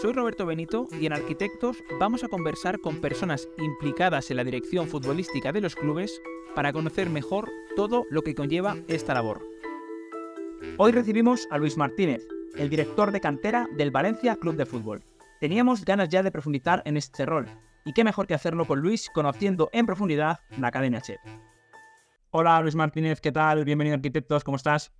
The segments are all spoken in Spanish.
Soy Roberto Benito y en Arquitectos vamos a conversar con personas implicadas en la dirección futbolística de los clubes para conocer mejor todo lo que conlleva esta labor. Hoy recibimos a Luis Martínez, el director de cantera del Valencia Club de Fútbol. Teníamos ganas ya de profundizar en este rol, y qué mejor que hacerlo con Luis, conociendo en profundidad la Academia Chef. Hola Luis Martínez, ¿qué tal? Bienvenido Arquitectos, ¿cómo estás?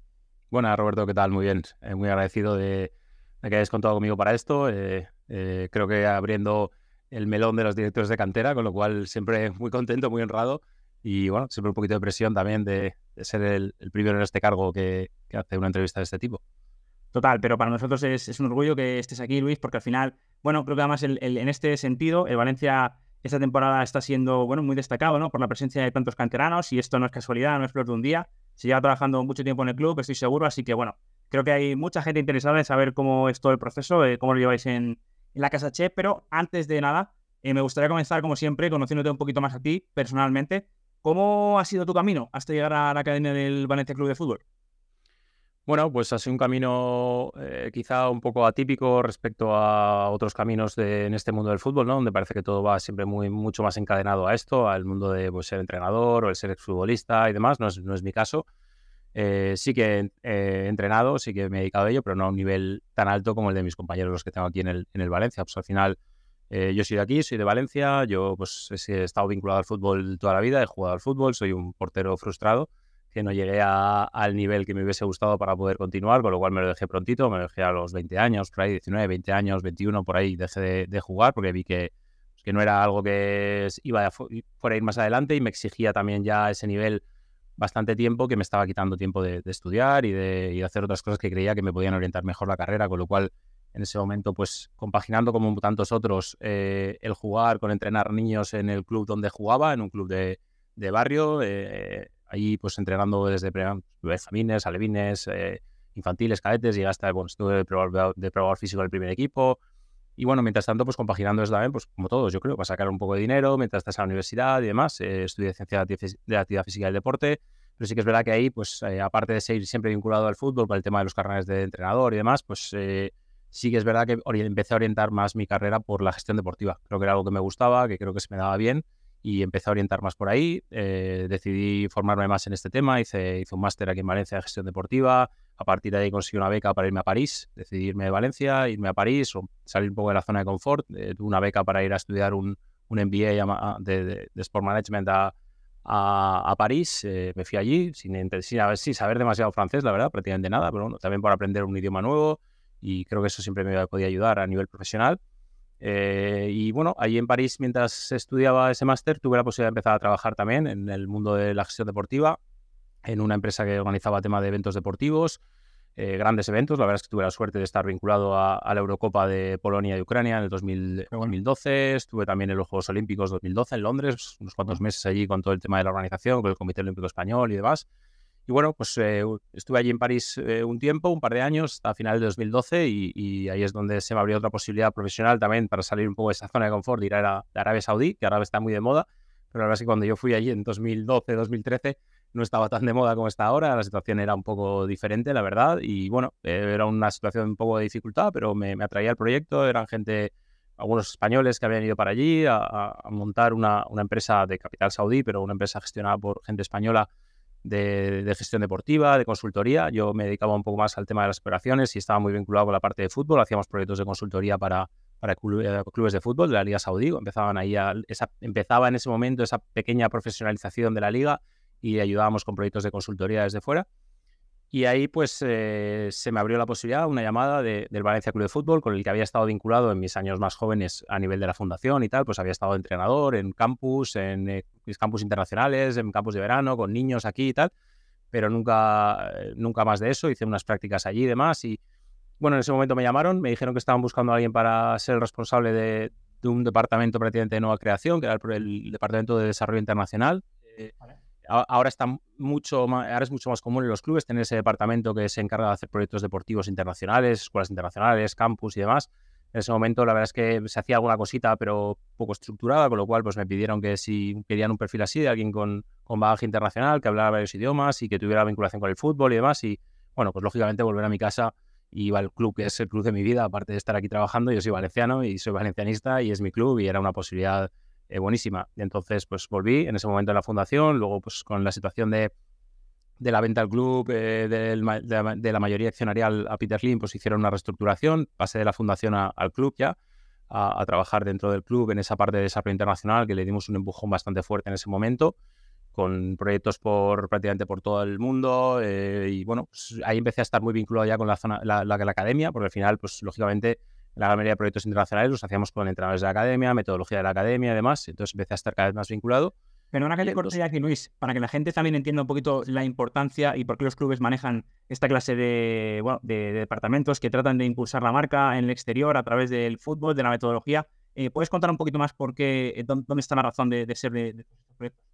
Buenas Roberto, ¿qué tal? Muy bien, eh, muy agradecido de, que hayas contado conmigo para esto. Eh, eh, creo que abriendo el melón de los directores de cantera, con lo cual siempre muy contento, muy honrado y bueno, siempre un poquito de presión también de, ser el, primero en este cargo que hace una entrevista de este tipo. Total, pero para nosotros es, un orgullo que estés aquí, Luis, porque al final, bueno, creo que además en este sentido, el Valencia esta temporada está siendo, bueno, muy destacado, ¿no? Por la presencia de tantos canteranos y esto no es casualidad, no es flor de un día. Se lleva trabajando mucho tiempo en el club, estoy seguro, así que bueno, creo que hay mucha gente interesada en saber cómo es todo el proceso, eh, cómo lo lleváis en, la Casa Che, pero antes de nada, eh, me gustaría comenzar, como siempre, conociéndote un poquito más a ti, personalmente. ¿Cómo ha sido tu camino hasta llegar a la Academia del Valencia Club de Fútbol? Bueno, pues ha sido un camino eh, quizá un poco atípico respecto a otros caminos en este mundo del fútbol, ¿no? Donde parece que todo va siempre muy, mucho más encadenado a esto, al mundo de pues, ser entrenador o el ser exfutbolista y demás. No es, no es mi caso. Eh, sí que he entrenado, sí que me he dedicado a ello, pero no a un nivel tan alto como el de mis compañeros, los que tengo aquí en el, en el Valencia. Pues al final, eh, yo soy de aquí, soy de Valencia, yo pues he estado vinculado al fútbol toda la vida, he jugado al fútbol, soy un portero frustrado que no llegué al nivel que me hubiese gustado para poder continuar, con lo cual me lo dejé prontito, me lo dejé a los 20 años, por ahí 19, 20 años, 21, por ahí dejé de, jugar porque vi que, pues, que, no era algo que iba a, fuera a ir más adelante y me exigía también ya ese nivel bastante tiempo que me estaba quitando tiempo de, estudiar y de, hacer otras cosas que creía que me podían orientar mejor la carrera, con lo cual en ese momento, pues compaginando como tantos otros, eh, el jugar con entrenar niños en el club donde jugaba, en un club de, barrio, eh, ahí pues entrenando desde benjamines, alevines, eh, infantiles, cadetes, y hasta, bueno, estuve de probador, de físico del primer equipo. Y bueno, mientras tanto, pues compaginando eso también, pues como todos, yo creo, para sacar un poco de dinero mientras estás en la universidad y demás. Eh, estudié ciencia de actividad física y del deporte, pero sí que es verdad que ahí, pues eh, aparte de seguir siempre vinculado al fútbol, para el tema de los carnales de entrenador y demás, pues eh, sí que es verdad que empecé a orientar más mi carrera por la gestión deportiva. Creo que era algo que me gustaba, que creo que se me daba bien y empecé a orientar más por ahí. Eh, decidí formarme más en este tema, hice, hice un máster aquí en Valencia de gestión deportiva. A partir de ahí conseguí una beca para irme a París, decidí irme de Valencia, irme a París o salir un poco de la zona de confort. Tuve una beca para ir a estudiar un, un MBA de, de, Sport Management a, a, París. Eh, me fui allí sin, sin, sin, saber demasiado francés, la verdad, prácticamente nada, pero bueno, también por aprender un idioma nuevo y creo que eso siempre me podía ayudar a nivel profesional. Eh, y bueno, allí en París, mientras estudiaba ese máster, tuve la posibilidad de empezar a trabajar también en el mundo de la gestión deportiva, en una empresa que organizaba tema de eventos deportivos, eh, grandes eventos. La verdad es que tuve la suerte de estar vinculado a, la Eurocopa de Polonia y Ucrania en el 2012. Estuve también en los Juegos Olímpicos 2012 en Londres, unos cuantos meses allí con todo el tema de la organización, con el Comité Olímpico Español y demás. Y bueno, pues eh, estuve allí en París eh, un tiempo, un par de años, hasta final de 2012, y, ahí es donde se me abrió otra posibilidad profesional también para salir un poco de esa zona de confort, ir a, Arabia Saudí, que ahora está muy de moda, pero la verdad es que cuando yo fui allí en 2012, 2013, no estaba tan de moda como está ahora, la situación era un poco diferente, la verdad, y bueno, eh, era una situación un poco de dificultad, pero me, atraía el proyecto, eran gente, algunos españoles que habían ido para allí a, montar una, una empresa de capital saudí, pero una empresa gestionada por gente española de, gestión deportiva, de consultoría. Yo me dedicaba un poco más al tema de las operaciones y estaba muy vinculado con la parte de fútbol. Hacíamos proyectos de consultoría para, para eh, clubes de fútbol de la Liga Saudí. Empezaban ahí empezaba en ese momento esa pequeña profesionalización de la liga y ayudábamos con proyectos de consultoría desde fuera. Y ahí pues eh, se me abrió la posibilidad, una llamada del Valencia Club de Fútbol, con el que había estado vinculado en mis años más jóvenes a nivel de la fundación y tal, pues había estado entrenador en campus, en eh, campus internacionales, en campus de verano, con niños aquí y tal, pero nunca, eh, nunca más de eso, hice unas prácticas allí y demás. Y bueno, en ese momento me llamaron, me dijeron que estaban buscando a alguien para ser el responsable de, un departamento prácticamente de nueva creación, que era el, Departamento de Desarrollo Internacional. Eh, ahora, está mucho más, ahora es mucho más común en los clubes tener ese departamento que se encarga de hacer proyectos deportivos internacionales, escuelas internacionales, campus y demás. En ese momento la verdad es que se hacía alguna cosita, pero poco estructurada, con lo cual pues me pidieron que si querían un perfil así de alguien con, con bagaje internacional, que hablara varios idiomas y que tuviera vinculación con el fútbol y demás. Y bueno, pues lógicamente volver a mi casa iba al club que es el club de mi vida, aparte de estar aquí trabajando, yo soy valenciano y soy valencianista y es mi club y era una posibilidad eh, buenísima. Entonces pues volví en ese momento a la fundación, luego pues con la situación de, de la venta al club, eh, de, la, mayoría accionarial a Peter Lim, pues hicieron una reestructuración, pasé de la fundación al club ya, a, trabajar dentro del club en esa parte de desarrollo internacional que le dimos un empujón bastante fuerte en ese momento con proyectos por prácticamente por todo el mundo eh, y bueno, pues ahí empecé a estar muy vinculado ya con la zona, la, la, academia, porque al final, pues lógicamente la mayoría de proyectos internacionales los hacíamos con entrenadores de la academia, metodología de la academia y demás, entonces empecé a estar cada vez más vinculado. Pero una que le corté aquí, Luis, para que la gente también entienda un poquito la importancia y por qué los clubes manejan esta clase de, bueno, de, departamentos que tratan de impulsar la marca en el exterior a través del fútbol, de la metodología. Eh, ¿Puedes contar un poquito más por qué, eh, dónde está la razón de, ser de, de estos proyectos?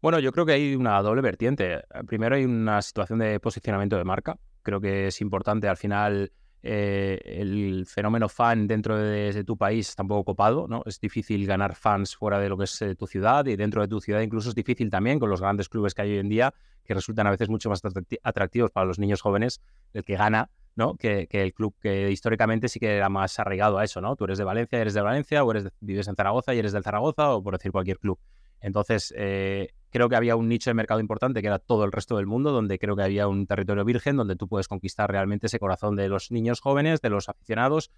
Bueno, yo creo que hay una doble vertiente. Primero hay una situación de posicionamiento de marca. Creo que es importante al final eh, el fenómeno fan dentro de, tu país está un poco copado, ¿no? Es difícil ganar fans fuera de lo que es eh, tu ciudad y dentro de tu ciudad incluso es difícil también con los grandes clubes que hay hoy en día que resultan a veces mucho más atractivos para los niños jóvenes el que gana ¿no? Que, el club que históricamente sí que era más arraigado a eso, ¿no? Tú eres de Valencia, eres de Valencia, o eres vives en Zaragoza y eres del Zaragoza, o por decir cualquier club. Entonces, eh, creo que había un nicho de mercado importante que era todo el resto del mundo, donde creo que había un territorio virgen donde tú puedes conquistar realmente ese corazón de los niños jóvenes, de los aficionados.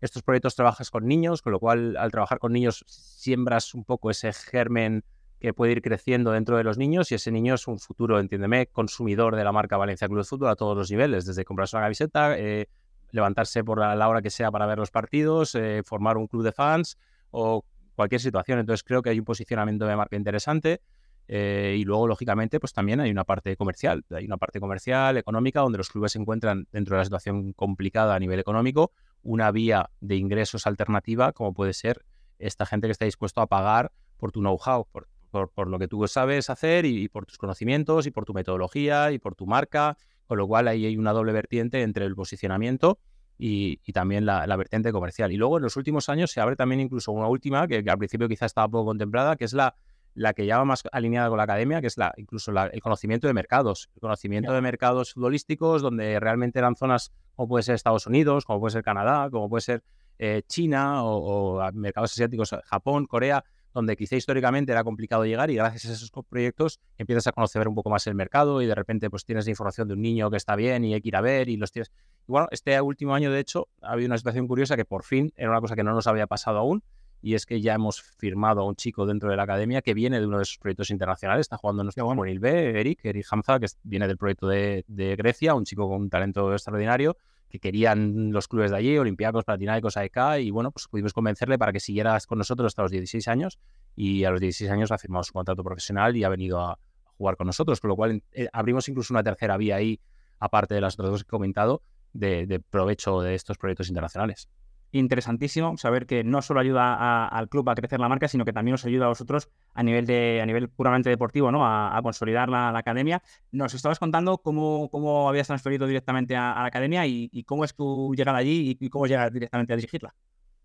Estos proyectos trabajas con niños, con lo cual al trabajar con niños siembras un poco ese germen que puede ir creciendo dentro de los niños y ese niño es un futuro, entiéndeme, consumidor de la marca Valencia Club de Fútbol a todos los niveles, desde comprarse una camiseta, eh, levantarse por la, hora que sea para ver los partidos, eh, formar un club de fans o cualquier situación. Entonces creo que hay un posicionamiento de marca interesante. Eh, y luego, lógicamente, pues también hay una parte comercial. Hay una parte comercial, económica, donde los clubes se encuentran dentro de la situación complicada a nivel económico, una vía de ingresos alternativa, como puede ser esta gente que está dispuesto a pagar por tu know-how, por, por, lo que tú sabes hacer y, por tus conocimientos y por tu metodología y por tu marca. Con lo cual ahí hay una doble vertiente entre el posicionamiento y, también la, vertiente comercial. Y luego en los últimos años se abre también incluso una última, que, al principio quizá estaba poco contemplada, que es la, la que ya va más alineada con la academia, que es la, incluso el conocimiento de mercados, el conocimiento de mercados futbolísticos, donde realmente eran zonas como puede ser Estados Unidos, como puede ser Canadá, como puede ser eh, China o, o, mercados asiáticos, Japón, Corea, donde quizá históricamente era complicado llegar y gracias a esos proyectos empiezas a conocer un poco más el mercado y de repente pues tienes la información de un niño que está bien y hay que ir a ver y los tienes. Y bueno, este último año de hecho ha habido una situación curiosa que por fin era una cosa que no nos había pasado aún y es que ya hemos firmado a un chico dentro de la academia que viene de uno de esos proyectos internacionales, está jugando en nuestro juvenil B, Eric, Eric Hamza, que viene del proyecto de, de Grecia, un chico con un talento extraordinario que querían los clubes de allí, Olympiacos, Panathinaikos, AEK, y bueno, pues pudimos convencerle para que siguieras con nosotros hasta los 16 años y a los 16 años ha firmado su contrato profesional y ha venido a, jugar con nosotros, con lo cual eh, abrimos incluso una tercera vía ahí, aparte de las otras dos que he comentado, de provecho de estos proyectos internacionales interesantísimo saber que no solo ayuda al club a crecer la marca, sino que también os ayuda a vosotros a nivel a nivel puramente deportivo, ¿no? A, consolidar la, academia. Nos estabas contando cómo, cómo habías transferido directamente a, la academia y, cómo es tu llegada allí y, cómo llegas directamente a dirigirla.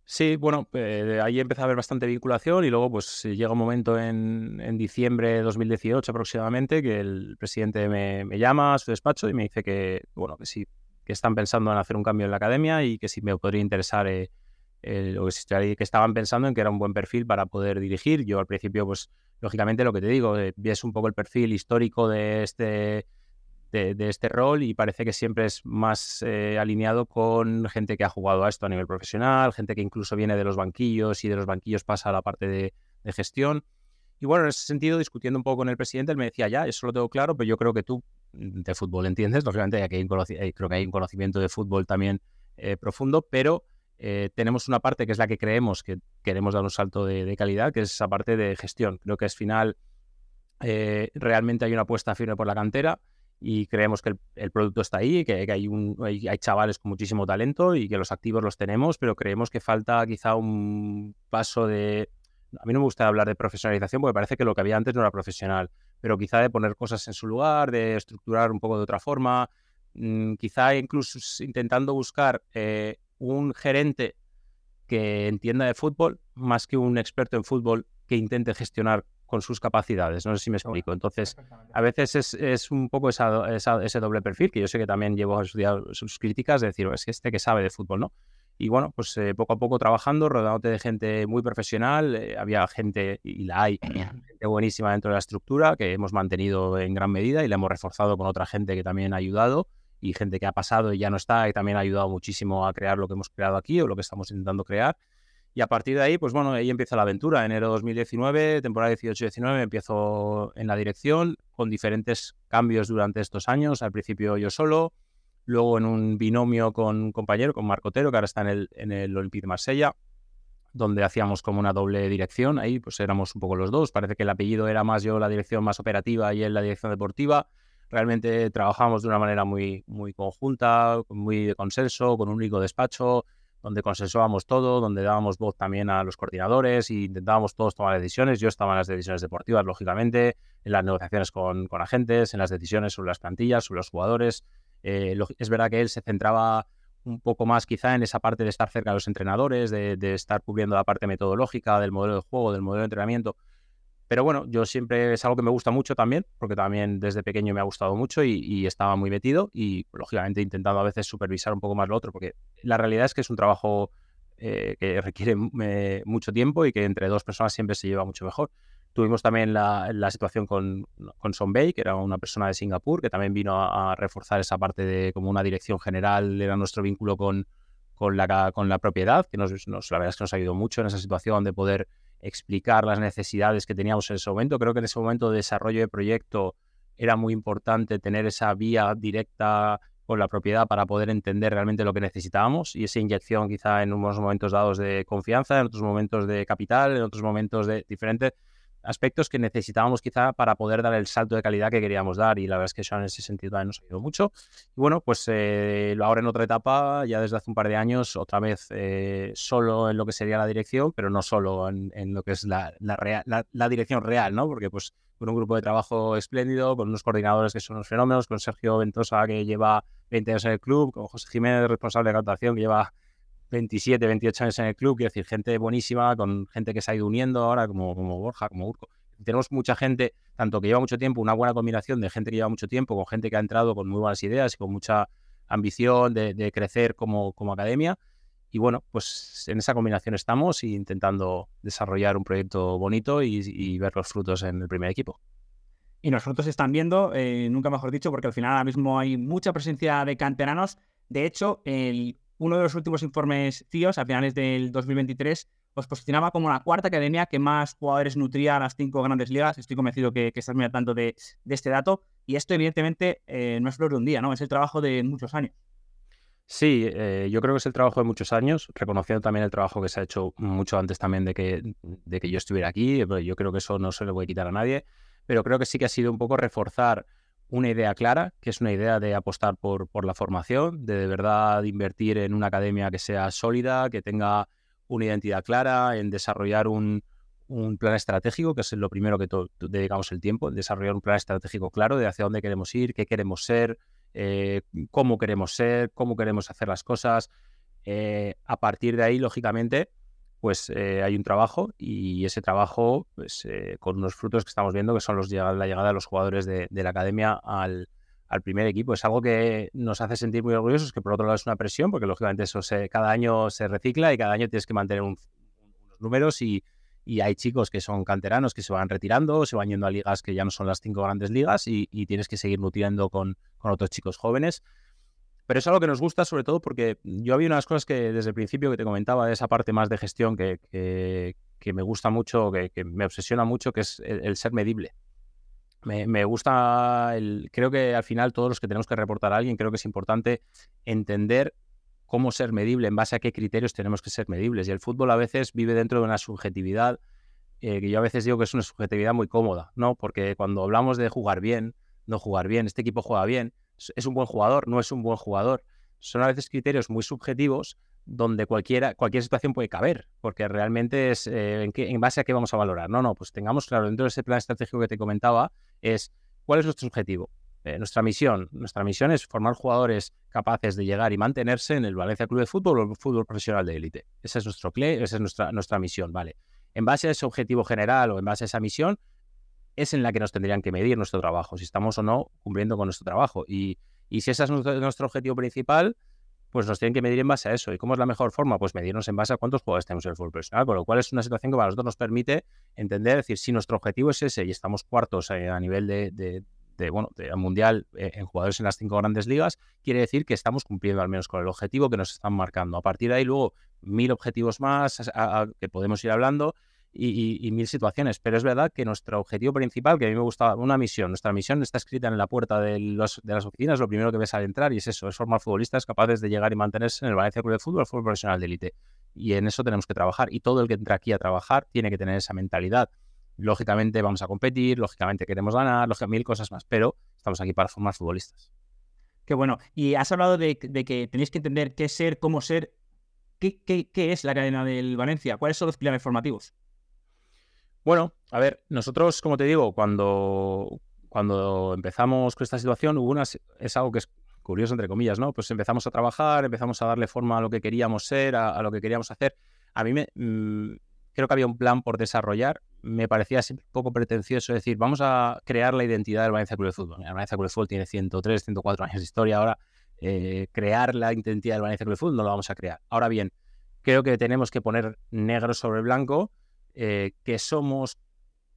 Sí, bueno, eh, ahí empezó a haber bastante vinculación y luego pues llega un momento en, en diciembre de 2018 aproximadamente que el presidente me, me, llama a su despacho y me dice que, bueno, que sí, que están pensando en hacer un cambio en la academia y que si me podría interesar eh, o que, estaban pensando en que era un buen perfil para poder dirigir. Yo al principio, pues lógicamente lo que te digo, eh, es un poco el perfil histórico de este, de, este rol y parece que siempre es más eh, alineado con gente que ha jugado a esto a nivel profesional, gente que incluso viene de los banquillos y de los banquillos pasa a la parte de, de gestión. Y bueno, en ese sentido, discutiendo un poco con el presidente, él me decía, ya, eso lo tengo claro, pero yo creo que tú de fútbol entiendes, lógicamente hay eh, creo que hay un conocimiento de fútbol también eh, profundo, pero eh, tenemos una parte que es la que creemos que queremos dar un salto de, calidad, que es esa parte de gestión. Creo que es final, realmente hay una apuesta firme por la cantera y creemos que el, producto está ahí, que, hay, un, hay, chavales con muchísimo talento y que los activos los tenemos, pero creemos que falta quizá un paso de... A mí no me gusta hablar de profesionalización porque parece que lo que había antes no era profesional, pero quizá de poner cosas en su lugar, de estructurar un poco de otra forma, mm, quizá incluso intentando buscar eh, un gerente que entienda de fútbol más que un experto en fútbol que intente gestionar con sus capacidades. No sé si me explico. Entonces, a veces es, un poco ese doble perfil, que yo sé que también llevo a estudiar sus críticas, de decir, es que este que sabe de fútbol, ¿no? Y bueno, pues eh, poco a poco trabajando, rodeándote de gente muy profesional, eh, había gente, y la hay, gente buenísima dentro de la estructura, que hemos mantenido en gran medida y la hemos reforzado con otra gente que también ha ayudado y gente que ha pasado y ya no está y también ha ayudado muchísimo a crear lo que hemos creado aquí o lo que estamos intentando crear. Y a partir de ahí, pues bueno, ahí empieza la aventura. Enero 2019, temporada 18-19, empiezo en la dirección con diferentes cambios durante estos años. Al principio yo solo, luego en un binomio con un compañero, con Marco Otero, que ahora está en el, en el Olympique de Marsella, donde hacíamos como una doble dirección. Ahí pues éramos un poco los dos. Parece que el apellido era más yo la dirección más operativa y él la dirección deportiva. Realmente trabajamos de una manera muy, muy conjunta, muy de consenso, con un único despacho donde consensuábamos todo, donde dábamos voz también a los coordinadores e intentábamos todos tomar decisiones. Yo estaba en las decisiones deportivas, lógicamente, en las negociaciones con, con agentes, en las decisiones sobre las plantillas, sobre los jugadores. Eh, es verdad que él se centraba un poco más quizá en esa parte de estar cerca de los entrenadores, de, estar cubriendo la parte metodológica del modelo de juego, del modelo de entrenamiento. Pero bueno, yo siempre es algo que me gusta mucho también, porque también desde pequeño me ha gustado mucho y, estaba muy metido y lógicamente intentando a veces supervisar un poco más lo otro, porque la realidad es que es un trabajo eh, que requiere mucho tiempo y que entre dos personas siempre se lleva mucho mejor. Tuvimos también la, situación con, con Son Bay, que era una persona de Singapur, que también vino a, reforzar esa parte de como una dirección general, era nuestro vínculo con, con, la, con la propiedad, que nos, nos, la verdad es que nos ayudó mucho en esa situación de poder explicar las necesidades que teníamos en ese momento. Creo que en ese momento de desarrollo de proyecto era muy importante tener esa vía directa con la propiedad para poder entender realmente lo que necesitábamos y esa inyección quizá en unos momentos dados de confianza, en otros momentos de capital, en otros momentos de diferente aspectos que necesitábamos quizá para poder dar el salto de calidad que queríamos dar y la verdad es que eso en ese sentido también nos ha ayudado mucho. Y bueno, pues eh, ahora en otra etapa, ya desde hace un par de años, otra vez eh, solo en lo que sería la dirección, pero no solo en, lo que es la, la, dirección real, ¿no? Porque pues con un grupo de trabajo espléndido, con unos coordinadores que son unos fenómenos, con Sergio Ventosa que lleva 20 años en el club, con José Jiménez, responsable de captación, que lleva 27, 28 años en el club, quiero decir, gente buenísima, con gente que se ha ido uniendo ahora, como, como Borja, como Urco. Tenemos mucha gente, tanto que lleva mucho tiempo, una buena combinación de gente que lleva mucho tiempo, con gente que ha entrado con muy buenas ideas y con mucha ambición de, crecer como, como academia. Y bueno, pues en esa combinación estamos intentando desarrollar un proyecto bonito y, ver los frutos en el primer equipo. Y nosotros están viendo, eh, nunca mejor dicho, porque al final ahora mismo hay mucha presencia de canteranos. De hecho, el uno de los últimos informes CIOs, a finales del 2023, os posicionaba como la cuarta academia que más jugadores nutría a las cinco grandes ligas. Estoy convencido que, estás muy tanto de, este dato. Y esto, evidentemente, eh, no es flor de un día, ¿no? Es el trabajo de muchos años. Sí, eh, yo creo que es el trabajo de muchos años, reconociendo también el trabajo que se ha hecho mucho antes también de que, de que yo estuviera aquí. Yo creo que eso no se le puede quitar a nadie, pero creo que sí que ha sido un poco reforzar una idea clara, que es una idea de apostar por, por la formación, de de verdad invertir en una academia que sea sólida, que tenga una identidad clara, en desarrollar un, plan estratégico, que es lo primero que dedicamos el tiempo, desarrollar un plan estratégico claro de hacia dónde queremos ir, qué queremos ser, eh, cómo queremos ser, cómo queremos hacer las cosas. Eh, a partir de ahí, lógicamente, pues eh, hay un trabajo y ese trabajo, pues eh, con unos frutos que estamos viendo que son la llegada de los jugadores de, la academia al, primer equipo. Es algo que nos hace sentir muy orgullosos, que por otro lado es una presión, porque lógicamente eso se, cada año se recicla y cada año tienes que mantener unos números y, hay chicos que son canteranos que se van retirando, se van yendo a ligas que ya no son las cinco grandes ligas y, tienes que seguir nutriendo con otros chicos jóvenes. Pero es algo que nos gusta sobre todo porque yo había unas cosas que desde el principio que te comentaba de esa parte más de gestión que, que, me gusta mucho, que, me obsesiona mucho, que es el, ser medible. Me, gusta, el, creo que al final todos los que tenemos que reportar a alguien, creo que es importante entender cómo ser medible, en base a qué criterios tenemos que ser medibles. Y el fútbol a veces vive dentro de una subjetividad, eh, que yo a veces digo que es una subjetividad muy cómoda, ¿no? Porque cuando hablamos de jugar bien, no jugar bien, este equipo juega bien, es un buen jugador, no es un buen jugador. Son a veces criterios muy subjetivos donde cualquiera, cualquier situación puede caber, porque realmente es eh, ¿en, base a qué vamos a valorar. No, no, pues tengamos claro, dentro de ese plan estratégico que te comentaba, es cuál es nuestro objetivo. Eh, nuestra misión, nuestra misión es formar jugadores capaces de llegar y mantenerse en el Valencia Club de Fútbol o el fútbol profesional de élite. Esa es nuestro esa es nuestra, nuestra misión, ¿vale? En base a ese objetivo general o en base a esa misión, es en la que nos tendrían que medir nuestro trabajo, si estamos o no cumpliendo con nuestro trabajo. Y, y si ese es nuestro, objetivo principal, pues nos tienen que medir en base a eso. ¿Y cómo es la mejor forma? Pues medirnos en base a cuántos jugadores tenemos en el fútbol profesional, con lo cual es una situación que para nosotros nos permite entender, decir, si nuestro objetivo es ese y estamos cuartos eh, a nivel de, bueno, de mundial eh, en jugadores en las cinco grandes ligas, quiere decir que estamos cumpliendo al menos con el objetivo que nos están marcando. A partir de ahí, luego, mil objetivos más que podemos ir hablando y, mil situaciones. Pero es verdad que nuestro objetivo principal, que a mí me gusta, una misión, nuestra misión está escrita en la puerta de, los, de las oficinas, lo primero que ves al entrar, y es eso, es formar futbolistas capaces de llegar y mantenerse en el Valencia Club de Fútbol, fútbol profesional de élite. Y en eso tenemos que trabajar. Y todo el que entra aquí a trabajar tiene que tener esa mentalidad. Lógicamente vamos a competir, lógicamente queremos ganar, lógicamente mil cosas más, pero estamos aquí para formar futbolistas. Qué bueno. Y has hablado de, que tenéis que entender qué ser, cómo ser. ¿Qué, qué, qué es la cadena del Valencia? ¿Cuáles son los pilares formativos? Bueno, a ver, nosotros, como te digo, cuando, cuando empezamos con esta situación, hubo una, es algo que es curioso, entre comillas, ¿no? Pues empezamos a trabajar, empezamos a darle forma a lo que queríamos ser, a, lo que queríamos hacer. A mí me, mm, creo que había un plan por desarrollar. Me parecía un poco pretencioso decir, vamos a crear la identidad del Valencia Club de Fútbol. El Valencia Club de Fútbol tiene 103, 104 años de historia. Ahora, eh, crear la identidad del Valencia Club de Fútbol no lo vamos a crear. Ahora bien, creo que tenemos que poner negro sobre blanco eh, qué somos,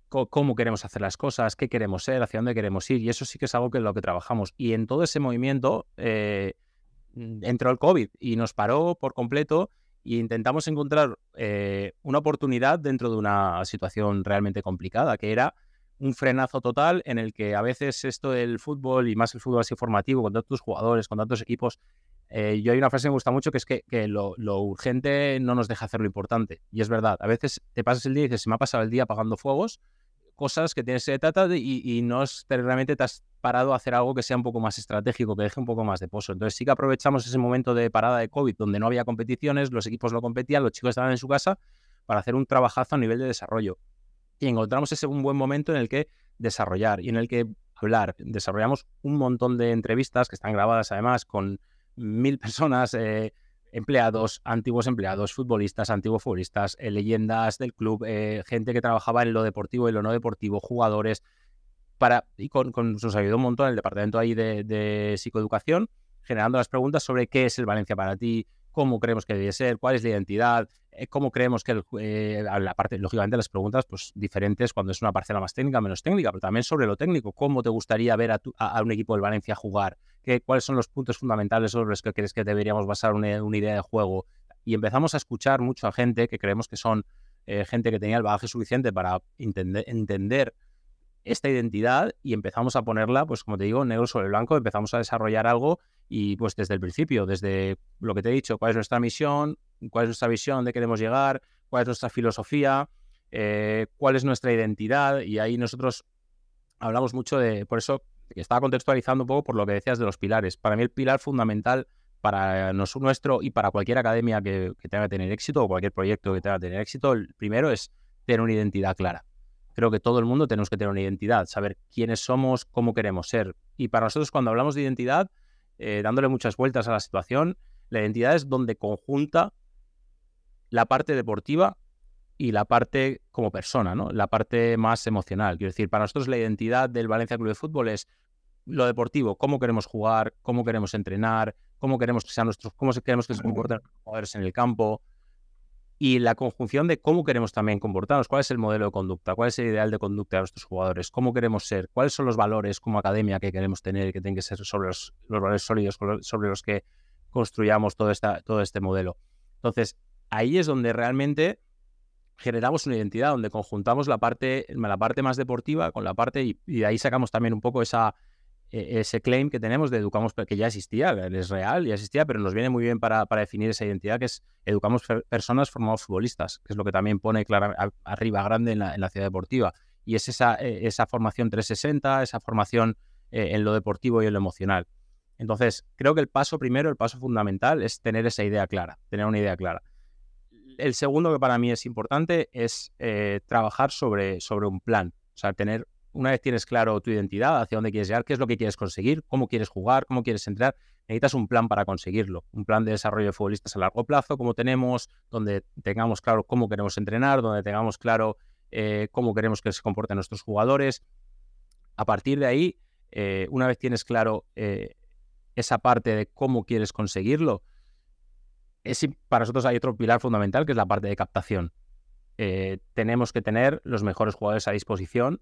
cómo queremos hacer las cosas, qué queremos ser, hacia dónde queremos ir. Y eso sí que es algo que es lo que trabajamos. Y en todo ese movimiento eh, entró el COVID y nos paró por completo e intentamos encontrar eh, una oportunidad dentro de una situación realmente complicada, que era un frenazo total en el que a veces esto del fútbol y más el fútbol así formativo, con tantos jugadores, con tantos equipos, eh, yo hay una frase que me gusta mucho que es que, lo, urgente no nos deja hacer lo importante. Y es verdad, a veces te pasas el día y dices, se me ha pasado el día apagando fuegos, cosas que tienes que tratar y, y no es, realmente te has parado a hacer algo que sea un poco más estratégico, que deje un poco más de pozo. Entonces sí que aprovechamos ese momento de parada de COVID donde no había competiciones, los equipos no competían, los chicos estaban en su casa para hacer un trabajazo a nivel de desarrollo. Y encontramos ese un buen momento en el que desarrollar y en el que hablar. Desarrollamos un montón de entrevistas que están grabadas además con mil personas, eh, empleados, antiguos empleados, futbolistas, antiguos futbolistas, eh, leyendas del club, eh, gente que trabajaba en lo deportivo y lo no deportivo, jugadores, para, y con, nos ayudó un montón el departamento ahí de psicoeducación, generando las preguntas sobre qué es el Valencia para ti, cómo creemos que debe ser, cuál es la identidad, eh, cómo creemos que, eh, la parte, lógicamente las preguntas pues diferentes cuando es una parcela más técnica, menos técnica, pero también sobre lo técnico, cómo te gustaría ver a, un equipo del Valencia jugar, ¿Qué, cuáles son los puntos fundamentales sobre los que crees que deberíamos basar una, idea de juego. Y empezamos a escuchar mucho a gente que creemos que son eh, gente que tenía el bagaje suficiente para entender, entender esta identidad y empezamos a ponerla, pues como te digo, negro sobre blanco, empezamos a desarrollar algo y pues desde el principio, desde lo que te he dicho, cuál es nuestra misión, cuál es nuestra visión de queremos llegar, cuál es nuestra filosofía, eh, cuál es nuestra identidad y ahí nosotros hablamos mucho de, por eso estaba contextualizando un poco por lo que decías de los pilares. Para mí el pilar fundamental para nuestro y para cualquier academia que, que tenga que tener éxito o cualquier proyecto que tenga que tener éxito, el primero es tener una identidad clara creo que todo el mundo tenemos que tener una identidad, saber quiénes somos, cómo queremos ser. Y para nosotros cuando hablamos de identidad, eh, dándole muchas vueltas a la situación, la identidad es donde conjunta la parte deportiva y la parte como persona, ¿no? La parte más emocional. Quiero decir, para nosotros la identidad del Valencia Club de Fútbol es lo deportivo, cómo queremos jugar, cómo queremos entrenar, cómo queremos que sean nuestros, cómo queremos que se comporten los jugadores en el campo, y la conjunción de cómo queremos también comportarnos, cuál es el modelo de conducta, cuál es el ideal de conducta de nuestros jugadores, cómo queremos ser, cuáles son los valores como academia que queremos tener que tienen que ser sobre los, valores sólidos sobre los que construyamos todo, esta, todo este modelo. Entonces, ahí es donde realmente generamos una identidad, donde conjuntamos la parte, la parte más deportiva con la parte, y, de ahí sacamos también un poco esa, ese claim que tenemos de educamos, que ya existía, es real, ya existía, pero nos viene muy bien para, definir esa identidad que es educamos personas formados futbolistas, que es lo que también pone arriba grande en la, ciudad deportiva. Y es esa, e-, esa formación 360, esa formación eh, en lo deportivo y en lo emocional. Entonces, creo que el paso primero, el paso fundamental es tener esa idea clara, tener una idea clara. El segundo que para mí es importante es eh, trabajar sobre, sobre un plan, o sea, tener, una vez tienes claro tu identidad, hacia dónde quieres llegar, qué es lo que quieres conseguir, cómo quieres jugar, cómo quieres entrar, necesitas un plan para conseguirlo, un plan de desarrollo de futbolistas a largo plazo, como tenemos, donde tengamos claro cómo queremos entrenar, donde tengamos claro eh, cómo queremos que se comporten nuestros jugadores. A partir de ahí, eh, una vez tienes claro eh, esa parte de cómo quieres conseguirlo, es, para nosotros hay otro pilar fundamental que es la parte de captación. tenemos que tener los mejores jugadores a disposición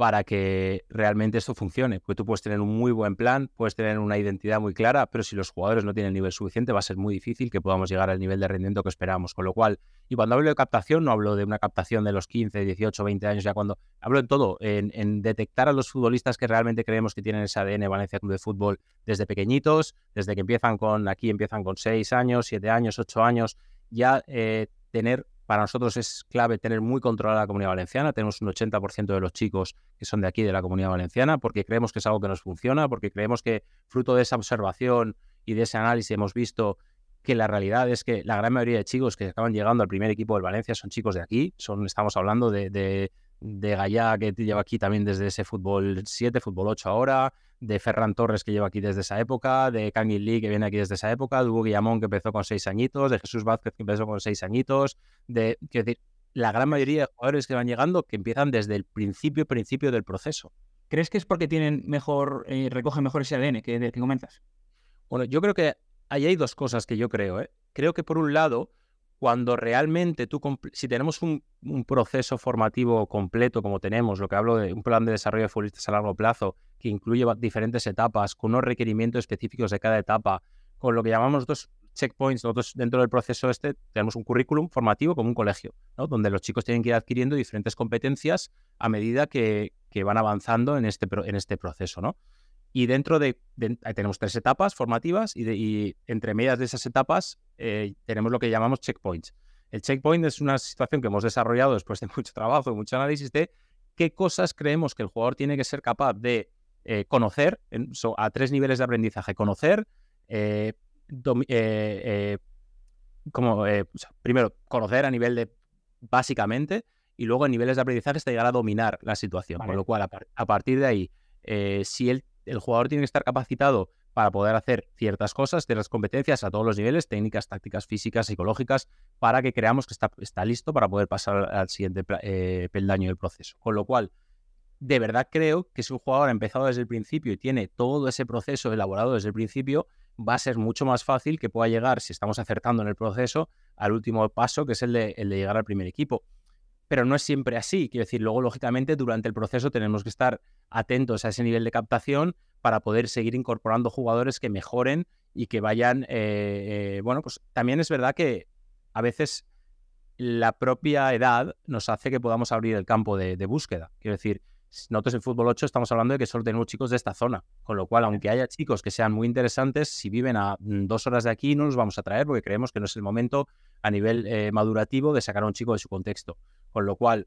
para que realmente esto funcione. Porque tú puedes tener un muy buen plan, puedes tener una identidad muy clara, pero si los jugadores no tienen el nivel suficiente, va a ser muy difícil que podamos llegar al nivel de rendimiento que esperamos. Con lo cual, y cuando hablo de captación, no hablo de una captación de los 15, 18, 20 años, ya cuando hablo en todo, en, detectar a los futbolistas que realmente creemos que tienen ese ADN Valencia Club de Fútbol desde pequeñitos, desde que empiezan con, aquí empiezan con 6 años, 7 años, 8 años, ya eh, tener para nosotros es clave tener muy controlada la comunidad valenciana. Tenemos un 80% de los chicos que son de aquí, de la comunidad valenciana, porque creemos que es algo que nos funciona, porque creemos que fruto de esa observación y de ese análisis hemos visto que la realidad es que la gran mayoría de chicos que acaban llegando al primer equipo del Valencia son chicos de aquí. Son, estamos hablando de, de, de Gallá, que lleva aquí también desde ese fútbol 7, fútbol 8 ahora, de Ferran Torres, que lleva aquí desde esa época, de Kangin Lee, que viene aquí desde esa época, de Hugo Guillamón, que empezó con seis añitos, de Jesús Vázquez, que empezó con seis añitos, de, quiero decir, la gran mayoría de jugadores que van llegando que empiezan desde el principio, principio del proceso. ¿Crees que es porque tienen mejor, eh, recogen mejor ese ADN que, que comentas? Bueno, yo creo que ahí hay dos cosas que yo creo. ¿eh? Creo que por un lado, cuando realmente tú, si tenemos un, proceso formativo completo como tenemos, lo que hablo de un plan de desarrollo de futbolistas a largo plazo, que incluye diferentes etapas, con unos requerimientos específicos de cada etapa, con lo que llamamos dos checkpoints, nosotros dentro del proceso este tenemos un currículum formativo como un colegio, ¿no? donde los chicos tienen que ir adquiriendo diferentes competencias a medida que, van avanzando en este, en este proceso. ¿no? Y dentro de, tenemos tres etapas formativas y, entre medias de esas etapas eh, tenemos lo que llamamos checkpoints. El checkpoint es una situación que hemos desarrollado después de mucho trabajo y mucho análisis de qué cosas creemos que el jugador tiene que ser capaz de eh, conocer a tres niveles de aprendizaje. Conocer, eh, como, primero, conocer a nivel de básicamente y luego a niveles de aprendizaje hasta llegar a dominar la situación. Con lo cual, a, partir de ahí, si él el jugador tiene que estar capacitado para poder hacer ciertas cosas, ciertas competencias a todos los niveles, técnicas, tácticas, físicas, psicológicas, para que creamos que está, listo para poder pasar al siguiente eh, peldaño del proceso. Con lo cual, de verdad creo que si un jugador ha empezado desde el principio y tiene todo ese proceso elaborado desde el principio, va a ser mucho más fácil que pueda llegar, si estamos acertando en el proceso, al último paso, que es el de, el de llegar al primer equipo pero no es siempre así. Quiero decir, luego, lógicamente, durante el proceso tenemos que estar atentos a ese nivel de captación para poder seguir incorporando jugadores que mejoren y que vayan, eh, eh, bueno, pues también es verdad que a veces la propia edad nos hace que podamos abrir el campo de, búsqueda. Quiero decir, nosotros en Fútbol 8 estamos hablando de que solo tenemos chicos de esta zona, con lo cual, aunque haya chicos que sean muy interesantes, si viven a mm, dos horas de aquí, no los vamos a traer porque creemos que no es el momento a nivel eh, madurativo de sacar a un chico de su contexto. Con lo cual,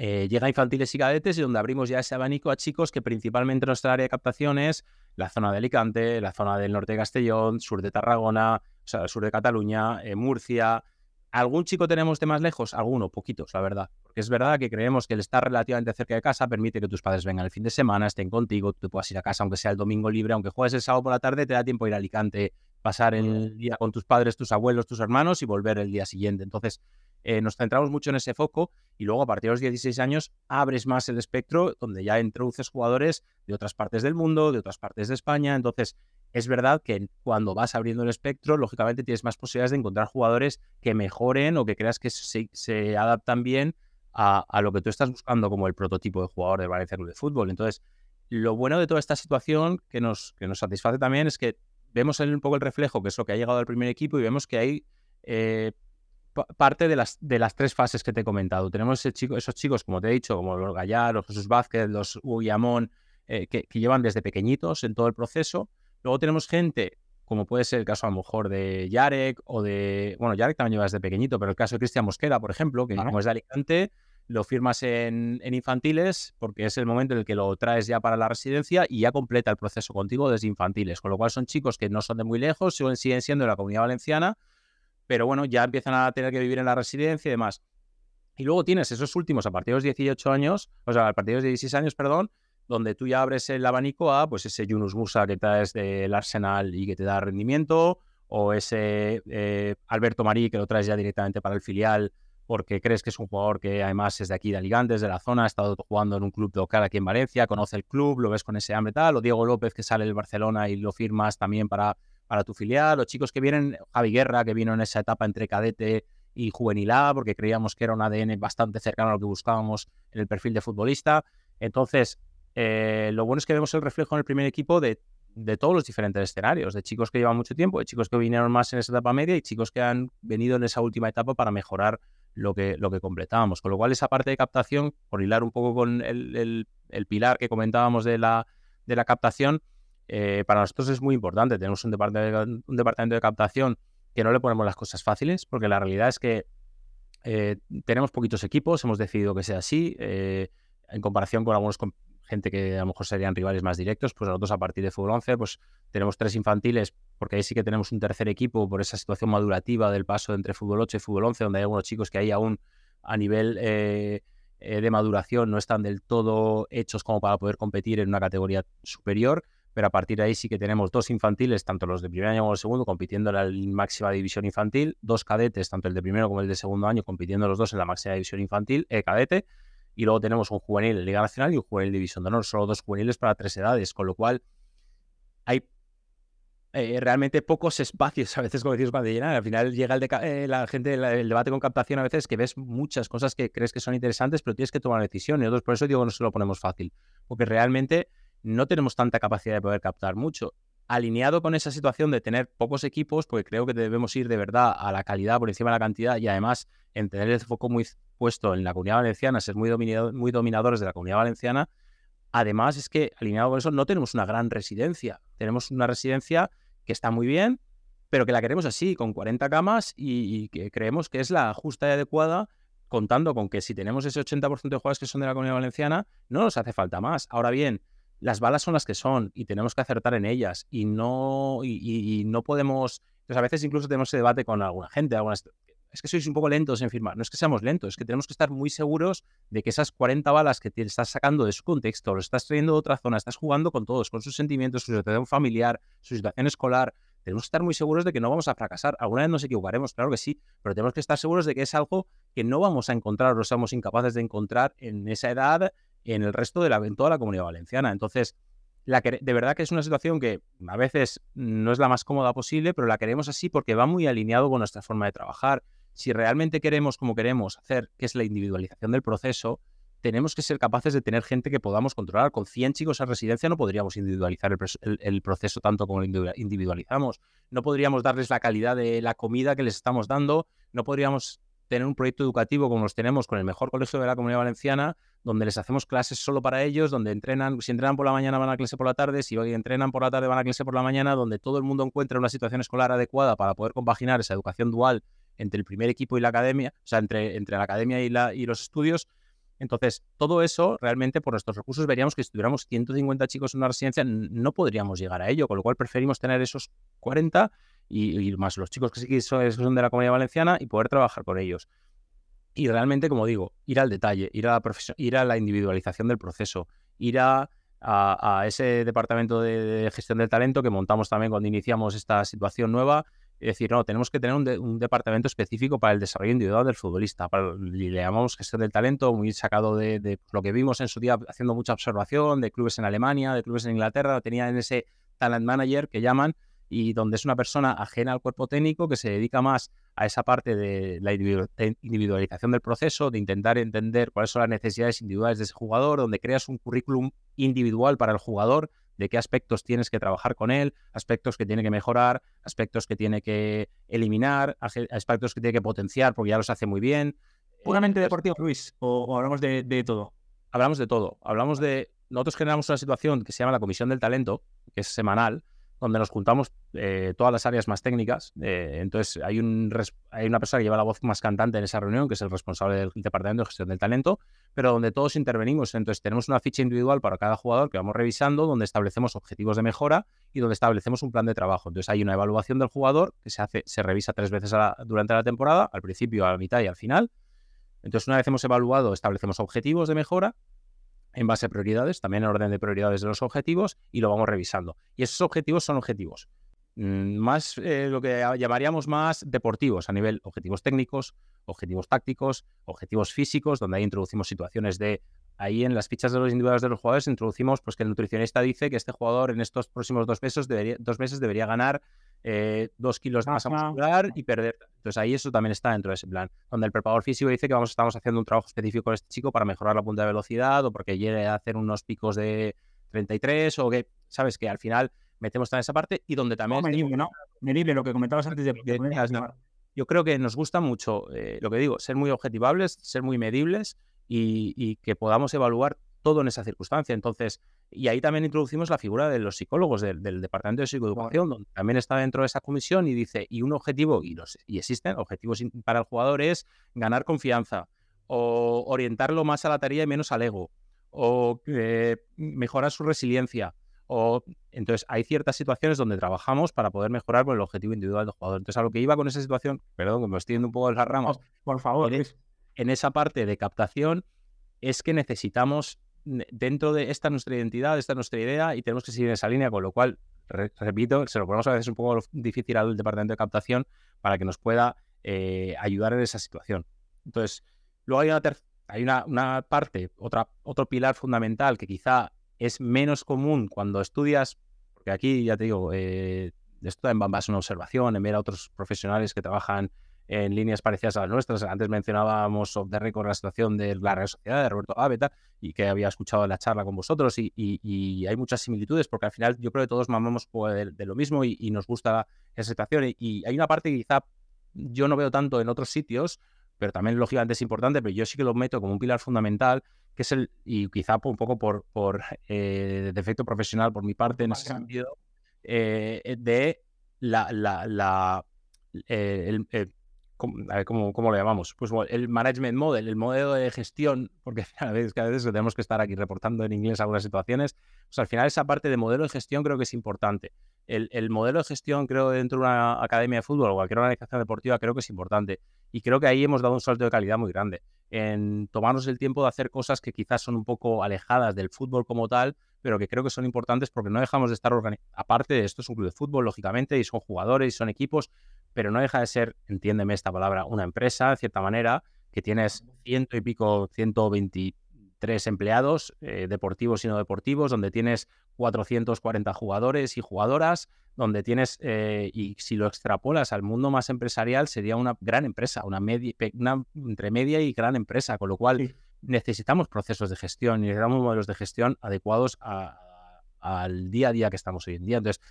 eh, llega a infantiles y cadetes y donde abrimos ya ese abanico a chicos que principalmente nuestra área de captación es la zona de Alicante, la zona del norte de Castellón, sur de Tarragona, o sea, el sur de Cataluña, eh, Murcia. ¿Algún chico tenemos de más lejos? Alguno, poquitos, la verdad. Porque es verdad que creemos que el estar relativamente cerca de casa permite que tus padres vengan el fin de semana, estén contigo, tú puedas ir a casa aunque sea el domingo libre, aunque juegues el sábado por la tarde, te da tiempo ir a Alicante, pasar el día con tus padres, tus abuelos, tus hermanos y volver el día siguiente. Entonces, eh, nos centramos mucho en ese foco y luego a partir de los 16 años abres más el espectro donde ya introduces jugadores de otras partes del mundo, de otras partes de España. Entonces, es verdad que cuando vas abriendo el espectro, lógicamente tienes más posibilidades de encontrar jugadores que mejoren o que creas que se, adaptan bien a, lo que tú estás buscando como el prototipo de jugador de Valencia Club de Fútbol. Entonces, lo bueno de toda esta situación que nos, que nos satisface también es que vemos un poco el reflejo, que es lo que ha llegado al primer equipo, y vemos que hay eh, parte de las, de las tres fases que te he comentado. Tenemos esos chicos, como te he dicho, como los Gallar, los Jesús Vázquez, los Uyamón, eh, que, llevan desde pequeñitos en todo el proceso. Luego tenemos gente, como puede ser el caso a lo mejor de Yarek o de... Bueno, Yarek también lleva desde pequeñito, pero el caso de Cristian Mosquera, por ejemplo, que como es de Alicante, lo firmas en, infantiles porque es el momento en el que lo traes ya para la residencia y ya completa el proceso contigo desde infantiles, con lo cual son chicos que no son de muy lejos, siguen siendo de la comunidad valenciana, pero bueno, ya empiezan a tener que vivir en la residencia y demás. Y luego tienes esos últimos a partir de los 18 años, o sea, a partir de los 16 años, perdón, donde tú ya abres el abanico a pues ese Yunus Musa que traes del Arsenal y que te da rendimiento, o ese eh, Alberto Marí que lo traes ya directamente para el filial porque crees que es un jugador que además es de aquí de Alicante, es de la zona, ha estado jugando en un club local aquí en Valencia, conoce el club, lo ves con ese hambre tal, o Diego López que sale del Barcelona y lo firmas también para, para tu filial, o chicos que vienen, Javi Guerra que vino en esa etapa entre cadete y juvenil A, porque creíamos que era un ADN bastante cercano a lo que buscábamos en el perfil de futbolista. Entonces, eh, lo bueno es que vemos el reflejo en el primer equipo de de todos los diferentes escenarios, de chicos que llevan mucho tiempo, de chicos que vinieron más en esa etapa media y chicos que han venido en esa última etapa para mejorar lo que, lo que completábamos. Con lo cual, esa parte de captación, por hilar un poco con el, pilar que comentábamos de la, de la captación, eh, para nosotros es muy importante. Tenemos un departamento, un departamento de captación que no le ponemos las cosas fáciles, porque la realidad es que eh, tenemos poquitos equipos, hemos decidido que sea así. Eh, en comparación con algunos gente que a lo mejor serían rivales más directos, pues nosotros a partir de fútbol 11 pues tenemos tres infantiles, porque ahí sí que tenemos un tercer equipo por esa situación madurativa del paso entre fútbol 8 y fútbol 11, donde hay algunos chicos que ahí aún a nivel eh, de maduración no están del todo hechos como para poder competir en una categoría superior, pero a partir de ahí sí que tenemos dos infantiles, tanto los de primer año como el segundo, compitiendo en la máxima división infantil, dos cadetes, tanto el de primero como el de segundo año, compitiendo los dos en la máxima división infantil, eh, cadete, y luego tenemos un juvenil en Liga Nacional y un juvenil División de Honor, solo dos juveniles para tres edades, con lo cual hay eh, realmente pocos espacios, a veces como decimos cuando llenan, al final llega el eh, la gente, el debate con captación a veces que ves muchas cosas que crees que son interesantes, pero tienes que tomar nosotros por eso digo no se lo ponemos fácil, porque realmente no tenemos tanta capacidad de poder captar mucho alineado con esa situación de tener pocos equipos, porque creo que debemos ir de verdad a la calidad por encima de la cantidad y además en tener el foco muy puesto en la comunidad valenciana, ser muy, muy dominadores de la comunidad valenciana. Además es que alineado con eso no tenemos una gran residencia, tenemos una residencia que está muy bien, pero que la queremos así, con 40 camas y, que creemos que es la justa y adecuada contando con que si tenemos ese 80% de jugadores que son de la comunidad valenciana, no nos hace falta más. Ahora bien, las balas son las que son y tenemos que acertar en ellas y no, y, no podemos... Entonces, a veces incluso tenemos ese debate con alguna gente, algunas, es que sois un poco lentos en firmar. No es que seamos lentos, es que tenemos que estar muy seguros de que esas 40 balas que te estás sacando de su contexto, lo estás trayendo de otra zona, estás jugando con todos, con sus sentimientos, su situación familiar, su situación escolar. Tenemos que estar muy seguros de que no vamos a fracasar. Alguna vez nos equivocaremos, claro que sí, pero tenemos que estar seguros de que es algo que no vamos a encontrar o somos incapaces de encontrar en esa edad en el resto de la, en toda la comunidad valenciana. Entonces, la que, de verdad que es una situación que a veces no es la más cómoda posible, pero la queremos así porque va muy alineado con nuestra forma de trabajar. Si realmente queremos, como queremos, hacer, que es la individualización del proceso, tenemos que ser capaces de tener gente que podamos controlar. Con 100 chicos en residencia no podríamos individualizar el, proceso tanto como lo individualizamos. No podríamos darles la calidad de la comida que les estamos dando. No podríamos tener un proyecto educativo como los tenemos con el mejor colegio de la comunidad valenciana, donde les hacemos clases solo para ellos, donde entrenan, si entrenan por la mañana van a clase por la tarde, si entrenan por la tarde van a clase por la mañana, donde todo el mundo encuentra una situación escolar adecuada para poder compaginar esa educación dual entre el primer equipo y la academia, o sea, entre, entre la academia y, la, y los estudios. Entonces, todo eso realmente por nuestros recursos veríamos que si tuviéramos 150 chicos en una residencia no podríamos llegar a ello, con lo cual preferimos tener esos 40 y, más los chicos que sí que son de la comunidad valenciana y poder trabajar con ellos. Y realmente, como digo, ir al detalle, ir a la, ir a la individualización del proceso, ir a, a, ese departamento de, gestión del talento que montamos también cuando iniciamos esta situación nueva. Es decir, no, tenemos que tener un, departamento específico para el desarrollo individual del futbolista. le llamamos gestión del talento, muy sacado de, lo que vimos en su día haciendo mucha observación de clubes en Alemania, de clubes en Inglaterra. Tenían ese talent manager que llaman, y donde es una persona ajena al cuerpo técnico que se dedica más a esa parte de la individualización del proceso, de intentar entender cuáles son las necesidades individuales de ese jugador, donde creas un currículum individual para el jugador, de qué aspectos tienes que trabajar con él, aspectos que tiene que mejorar, aspectos que tiene que eliminar, aspectos que tiene que potenciar porque ya los hace muy bien. ¿Puramente deportivo, Luis? ¿O, hablamos de, de todo? Hablamos de todo. Hablamos de... Nosotros generamos una situación que se llama la Comisión del Talento, que es semanal, donde nos juntamos eh, todas las áreas más técnicas. Eh, entonces, hay, un hay una persona que lleva la voz más cantante en esa reunión, que es el responsable del Departamento de Gestión del Talento, pero donde todos intervenimos. Entonces, tenemos una ficha individual para cada jugador que vamos revisando, donde establecemos objetivos de mejora y donde establecemos un plan de trabajo. Entonces, hay una evaluación del jugador que se hace, se revisa tres veces durante la temporada, al principio, a la mitad y al final. Entonces, una vez hemos evaluado, establecemos objetivos de mejora en base a prioridades, también en orden de prioridades de los objetivos, y lo vamos revisando. Y esos objetivos son objetivos mm, más eh, lo que llamaríamos más deportivos a nivel objetivos técnicos, objetivos tácticos, objetivos físicos, donde ahí introducimos situaciones de ahí en las fichas de los individuales de los jugadores introducimos pues que el nutricionista dice que este jugador en estos próximos dos meses dos meses debería ganar eh, dos kilos de masa muscular y perder. Entonces ahí eso también está dentro de ese plan, donde el preparador físico dice que vamos, estamos haciendo un trabajo específico con este chico para mejorar la punta de velocidad o porque llegue a hacer unos picos de 33 o que, sabes, que al final metemos también esa parte y donde también... No, medible, ¿no? Medible, lo que comentabas antes de... yo creo que nos gusta mucho, eh, lo que digo, ser muy objetivables, ser muy medibles y, y que podamos evaluar todo en esa circunstancia. Entonces, y ahí también introducimos la figura de los psicólogos del, Departamento de Psicoeducación, donde también está dentro de esa comisión y dice, y un objetivo, y, los, y existen objetivos para el jugador es ganar confianza o orientarlo más a la tarea y menos al ego, o eh, mejorar su resiliencia. O, entonces, hay ciertas situaciones donde trabajamos para poder mejorar con el objetivo individual del jugador. Entonces, a lo que iba con esa situación, perdón, que me estoy yendo un poco de las ramas. Por favor. en esa parte de captación es que necesitamos dentro de esta nuestra identidad, esta nuestra idea, y tenemos que seguir en esa línea, con lo cual, repito, se lo ponemos a veces un poco difícil al departamento de captación para que nos pueda eh, ayudar en esa situación. Entonces, luego hay una, hay una, parte, otra, otro pilar fundamental que quizá es menos común cuando estudias, porque aquí ya te digo, eh, esto en base a una observación, en ver a otros profesionales que trabajan en líneas parecidas a las nuestras. Antes mencionábamos off the record la situación de la Real Sociedad de Roberto Áveta y que había escuchado la charla con vosotros y, hay muchas similitudes porque al final yo creo que todos mamamos de, lo mismo y, nos gusta esa situación y, hay una parte que quizá yo no veo tanto en otros sitios, pero también lógicamente es importante, pero yo sí que lo meto como un pilar fundamental que es el, y quizá un poco por, por eh, defecto profesional por mi parte en ese sentido, eh, de la, la, la eh, el, ¿cómo, cómo, lo llamamos? Pues el management model, el modelo de gestión, porque a veces, a veces tenemos que estar aquí reportando en inglés algunas situaciones, pues al final esa parte de modelo de gestión creo que es importante. El, el, modelo de gestión, creo, dentro de una academia de fútbol o cualquier organización deportiva, creo que es importante. Y creo que ahí hemos dado un salto de calidad muy grande en tomarnos el tiempo de hacer cosas que quizás son un poco alejadas del fútbol como tal, pero que creo que son importantes porque no dejamos de estar organizados. Aparte de esto, es un club de fútbol, lógicamente, y son jugadores y son equipos, pero no deja de ser, entiéndeme esta palabra, una empresa, de cierta manera, que tienes ciento y pico, 123 empleados, eh, deportivos y no deportivos, donde tienes 440 jugadores y jugadoras, donde tienes, eh, y si lo extrapolas al mundo más empresarial, sería una gran empresa, una, media, una entre media y gran empresa, con lo cual necesitamos procesos de gestión, necesitamos modelos de gestión adecuados al día a día que estamos hoy en día. Entonces,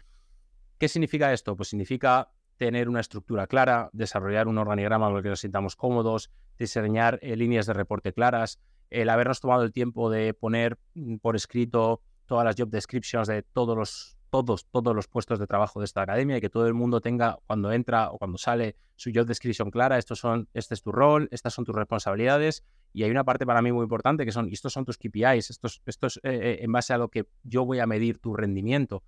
¿qué significa esto? Pues significa tener una estructura clara, desarrollar un organigrama con el que nos sintamos cómodos, diseñar eh, líneas de reporte claras, el habernos tomado el tiempo de poner mm, por escrito todas las job descriptions de todos los, todos, todos los puestos de trabajo de esta academia y que todo el mundo tenga cuando entra o cuando sale su job description clara, estos son, este es tu rol, estas son tus responsabilidades y hay una parte para mí muy importante que son, estos son tus KPIs, estos, estos eh, eh, en base a lo que yo voy a medir tu rendimiento.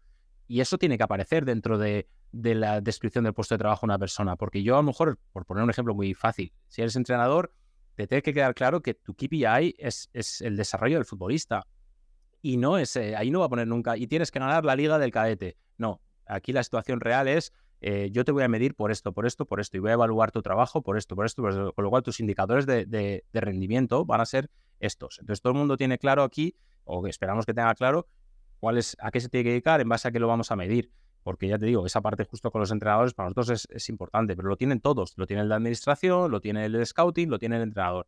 Y eso tiene que aparecer dentro de, la descripción del puesto de trabajo de una persona. Porque yo a lo mejor, por poner un ejemplo muy fácil, si eres entrenador, te tiene que quedar claro que tu KPI es, el desarrollo del futbolista. Y no es, eh, ahí no va a poner nunca, y tienes que ganar la liga del cadete. No, aquí la situación real es, eh, yo te voy a medir por esto, por esto, por esto, y voy a evaluar tu trabajo por esto, por esto, Con lo cual tus indicadores de, de rendimiento van a ser estos. Entonces todo el mundo tiene claro aquí, o esperamos que tenga claro, cuál es, a qué se tiene que dedicar, en base a qué lo vamos a medir. Porque ya te digo, esa parte justo con los entrenadores para nosotros es, importante, pero lo tienen todos. Lo tiene el de administración, lo tiene el de scouting, lo tiene el entrenador.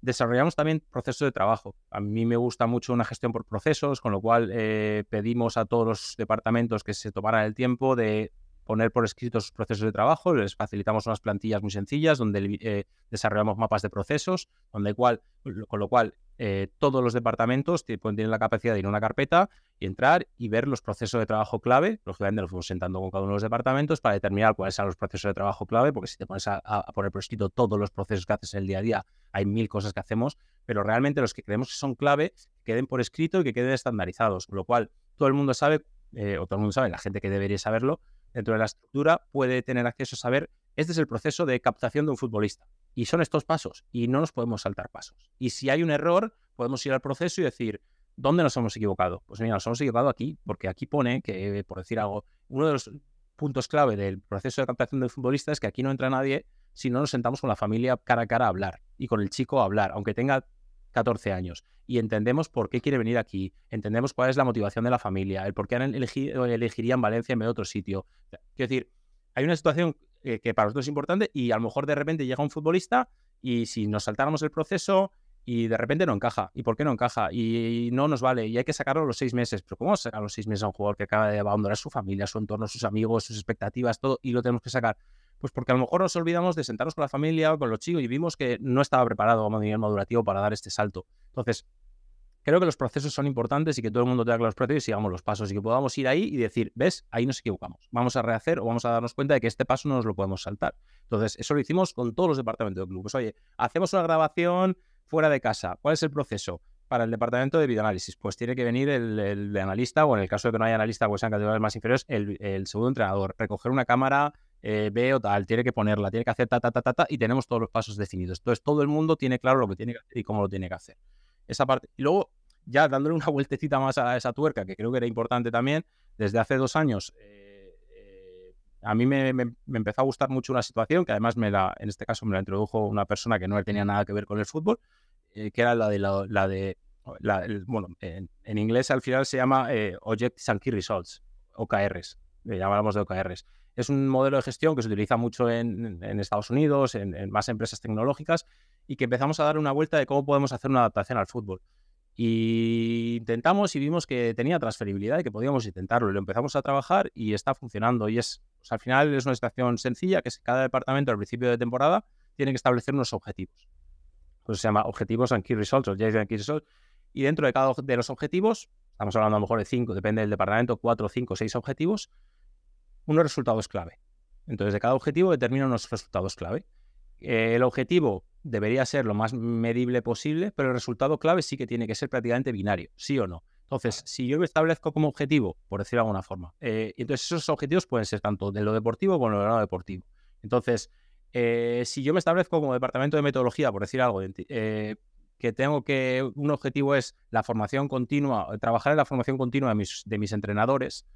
Desarrollamos también procesos de trabajo. A mí me gusta mucho una gestión por procesos, con lo cual eh, pedimos a todos los departamentos que se tomaran el tiempo de poner por escrito sus procesos de trabajo, les facilitamos unas plantillas muy sencillas donde eh, desarrollamos mapas de procesos, donde cual, con lo cual eh, todos los departamentos tienen la capacidad de ir a una carpeta y entrar y ver los procesos de trabajo clave. Lógicamente, nos fuimos sentando con cada uno de los departamentos para determinar cuáles son los procesos de trabajo clave, porque si te pones a, poner por escrito todos los procesos que haces en el día a día, hay mil cosas que hacemos, pero realmente los que creemos que son clave queden por escrito y que queden estandarizados, con lo cual todo el mundo sabe, eh, o todo el mundo sabe, la gente que debería saberlo, dentro de la estructura puede tener acceso a saber, este es el proceso de captación de un futbolista. Y son estos pasos, y no nos podemos saltar pasos. Y si hay un error, podemos ir al proceso y decir, ¿dónde nos hemos equivocado? Pues mira, nos hemos equivocado aquí, porque aquí pone que, por decir algo, uno de los puntos clave del proceso de captación del futbolista es que aquí no entra nadie si no nos sentamos con la familia cara a cara a hablar y con el chico a hablar, aunque tenga 14 años. Y entendemos por qué quiere venir aquí, entendemos cuál es la motivación de la familia, el por qué elegirían Valencia en vez de otro sitio. Quiero decir, hay una situación eh, que para nosotros es importante y a lo mejor de repente llega un futbolista y si nos saltáramos el proceso y de repente no encaja. ¿Y por qué no encaja? Y no nos vale. Y hay que sacarlo los seis meses. Pero ¿cómo sacar los seis meses a un jugador que acaba de abandonar su familia, su entorno, sus amigos, sus expectativas, todo, y lo tenemos que sacar? Pues porque a lo mejor nos olvidamos de sentarnos con la familia o con los chicos y vimos que no estaba preparado a nivel madurativo para dar este salto. Entonces, creo que los procesos son importantes y que todo el mundo tenga claros los procesos y sigamos los pasos y que podamos ir ahí y decir, ves, ahí nos equivocamos. Vamos a rehacer o vamos a darnos cuenta de que este paso no nos lo podemos saltar. Entonces, eso lo hicimos con todos los departamentos del club. Pues oye, hacemos una grabación fuera de casa. ¿Cuál es el proceso? Para el departamento de videoanálisis, pues tiene que venir el, analista, o en el caso de que no haya analista, pues sean categorías más inferiores, el, segundo entrenador, recoger una cámara, eh, ve o tal, tiene que ponerla, tiene que hacer ta, ta, ta, ta, ta, y tenemos todos los pasos definidos. Entonces, todo el mundo tiene claro lo que tiene que hacer y cómo lo tiene que hacer. Esa parte. Y luego, ya dándole una vueltecita más a esa tuerca, que creo que era importante también, desde hace dos años, eh, eh, a mí me, empezó a gustar mucho una situación que además me la, en este caso me la introdujo una persona que no tenía nada que ver con el fútbol, eh, que era la de la, de bueno, en, inglés al final se llama Objectives and Key Results, OKRs, le llamamos de OKRs. Es un modelo de gestión que se utiliza mucho en, Estados Unidos, en, más empresas tecnológicas, y que empezamos a dar una vuelta de cómo podemos hacer una adaptación al fútbol. Y intentamos y vimos que tenía transferibilidad y que podíamos intentarlo. Y lo empezamos a trabajar y está funcionando. Y es, al final es una situación sencilla, que cada departamento al principio de temporada tiene que establecer unos objetivos pues se llama objetivos and key results, o and key y dentro de cada de los objetivos, estamos hablando a lo mejor de cinco, depende del departamento, cuatro, cinco, seis objetivos, unos resultados clave. Entonces, de cada objetivo determina unos resultados clave. Eh, el objetivo debería ser lo más medible posible, pero el resultado clave sí que tiene que ser prácticamente binario, sí o no. Entonces, si yo me establezco como objetivo, por decirlo de alguna forma, eh, entonces esos objetivos pueden ser tanto de lo deportivo como de lo no deportivo. Entonces, eh, si yo me establezco como departamento de metodología, por decir algo, eh, que tengo que, un objetivo es la formación continua, trabajar en la formación continua de mis, de mis entrenadores,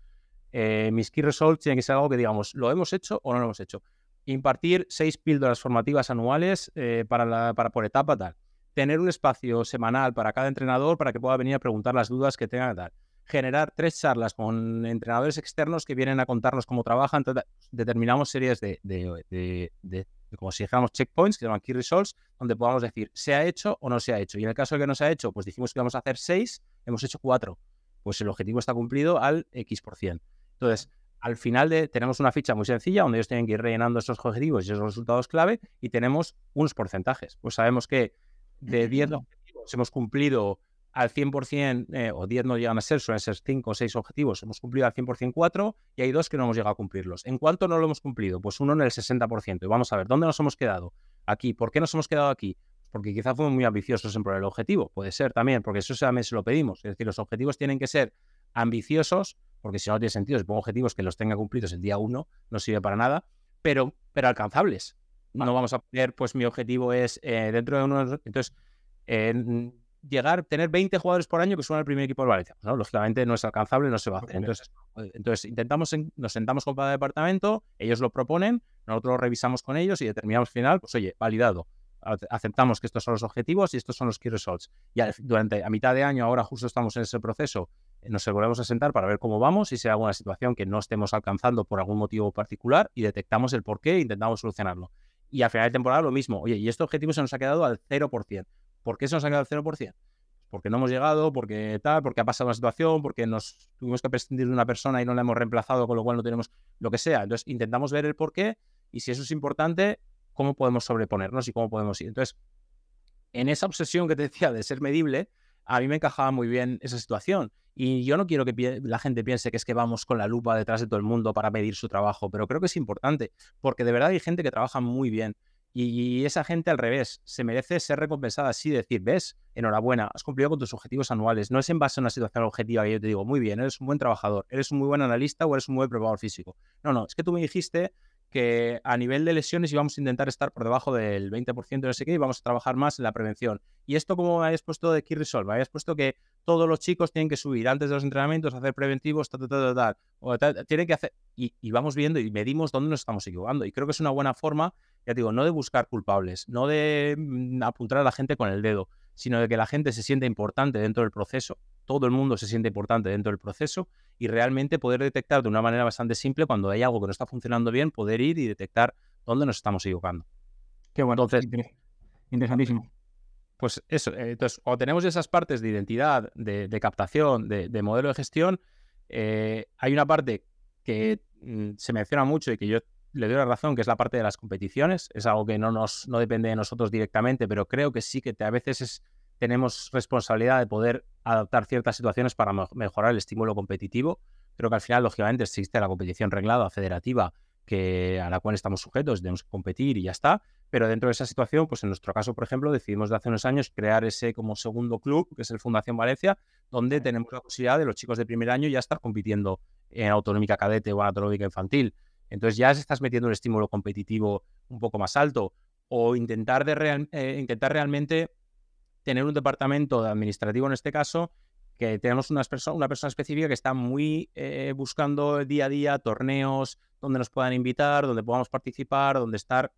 mis key results tienen que ser algo que digamos, ¿lo hemos hecho o no lo hemos hecho? Impartir seis píldoras formativas anuales para, para por etapa tal. Tener un espacio semanal para cada entrenador para que pueda venir a preguntar las dudas que tenga tal generar tres charlas con entrenadores externos que vienen a contarnos cómo trabajan. determinamos series de, como si dijéramos checkpoints, que se llaman key results, donde podamos decir, ¿se ha hecho o no se ha hecho? Y en el caso de que no se ha hecho, pues dijimos que íbamos a hacer seis, hemos hecho cuatro. Pues el objetivo está cumplido al X%. Entonces, al final de, tenemos una ficha muy sencilla donde ellos tienen que ir rellenando esos objetivos y esos resultados clave y tenemos unos porcentajes. Pues sabemos que de 10 objetivos hemos cumplido al 100%, eh, o 10 no llegan a ser, suelen ser 5 o 6 objetivos, hemos cumplido al 100% 4 y hay dos que no hemos llegado a cumplirlos. ¿En cuánto no lo hemos cumplido? Pues uno en el 60%. Y vamos a ver, ¿dónde nos hemos quedado? Aquí. ¿Por qué nos hemos quedado aquí? Porque quizá fuimos muy ambiciosos en poner el objetivo. Puede ser también, porque eso también se lo pedimos. Es decir, los objetivos tienen que ser ambiciosos, porque si no, tiene sentido. Si pongo objetivos que los tenga cumplidos el día 1, no sirve para nada, pero, pero alcanzables. No vamos a poner, pues mi objetivo es eh, dentro de unos... Entonces, llegar, tener 20 jugadores por año que suban al primer equipo de Valencia. ¿no? Lógicamente no es alcanzable, no se va a hacer. Entonces, entonces intentamos, nos sentamos con cada departamento, ellos lo proponen, nosotros lo revisamos con ellos y determinamos al final, pues oye, validado. Aceptamos que estos son los objetivos y estos son los key results. Y durante a mitad de año, ahora justo estamos en ese proceso, nos volvemos a sentar para ver cómo vamos, y si hay alguna situación que no estemos alcanzando por algún motivo particular y detectamos el por qué e intentamos solucionarlo. Y a final de temporada lo mismo. Oye, y este objetivo se nos ha quedado al 0%. ¿Por qué se nos ha quedado al 0%? Porque no hemos llegado, porque tal, porque ha pasado una situación, porque nos tuvimos que prescindir de una persona y no la hemos reemplazado, con lo cual no tenemos lo que sea. Entonces, intentamos ver el por qué y si eso es importante, cómo podemos sobreponernos y cómo podemos ir. Entonces, en esa obsesión que te decía de ser medible, a mí me encajaba muy bien esa situación. Y yo no quiero que la gente piense que es que vamos con la lupa detrás de todo el mundo para medir su trabajo, pero creo que es importante, porque de verdad hay gente que trabaja muy bien. Y esa gente al revés, se merece ser recompensada así, decir, ves, enhorabuena, has cumplido con tus objetivos anuales. No es en base a una situación objetiva que yo te digo, muy bien, eres un buen trabajador, eres un muy buen analista o eres un buen preparador físico. No, no, es que tú me dijiste que a nivel de lesiones íbamos a intentar estar por debajo del 20% de no sé y vamos a trabajar más en la prevención. Y esto como me habías puesto de Key Resolve, me habías puesto que todos los chicos tienen que subir antes de los entrenamientos, hacer preventivos, tal, tal, tal, tal, tienen que hacer, y, y, vamos viendo y medimos dónde nos estamos equivocando. Y creo que es una buena forma, ya digo, no de buscar culpables, no de mm, apuntar a la gente con el dedo, sino de que la gente se sienta importante dentro del proceso, todo el mundo se siente importante dentro del proceso y realmente poder detectar de una manera bastante simple cuando hay algo que no está funcionando bien, poder ir y detectar dónde nos estamos equivocando. Qué bueno. Entonces, interesantísimo. Pues eso, eh, entonces, cuando tenemos esas partes de identidad, de, captación, de, modelo de gestión, eh, hay una parte que mm, se menciona mucho y que yo le doy la razón, que es la parte de las competiciones. Es algo que no, nos, no depende de nosotros directamente, pero creo que sí que a veces es, tenemos responsabilidad de poder adaptar ciertas situaciones para mejorar el estímulo competitivo. Creo que al final, lógicamente, existe la competición reglada, federativa, que, a la cual estamos sujetos, tenemos que competir y ya está. Pero dentro de esa situación, pues en nuestro caso, por ejemplo, decidimos de hace unos años crear ese como segundo club, que es el Fundación Valencia, donde tenemos la posibilidad de los chicos de primer año ya estar compitiendo en autonómica cadete o autonómica infantil. Entonces ya estás metiendo el estímulo competitivo un poco más alto o intentar, de eh, intentar realmente tener un departamento administrativo en este caso que tenemos una, una persona específica que está muy eh, buscando día a día torneos donde nos puedan invitar, donde podamos participar, donde estar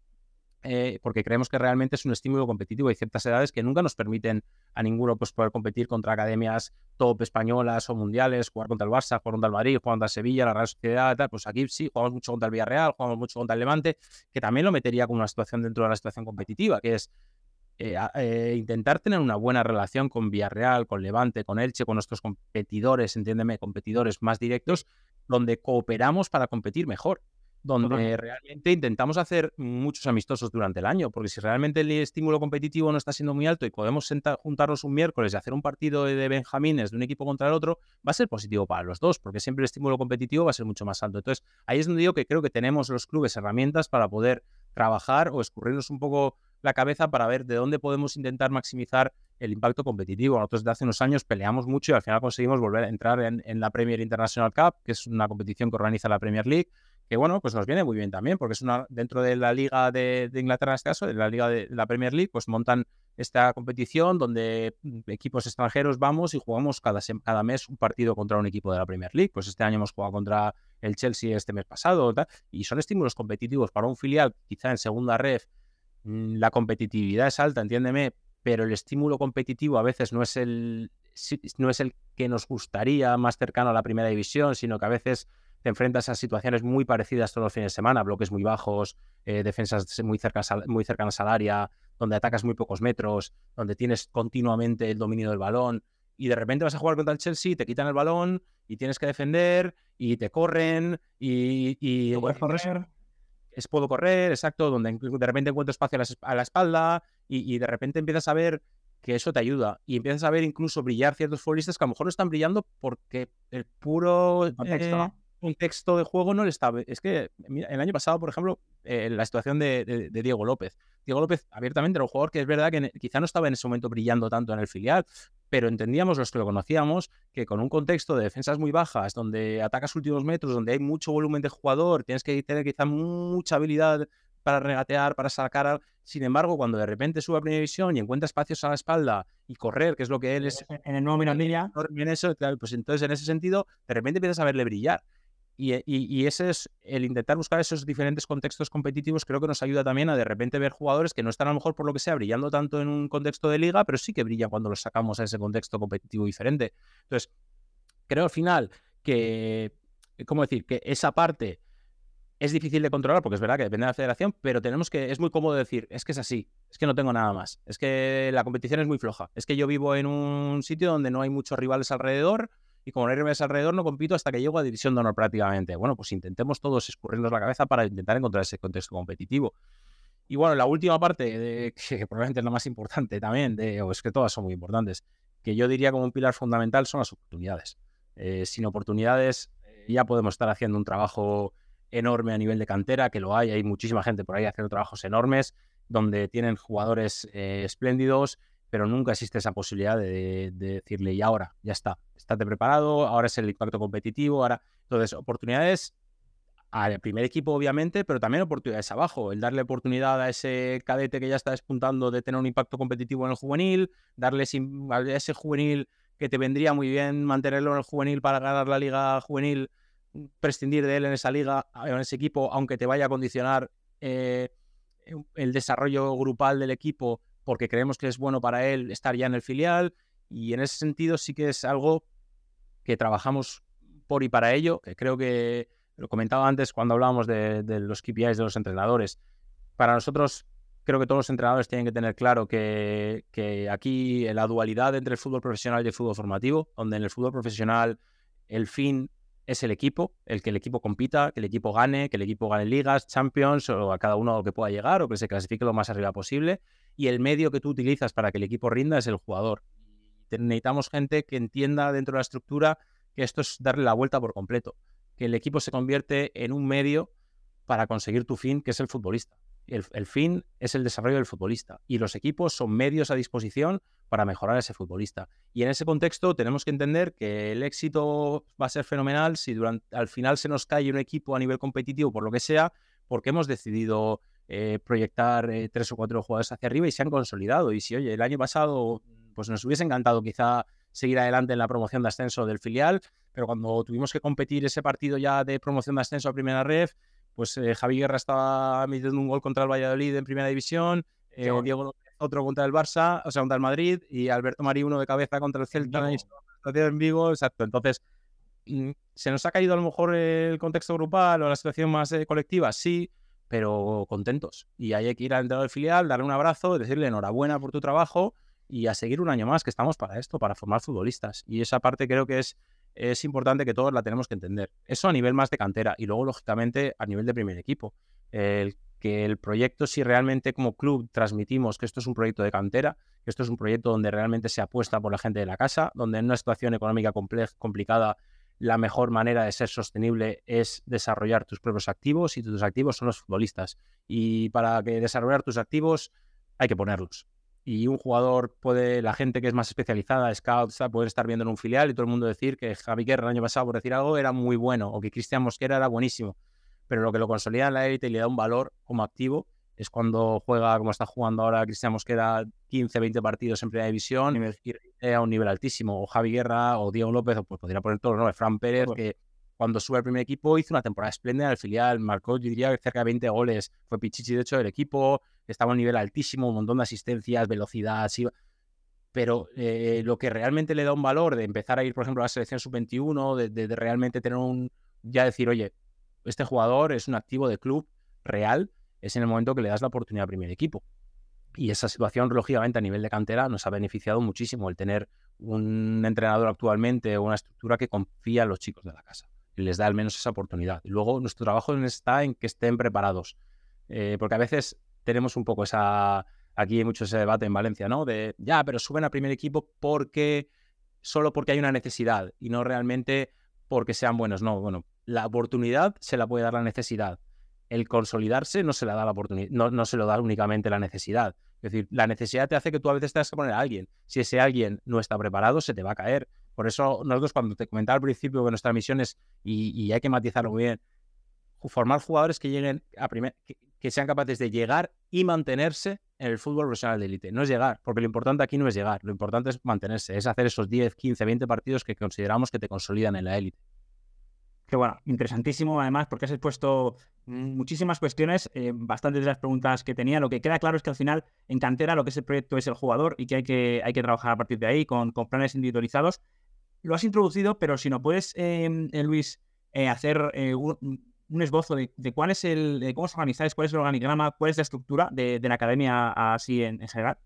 eh, porque creemos que realmente es un estímulo competitivo. Hay ciertas edades que nunca nos permiten a ninguno pues, poder competir contra academias top españolas o mundiales, jugar contra el Barça, jugar contra el Madrid, jugar contra Sevilla, la Real Sociedad, tal. Pues aquí sí, jugamos mucho contra el Villarreal, jugamos mucho contra el Levante, que también lo metería como una situación dentro de la situación competitiva, que es eh, eh, intentar tener una buena relación con Villarreal, con Levante, con Elche, con nuestros competidores, entiéndeme, competidores más directos, donde cooperamos para competir mejor donde realmente intentamos hacer muchos amistosos durante el año, porque si realmente el estímulo competitivo no está siendo muy alto y podemos juntarnos un miércoles y hacer un partido de benjamines de un equipo contra el otro, va a ser positivo para los dos, porque siempre el estímulo competitivo va a ser mucho más alto. Entonces, ahí es donde digo que creo que tenemos los clubes herramientas para poder trabajar o escurrirnos un poco la cabeza para ver de dónde podemos intentar maximizar el impacto competitivo. Nosotros desde hace unos años peleamos mucho y al final conseguimos volver a entrar en, en la Premier International Cup, que es una competición que organiza la Premier League que bueno, pues nos viene muy bien también, porque es una, dentro de la Liga de, Inglaterra en este caso, de la Liga de la Premier League, pues montan esta competición donde mm, equipos extranjeros vamos y jugamos cada, mes un partido contra un equipo de la Premier League. Pues este año hemos jugado contra el Chelsea este mes pasado, y son estímulos competitivos para un filial, quizá en segunda ref, mm, la competitividad es alta, entiéndeme, pero el estímulo competitivo a veces no es el no es el que nos gustaría más cercano a la primera división, sino que a veces te enfrentas a situaciones muy parecidas todos los fines de semana, bloques muy bajos, eh, defensas muy cercanas, muy cercanas al área, donde atacas muy pocos metros, donde tienes continuamente el dominio del balón y de repente vas a jugar contra el Chelsea, te quitan el balón y tienes que defender y te corren y... y puedes correr? Es puedo correr, exacto, donde de repente encuentro espacio a la, espalda y, de repente empiezas a ver que eso te ayuda y empiezas a ver incluso brillar ciertos futbolistas que a lo mejor no están brillando porque el puro contexto de juego no le estaba. Es que el año pasado, por ejemplo, eh, la situación de, Diego López. Diego López abiertamente era un jugador que es verdad que quizá no estaba en ese momento brillando tanto en el filial, pero entendíamos los que lo conocíamos que con un contexto de defensas muy bajas, donde atacas últimos metros, donde hay mucho volumen de jugador, tienes que tener quizá mucha habilidad para regatear, para sacar. Sin embargo, cuando de repente sube a primera división y encuentra espacios a la espalda y correr, que es lo que él es. En el nuevo Mirandilla. En eso, pues entonces en ese sentido, de repente empiezas a verle brillar. Eh, y, ese es el intentar buscar esos diferentes contextos competitivos, creo que nos ayuda también a de repente ver jugadores que no están a lo mejor por lo que sea brillando tanto en un contexto de liga, pero sí que brillan cuando los sacamos a ese contexto competitivo diferente. Entonces, creo al final que, ¿cómo decir? Que esa parte es difícil de controlar porque es verdad que depende de la federación, pero tenemos que, es muy cómodo decir, es que es así, es que no tengo nada más, es que la competición es muy floja, es que yo vivo en un sitio donde no hay muchos rivales alrededor y como no hay rivales alrededor, no compito hasta que llego a División de Honor prácticamente. Bueno, pues intentemos todos escurrirnos la cabeza para intentar encontrar ese contexto competitivo. Y bueno, la última parte, de, que probablemente es la más importante también, de, o es que todas son muy importantes, que yo diría como un pilar fundamental son las oportunidades. Eh, sin oportunidades eh, ya podemos estar haciendo un trabajo enorme a nivel de cantera, que lo hay, hay muchísima gente por ahí haciendo trabajos enormes, donde tienen jugadores eh, espléndidos, pero nunca existe esa posibilidad de, decirle, y ahora, ya está, estate preparado, ahora es el impacto competitivo, ahora... Entonces, oportunidades al primer equipo, obviamente, pero también oportunidades abajo. El darle oportunidad a ese cadete que ya está despuntando de tener un impacto competitivo en el juvenil, darle a ese juvenil que te vendría muy bien mantenerlo en el juvenil para ganar la liga juvenil, prescindir de él en esa liga, en ese equipo, aunque te vaya a condicionar eh, el desarrollo grupal del equipo, porque creemos que es bueno para él estar ya en el filial. Y en ese sentido sí que es algo que trabajamos por y para ello, que creo que lo comentaba antes cuando hablábamos de, los KPIs de los entrenadores. Para nosotros, creo que todos los entrenadores tienen que tener claro que, aquí la dualidad entre el fútbol profesional y el fútbol formativo, donde en el fútbol profesional el fin es el equipo, el que el equipo compita, que el equipo gane, que el equipo gane ligas, champions o a cada uno que pueda llegar o que se clasifique lo más arriba posible. Y el medio que tú utilizas para que el equipo rinda es el jugador. Necesitamos gente que entienda dentro de la estructura que esto es darle la vuelta por completo que el equipo se convierte en un medio para conseguir tu fin, que es el futbolista. El, fin es el desarrollo del futbolista y los equipos son medios a disposición para mejorar a ese futbolista. Y en ese contexto tenemos que entender que el éxito va a ser fenomenal si durante, al final se nos cae un equipo a nivel competitivo por lo que sea, porque hemos decidido eh, proyectar eh, tres o cuatro jugadores hacia arriba y se han consolidado. Y si, oye, el año pasado pues nos hubiese encantado quizá seguir adelante en la promoción de ascenso del filial, pero cuando tuvimos que competir ese partido ya de promoción de ascenso a primera ref, pues eh, Javi Guerra estaba metiendo un gol contra el Valladolid en primera división, eh, Diego otro contra el Barça, o sea, contra el Madrid, y Alberto Marí uno de cabeza contra el Celta en Vigo, exacto. Entonces, mm, ¿se nos ha caído a lo mejor el contexto grupal o la situación más eh, colectiva? Sí, pero contentos. Y hay que ir al entrenador del filial, darle un abrazo, decirle enhorabuena por tu trabajo y a seguir un año más, que estamos para esto, para formar futbolistas. Y esa parte creo que es es importante que todos la tenemos que entender. Eso a nivel más de cantera y luego, lógicamente, a nivel de primer equipo. El que el proyecto, si realmente como club transmitimos que esto es un proyecto de cantera, que esto es un proyecto donde realmente se apuesta por la gente de la casa, donde en una situación económica complicada la mejor manera de ser sostenible es desarrollar tus propios activos y tus activos son los futbolistas. Y para que desarrollar tus activos hay que ponerlos y un jugador puede, la gente que es más especializada, scouts, puede estar viendo en un filial y todo el mundo decir que Javi Guerra el año pasado, por decir algo, era muy bueno o que Cristian Mosquera era buenísimo. Pero lo que lo consolida en la élite y le da un valor como activo es cuando juega, como está jugando ahora Cristian Mosquera, 15, 20 partidos en primera división y a un nivel altísimo. O Javi Guerra o Diego López, o pues podría poner todos, ¿no? Fran Pérez, que cuando sube al primer equipo hizo una temporada espléndida en el filial, marcó, yo diría, cerca de 20 goles. Fue Pichichi, de hecho, del equipo, estaba a un nivel altísimo, un montón de asistencias, velocidad, pero eh, lo que realmente le da un valor de empezar a ir, por ejemplo, a la selección sub-21, de, realmente tener un, ya decir, oye, este jugador es un activo de club real, es en el momento que le das la oportunidad al primer equipo. Y esa situación, lógicamente, a nivel de cantera, nos ha beneficiado muchísimo el tener un entrenador actualmente una estructura que confía en los chicos de la casa y les da al menos esa oportunidad. Y luego nuestro trabajo está en que estén preparados, eh, porque a veces tenemos un poco esa, aquí hay mucho ese debate en Valencia, ¿no? De, ya, pero suben a primer equipo porque, solo porque hay una necesidad y no realmente porque sean buenos. No, bueno, la oportunidad se la puede dar la necesidad. El consolidarse no se la da la oportunidad, no, no se lo da únicamente la necesidad. Es decir, la necesidad te hace que tú a veces tengas que poner a alguien. Si ese alguien no está preparado, se te va a caer. Por eso nosotros cuando te comentaba al principio que nuestra misión es, y, y hay que matizarlo muy bien, formar jugadores que lleguen a primer, sean capaces de llegar y mantenerse en el fútbol profesional de élite. No es llegar, porque lo importante aquí no es llegar, lo importante es mantenerse, es hacer esos 10, 15, 20 partidos que consideramos que te consolidan en la élite. Qué bueno, interesantísimo además, porque has expuesto muchísimas cuestiones, eh, bastantes de las preguntas que tenía. Lo que queda claro es que al final, en cantera, lo que es el proyecto es el jugador y que hay que, hay que trabajar a partir de ahí con, planes individualizados. Lo has introducido, pero si no puedes, em, eh, Luis, eh, hacer un, un esbozo de, cuál es el, cómo os organizáis, cuál es el organigrama, cuál es la estructura de, la academia así en, general.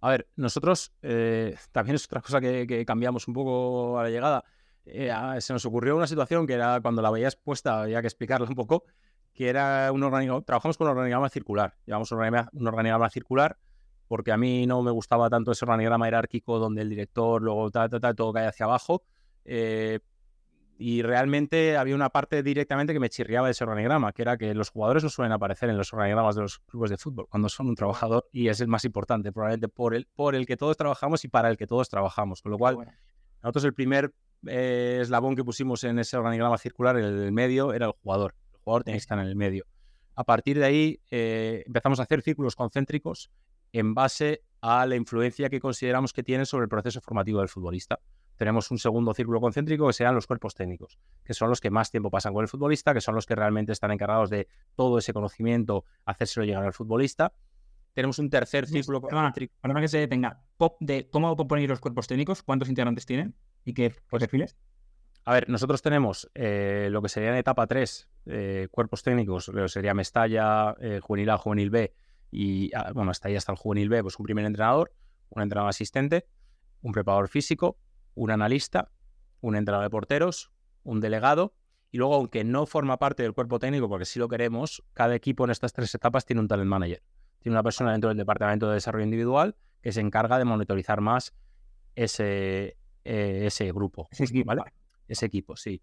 A ver, nosotros eh, también es otra cosa que, cambiamos un poco a la llegada. Eh, se nos ocurrió una situación que era cuando la veías puesta, había que explicarla un poco, que era un organigrama, trabajamos con un organigrama circular, llevamos un organigrama, un organigrama circular porque a mí no me gustaba tanto ese organigrama jerárquico donde el director, luego ta, ta, ta, todo cae hacia abajo. Eh, y realmente había una parte directamente que me chirriaba de ese organigrama, que era que los jugadores no suelen aparecer en los organigramas de los clubes de fútbol cuando son un trabajador y es el más importante, probablemente por el, por el que todos trabajamos y para el que todos trabajamos. Con lo cual, nosotros el primer eh, eslabón que pusimos en ese organigrama circular, en el medio, era el jugador. El jugador tiene que estar en el medio. A partir de ahí eh, empezamos a hacer círculos concéntricos en base a la influencia que consideramos que tiene sobre el proceso formativo del futbolista tenemos un segundo círculo concéntrico que sean los cuerpos técnicos, que son los que más tiempo pasan con el futbolista, que son los que realmente están encargados de todo ese conocimiento, hacérselo llegar al futbolista. Tenemos un tercer círculo concéntrico. Perdona que se detenga. Pop de cómo poner los cuerpos técnicos, ¿cuántos integrantes tienen y qué perfiles? A ver, nosotros tenemos eh, lo que sería en etapa 3, eh, cuerpos técnicos, sería Mestalla, eh, Juvenil A, Juvenil B, y ah, bueno, hasta ahí hasta el Juvenil B, pues un primer entrenador, un entrenador asistente, un preparador físico, un analista, un entrenador de porteros, un delegado y luego, aunque no forma parte del cuerpo técnico, porque sí lo queremos, cada equipo en estas tres etapas tiene un talent manager. Tiene una persona dentro del departamento de desarrollo individual que se encarga de monitorizar más ese, eh, ese grupo. Ese equipo, ¿vale? Ese equipo, sí.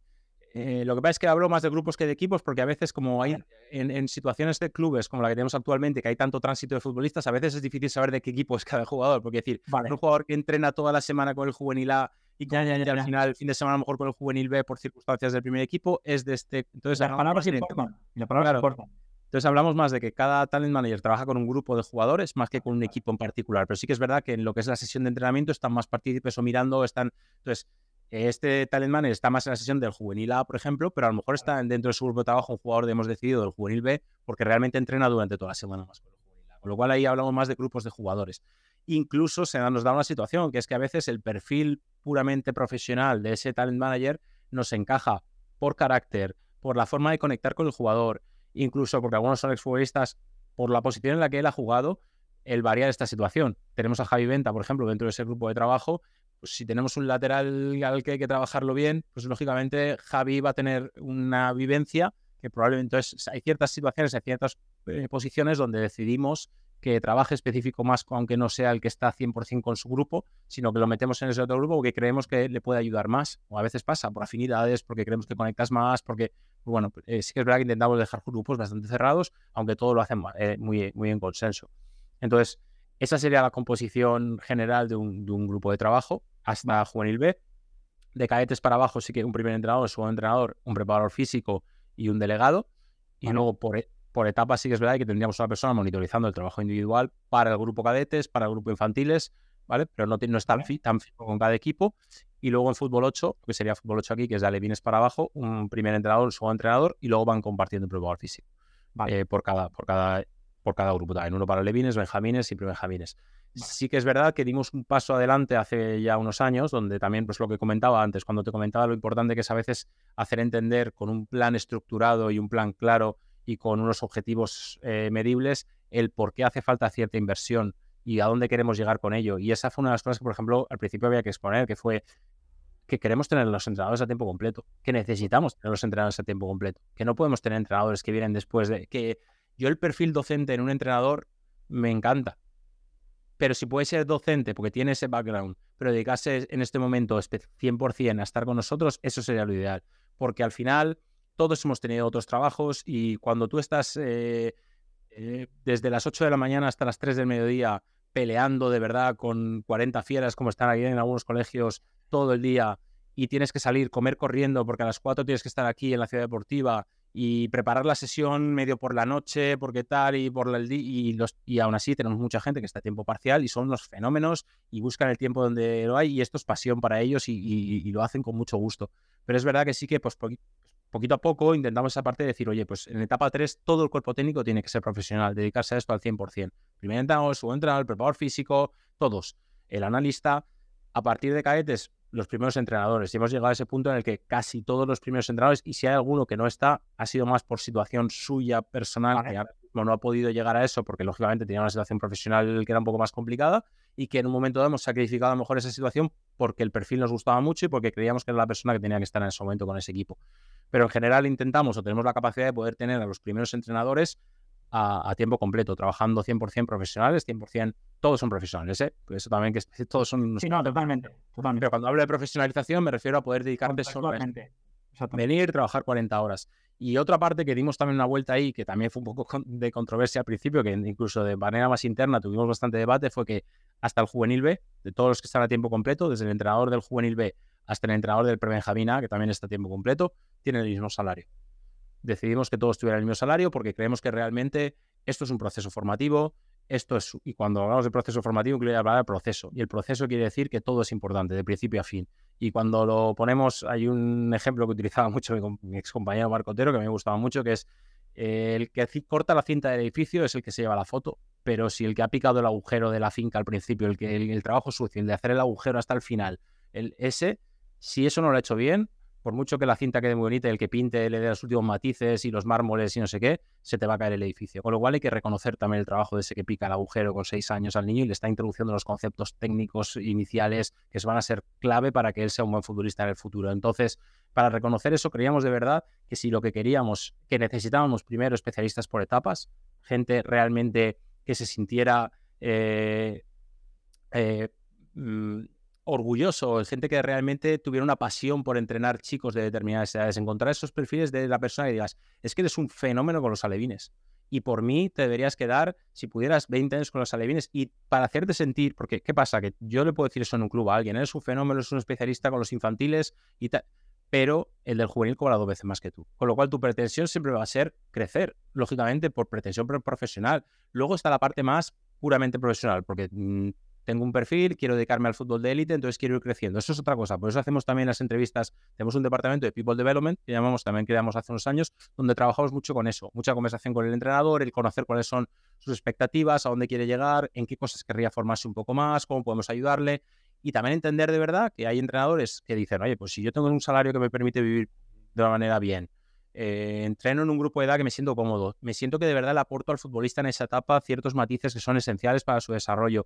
Eh, lo que pasa es que hablo más de grupos que de equipos porque a veces como hay en, situaciones de clubes como la que tenemos actualmente, que hay tanto tránsito de futbolistas, a veces es difícil saber de qué equipo es cada jugador. Porque decir, un jugador que entrena toda la semana con el juvenil A y que al final el fin de semana a lo mejor con el juvenil B por circunstancias del primer equipo es de este... Entonces, las palabras importan. La palabra Entonces hablamos más de que cada talent manager trabaja con un grupo de jugadores más que con un equipo en particular. Pero sí que es verdad que en lo que es la sesión de entrenamiento están más partícipes o mirando, están... Entonces, este talent manager está más en la sesión del juvenil A, por ejemplo, pero a lo mejor está dentro de su grupo de trabajo un jugador hemos decidido del juvenil B porque realmente entrena durante toda la semana más con el juvenil A. Con lo cual ahí hablamos más de grupos de jugadores. Incluso se nos da una situación que es que a veces el perfil puramente profesional de ese talent manager nos encaja por carácter, por la forma de conectar con el jugador, incluso porque algunos son exfutbolistas, por la posición en la que él ha jugado, el variar esta situación. Tenemos a Javi Venta, por ejemplo, dentro de ese grupo de trabajo, pues si tenemos un lateral al que hay que trabajarlo bien, pues lógicamente Javi va a tener una vivencia que probablemente entonces hay ciertas situaciones, hay ciertas eh, posiciones donde decidimos que trabaje específico más, aunque no sea el que está 100% con su grupo, sino que lo metemos en ese otro grupo porque creemos que le puede ayudar más. O a veces pasa por afinidades, porque creemos que conectas más, porque, bueno, eh, sí que es verdad que intentamos dejar grupos bastante cerrados, aunque todo lo hacen eh, muy, muy en consenso. Entonces, esa sería la composición general de un, de un grupo de trabajo hasta Juvenil B. De cadetes para abajo sí que un primer entrenador, un segundo entrenador, un preparador físico y un delegado. Y luego por, e, por etapas sí que es verdad que tendríamos una persona monitorizando el trabajo individual para el grupo cadetes, para el grupo infantiles, ¿vale? Pero no, no es tan, tan fijo con cada equipo. Y luego en fútbol 8, que sería fútbol 8 aquí, que es de alevines para abajo, un primer entrenador, un segundo entrenador, y luego van compartiendo el preparador físico. Eh, por, cada, por, cada, por cada grupo también. Uno para alevines, benjamines y prebenjamines. Sí que es verdad que dimos un paso adelante hace ya unos años, donde también, pues lo que comentaba antes, cuando te comentaba lo importante que es a veces hacer entender con un plan estructurado y un plan claro y con unos objetivos eh, medibles el por qué hace falta cierta inversión y a dónde queremos llegar con ello. Y esa fue una de las cosas que, por ejemplo, al principio había que exponer, que fue que queremos tener los entrenadores a tiempo completo, que necesitamos tener los entrenadores a tiempo completo, que no podemos tener entrenadores que vienen después de que yo el perfil docente en un entrenador me encanta, pero si puede ser docente porque tiene ese background, pero dedicarse en este momento 100% a estar con nosotros, eso sería lo ideal. Porque al final todos hemos tenido otros trabajos y cuando tú estás eh, eh, desde las 8 de la mañana hasta las 3 del mediodía peleando de verdad con 40 fieras como están ahí en algunos colegios todo el día y tienes que salir, comer corriendo porque a las 4 tienes que estar aquí en la ciudad deportiva y preparar la sesión medio por la noche, porque tal, y por el y, los, y aún así tenemos mucha gente que está a tiempo parcial y son los fenómenos y buscan el tiempo donde lo hay y esto es pasión para ellos y, lo hacen con mucho gusto. Pero es verdad que sí que pues poquito a poco intentamos esa parte de decir, oye, pues en etapa 3 todo el cuerpo técnico tiene que ser profesional, dedicarse a esto al 100%. Primer entrenador, segundo entrenador, el preparador físico, todos. El analista, a partir de cadetes, los primeros entrenadores. Y hemos llegado a ese punto en el que casi todos los primeros entrenadores, y si hay alguno que no está, ha sido más por situación suya personal, que no ha podido llegar a eso porque lógicamente tenía una situación profesional que era un poco más complicada y que en un momento dado hemos sacrificado a lo mejor esa situación porque el perfil nos gustaba mucho y porque creíamos que era la persona que tenía que estar en ese momento con ese equipo. Pero en general intentamos o tenemos la capacidad de poder tener a los primeros entrenadores a, tiempo completo, trabajando 100% profesionales, 100%, todos son profesionales, ¿eh? Eso también que todos son... Sí, no, totalmente, totalmente. Pero cuando hablo de profesionalización me refiero a poder dedicarte solo a venir, trabajar 40 horas. Y otra parte que dimos también una vuelta ahí, que también fue un poco de controversia al principio, que incluso de manera más interna tuvimos bastante debate, fue que hasta el juvenil B, de todos los que están a tiempo completo, desde el entrenador del juvenil B hasta el entrenador del prebenjamín A, que también está a tiempo completo, tienen el mismo salario. Decidimos que todos tuvieran el mismo salario porque creemos que realmente esto es un proceso formativo, esto es, y cuando hablamos de proceso formativo, incluye hablar de proceso. Y el proceso quiere decir que todo es importante, de principio a fin. Y cuando lo ponemos, hay un ejemplo que utilizaba mucho mi, ex compañero Marco Otero, que me gustaba mucho, que es eh, el que corta la cinta del edificio es el que se lleva la foto, pero si el que ha picado el agujero de la finca al principio, el que el, trabajo sucio, el de hacer el agujero hasta el final, el ese, si eso no lo ha hecho bien, por mucho que la cinta quede muy bonita y el que pinte le dé los últimos matices y los mármoles y no sé qué, se te va a caer el edificio. Con lo cual hay que reconocer también el trabajo de ese que pica el agujero con seis años al niño y le está introduciendo los conceptos técnicos iniciales que van a ser clave para que él sea un buen futbolista en el futuro. Entonces, para reconocer eso, creíamos de verdad que si lo que queríamos, que necesitábamos primero especialistas por etapas, gente realmente que se sintiera... Eh, eh, orgulloso, gente que realmente tuviera una pasión por entrenar chicos de determinadas edades, encontrar esos perfiles de la persona y digas, es que eres un fenómeno con los alevines. Y por mí te deberías quedar, si pudieras, 20 años con los alevines. Y para hacerte sentir, porque ¿qué pasa? Que yo le puedo decir eso en un club a alguien, eres un fenómeno, eres un especialista con los infantiles y tal. Pero el del juvenil cobra dos veces más que tú. Con lo cual tu pretensión siempre va a ser crecer, lógicamente, por pretensión profesional. Luego está la parte más puramente profesional, porque mm, tengo un perfil, quiero dedicarme al fútbol de élite, entonces quiero ir creciendo. Eso es otra cosa. Por eso hacemos también las entrevistas. Tenemos un departamento de People Development, que llamamos también, creamos hace unos años, donde trabajamos mucho con eso. Mucha conversación con el entrenador, el conocer cuáles son sus expectativas, a dónde quiere llegar, en qué cosas querría formarse un poco más, cómo podemos ayudarle. Y también entender de verdad que hay entrenadores que dicen, oye, pues si yo tengo un salario que me permite vivir de una manera bien, eh, entreno en un grupo de edad que me siento cómodo, me siento que de verdad le aporto al futbolista en esa etapa ciertos matices que son esenciales para su desarrollo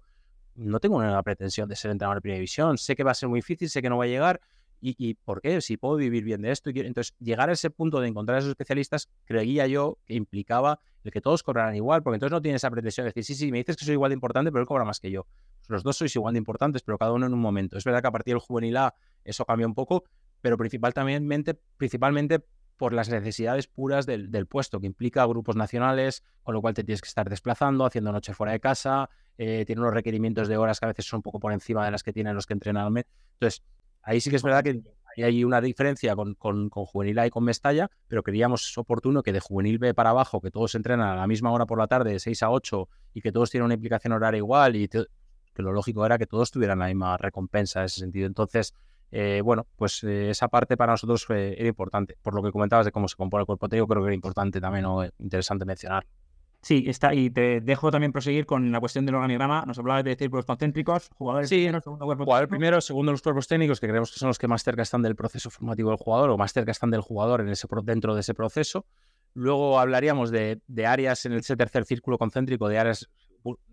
no tengo una pretensión de ser entrenador de primera división, sé que va a ser muy difícil, sé que no va a llegar, ¿Y, por qué? Si puedo vivir bien de esto. Y entonces, llegar a ese punto de encontrar a esos especialistas, creía yo que implicaba el que todos cobraran igual, porque entonces no tiene esa pretensión de decir, sí, sí, me dices que soy igual de importante, pero él cobra más que yo. Pues los dos sois igual de importantes, pero cada uno en un momento. Es verdad que a partir del juvenil A eso cambia un poco, pero principalmente, principalmente por las necesidades puras del, puesto, que implica grupos nacionales, con lo cual te tienes que estar desplazando, haciendo noche fuera de casa, eh, tiene unos requerimientos de horas que a veces son un poco por encima de las que tienen los que entrenan. Entonces, ahí sí que es verdad que hay una diferencia con, con, Juvenil A y con Mestalla, pero creíamos oportuno que de Juvenil B para abajo, que todos entrenan a la misma hora por la tarde, de 6 a 8, y que todos tienen una implicación horaria igual, y que lo lógico era que todos tuvieran la misma recompensa en ese sentido. Entonces, eh, bueno, pues eh, esa parte para nosotros era importante. Por lo que comentabas de cómo se compone el cuerpo técnico, creo que era importante también o interesante mencionar. Sí, está, y te dejo también proseguir con la cuestión del organigrama. Nos hablabas de círculos concéntricos, jugadores sí, primero, segundo cuerpo jugador primero, segundo los cuerpos técnicos, que creemos que son los que más cerca están del proceso formativo del jugador o más cerca están del jugador en ese, dentro de ese proceso. Luego hablaríamos de, de áreas en ese tercer círculo concéntrico, de áreas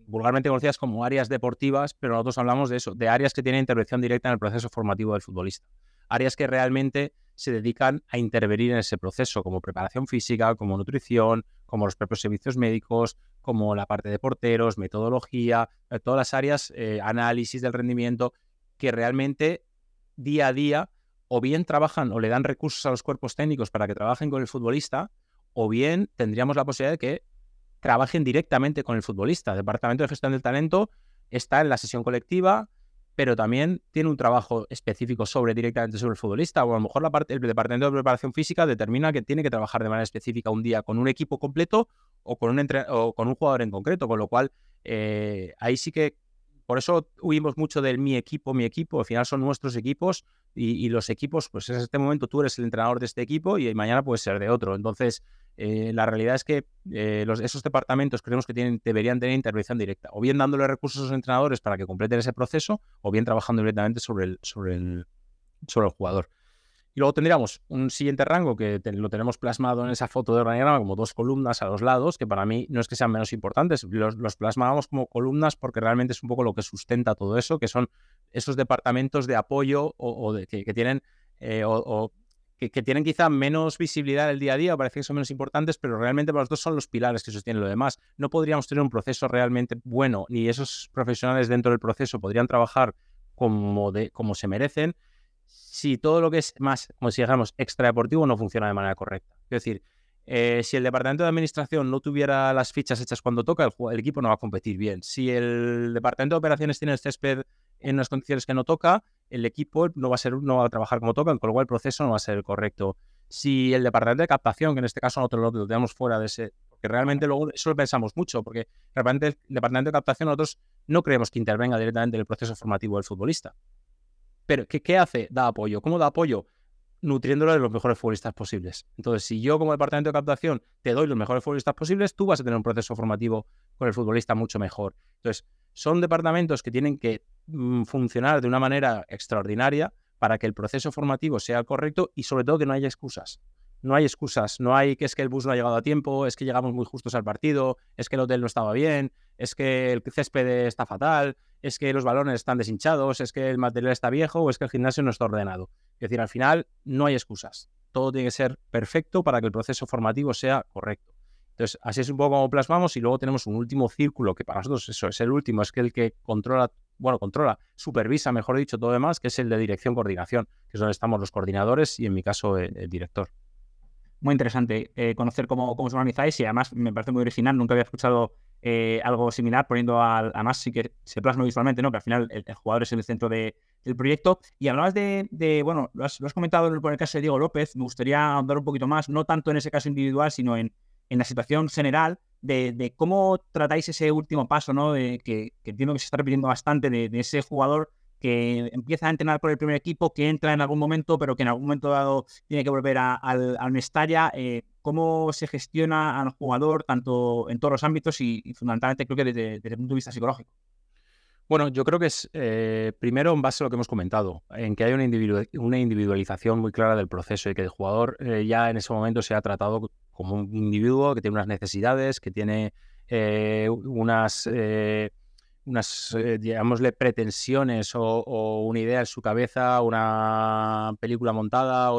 vulgarmente conocidas como áreas deportivas, pero nosotros hablamos de eso, de áreas que tienen intervención directa en el proceso formativo del futbolista. Áreas que realmente se dedican a intervenir en ese proceso, como preparación física, como nutrición, como los propios servicios médicos, como la parte de porteros, metodología, eh, todas las áreas, eh, análisis del rendimiento, que realmente día a día o bien trabajan o le dan recursos a los cuerpos técnicos para que trabajen con el futbolista, o bien tendríamos la posibilidad de que trabajen directamente con el futbolista. El Departamento de Gestión del Talento está en la sesión colectiva, pero también tiene un trabajo específico sobre directamente sobre el futbolista, o a lo mejor la parte, el departamento de preparación física determina que tiene que trabajar de manera específica un día con un equipo completo o con un, o con un jugador en concreto, con lo cual eh, ahí sí que por eso huimos mucho del mi equipo, mi equipo, al final son nuestros equipos y, y los equipos, pues en este momento tú eres el entrenador de este equipo y mañana puedes ser de otro. Entonces, eh, la realidad es que eh, esos departamentos creemos que tienen, deberían tener intervención directa, o bien dándole recursos a los entrenadores para que completen ese proceso, o bien trabajando directamente sobre el, sobre el, sobre el jugador. Y luego tendríamos un siguiente rango que lo tenemos plasmado en esa foto de organigrama como dos columnas a los lados, que para mí no es que sean menos importantes, los, plasmamos como columnas porque realmente es un poco lo que sustenta todo eso, que son esos departamentos de apoyo o, que, tienen eh, o, que, tienen quizá menos visibilidad el día a día, parece que son menos importantes, pero realmente para nosotros son los pilares que sostienen lo demás. No podríamos tener un proceso realmente bueno, ni esos profesionales dentro del proceso podrían trabajar como, de, como se merecen si todo lo que es más, como si dijéramos, extradeportivo no funciona de manera correcta. Es decir, eh, si el departamento de administración no tuviera las fichas hechas cuando toca, el, equipo no va a competir bien. Si el departamento de operaciones tiene el césped en unas condiciones que no toca, el equipo no va a ser, no va a trabajar como toca, con lo cual el proceso no va a ser el correcto. Si el departamento de captación, que en este caso nosotros lo, tenemos fuera de ese, porque realmente luego eso lo pensamos mucho, porque realmente el departamento de captación nosotros no creemos que intervenga directamente en el proceso formativo del futbolista. Pero ¿qué, qué hace? Da apoyo. ¿Cómo da apoyo? nutriéndolo de los mejores futbolistas posibles. Entonces, si yo como departamento de captación te doy los mejores futbolistas posibles, tú vas a tener un proceso formativo con el futbolista mucho mejor. Entonces, son departamentos que tienen que funcionar de una manera extraordinaria para que el proceso formativo sea correcto y sobre todo que no haya excusas. No hay excusas, no hay que es que el bus no ha llegado a tiempo, es que llegamos muy justos al partido, es que el hotel no estaba bien, es que el césped está fatal, es que los balones están deshinchados, es que el material está viejo o es que el gimnasio no está ordenado. Es decir, al final no hay excusas. Todo tiene que ser perfecto para que el proceso formativo sea correcto. Entonces, así es un poco como plasmamos y luego tenemos un último círculo que para nosotros eso es el último, es que el que controla, bueno, controla, supervisa, mejor dicho, todo demás, que es el de dirección coordinación, que es donde estamos los coordinadores y en mi caso el, director. Muy interesante eh, conocer cómo, cómo os organizáis y además me parece muy original, nunca había escuchado eh, algo similar, poniendo además sí que se plasma visualmente, ¿no? Que al final el, jugador es el centro de, del proyecto. Y hablabas de, bueno, lo has, comentado en el, caso de Diego López, me gustaría ahondar un poquito más, no tanto en ese caso individual, sino en, en la situación general de, cómo tratáis ese último paso, ¿no? De, que, entiendo que se está repitiendo bastante de, ese jugador que empieza a entrenar por el primer equipo, que entra en algún momento, pero que en algún momento dado tiene que volver al, al Mestalla. Eh, ¿Cómo se gestiona al jugador tanto en todos los ámbitos y, fundamentalmente creo que desde, desde, el punto de vista psicológico? Bueno, yo creo que es eh, primero en base a lo que hemos comentado, en que hay una, individualización muy clara del proceso y que el jugador eh, ya en ese momento se ha tratado como un individuo que tiene unas necesidades, que tiene eh, unas, unas digámosle, pretensiones o, una idea en su cabeza, una película montada.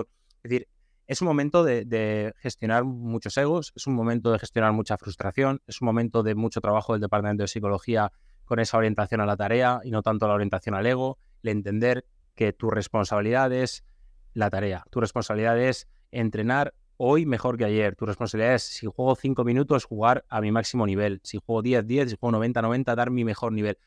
es decir, es un momento de, de, gestionar muchos egos, es un momento de gestionar mucha frustración, es un momento de mucho trabajo del Departamento de Psicología con esa orientación a la tarea y no tanto la orientación al ego, el entender que tu responsabilidad es la tarea, tu responsabilidad es entrenar hoy mejor que ayer, tu responsabilidad es si juego 5 minutos jugar a mi máximo nivel, si juego 10, 10, si juego 90, 90, dar mi mejor nivel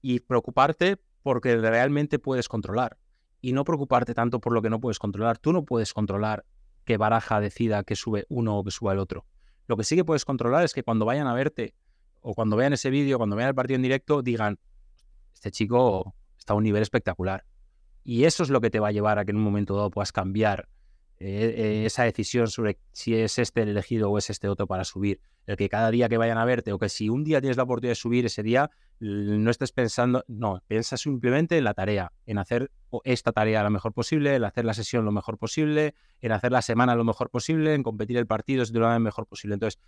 y preocuparte porque realmente puedes controlar y no preocuparte tanto por lo que no puedes controlar. Tú no puedes controlar que Baraja decida que sube uno o que suba el otro. Lo que sí que puedes controlar es que cuando vayan a verte o cuando vean ese vídeo, cuando vean el partido en directo, digan, este chico está a un nivel espectacular. Y eso es lo que te va a llevar a que en un momento dado puedas cambiar eh, eh, esa decisión sobre si es este el elegido o es este otro para subir. El que cada día que vayan a verte o que si un día tienes la oportunidad de subir ese día, no estés pensando, no, piensa simplemente en la tarea, en hacer esta tarea lo mejor posible, en hacer la sesión lo mejor posible, en hacer la semana lo mejor posible, en competir el partido de lo mejor posible. Entonces,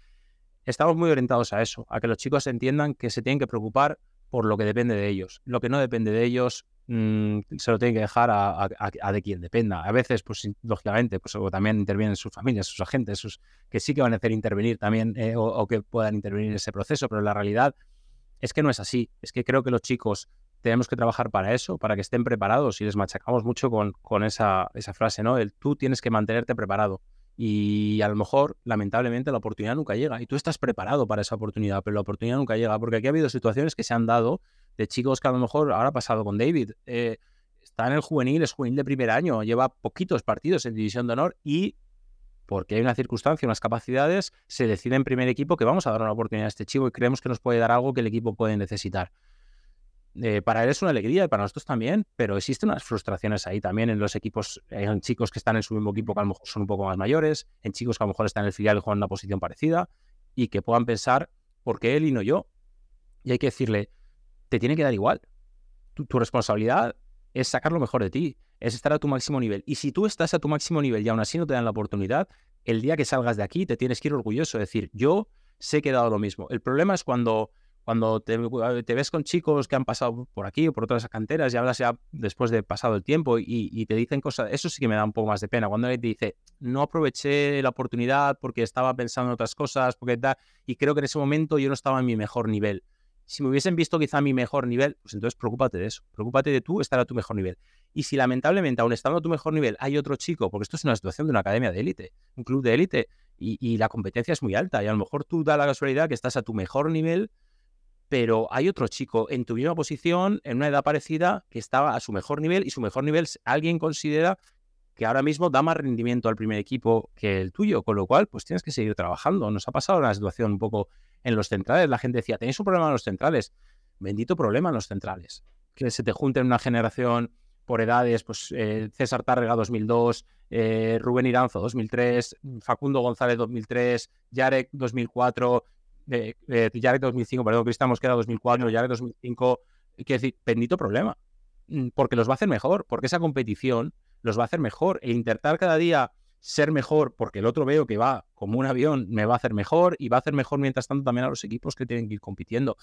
estamos muy orientados a eso, a que los chicos entiendan que se tienen que preocupar por lo que depende de ellos. Lo que no depende de ellos mm, se lo tienen que dejar a, de quien dependa. A veces, pues lógicamente, pues también intervienen sus familias, sus agentes, sus, que sí que van a hacer intervenir también eh, o, que puedan intervenir en ese proceso, pero la realidad es que no es así. Es que creo que los chicos tenemos que trabajar para eso, para que estén preparados y les machacamos mucho con, con esa, esa frase, ¿no? El tú tienes que mantenerte preparado. Y a lo mejor, lamentablemente, la oportunidad nunca llega. Y tú estás preparado para esa oportunidad, pero la oportunidad nunca llega. Porque aquí ha habido situaciones que se han dado de chicos que a lo mejor, ahora ha pasado con David, eh, está en el juvenil, es juvenil de primer año, lleva poquitos partidos en División de Honor y porque hay una circunstancia, unas capacidades, se decide en primer equipo que vamos a dar una oportunidad a este chico y creemos que nos puede dar algo que el equipo puede necesitar. Eh, para él es una alegría y para nosotros también, pero existen unas frustraciones ahí también en los equipos, en chicos que están en su mismo equipo que a lo mejor son un poco más mayores, en chicos que a lo mejor están en el filial y juegan una posición parecida y que puedan pensar, ¿por qué él y no yo? Y hay que decirle, te tiene que dar igual. Tu, responsabilidad es sacar lo mejor de ti, es estar a tu máximo nivel. Y si tú estás a tu máximo nivel y aún así no te dan la oportunidad, el día que salgas de aquí te tienes que ir orgulloso, decir, yo sé que he dado lo mismo. El problema es cuando cuando te, ves con chicos que han pasado por aquí o por otras canteras y hablas ya después de pasado el tiempo y, te dicen cosas, eso sí que me da un poco más de pena. Cuando alguien te dice, no aproveché la oportunidad porque estaba pensando en otras cosas, porque tal, y creo que en ese momento yo no estaba en mi mejor nivel. Si me hubiesen visto quizá a mi mejor nivel, pues entonces preocúpate de eso. Preocúpate de tú estar a tu mejor nivel. Y si lamentablemente, aún estando a tu mejor nivel, hay otro chico, porque esto es una situación de una academia de élite, un club de élite, y, y la competencia es muy alta, y a lo mejor tú da la casualidad que estás a tu mejor nivel pero hay otro chico en tu misma posición, en una edad parecida, que estaba a su mejor nivel y su mejor nivel alguien considera que ahora mismo da más rendimiento al primer equipo que el tuyo, con lo cual pues tienes que seguir trabajando. Nos ha pasado una situación un poco en los centrales, la gente decía, tenéis un problema en los centrales, bendito problema en los centrales, que se te junten una generación por edades, pues eh, César Tárrega 2002, eh, Rubén Iranzo 2003, Facundo González 2003, Yarek 2004, de, de 2005, perdón, Cristian Mosquera 2004, Yarek 2005, quiero decir, bendito problema, mm, porque los va a hacer mejor, porque esa competición los va a hacer mejor, e intentar cada día ser mejor, porque el otro veo que va como un avión, me va a hacer mejor y va a hacer mejor mientras tanto también a los equipos que tienen que ir compitiendo.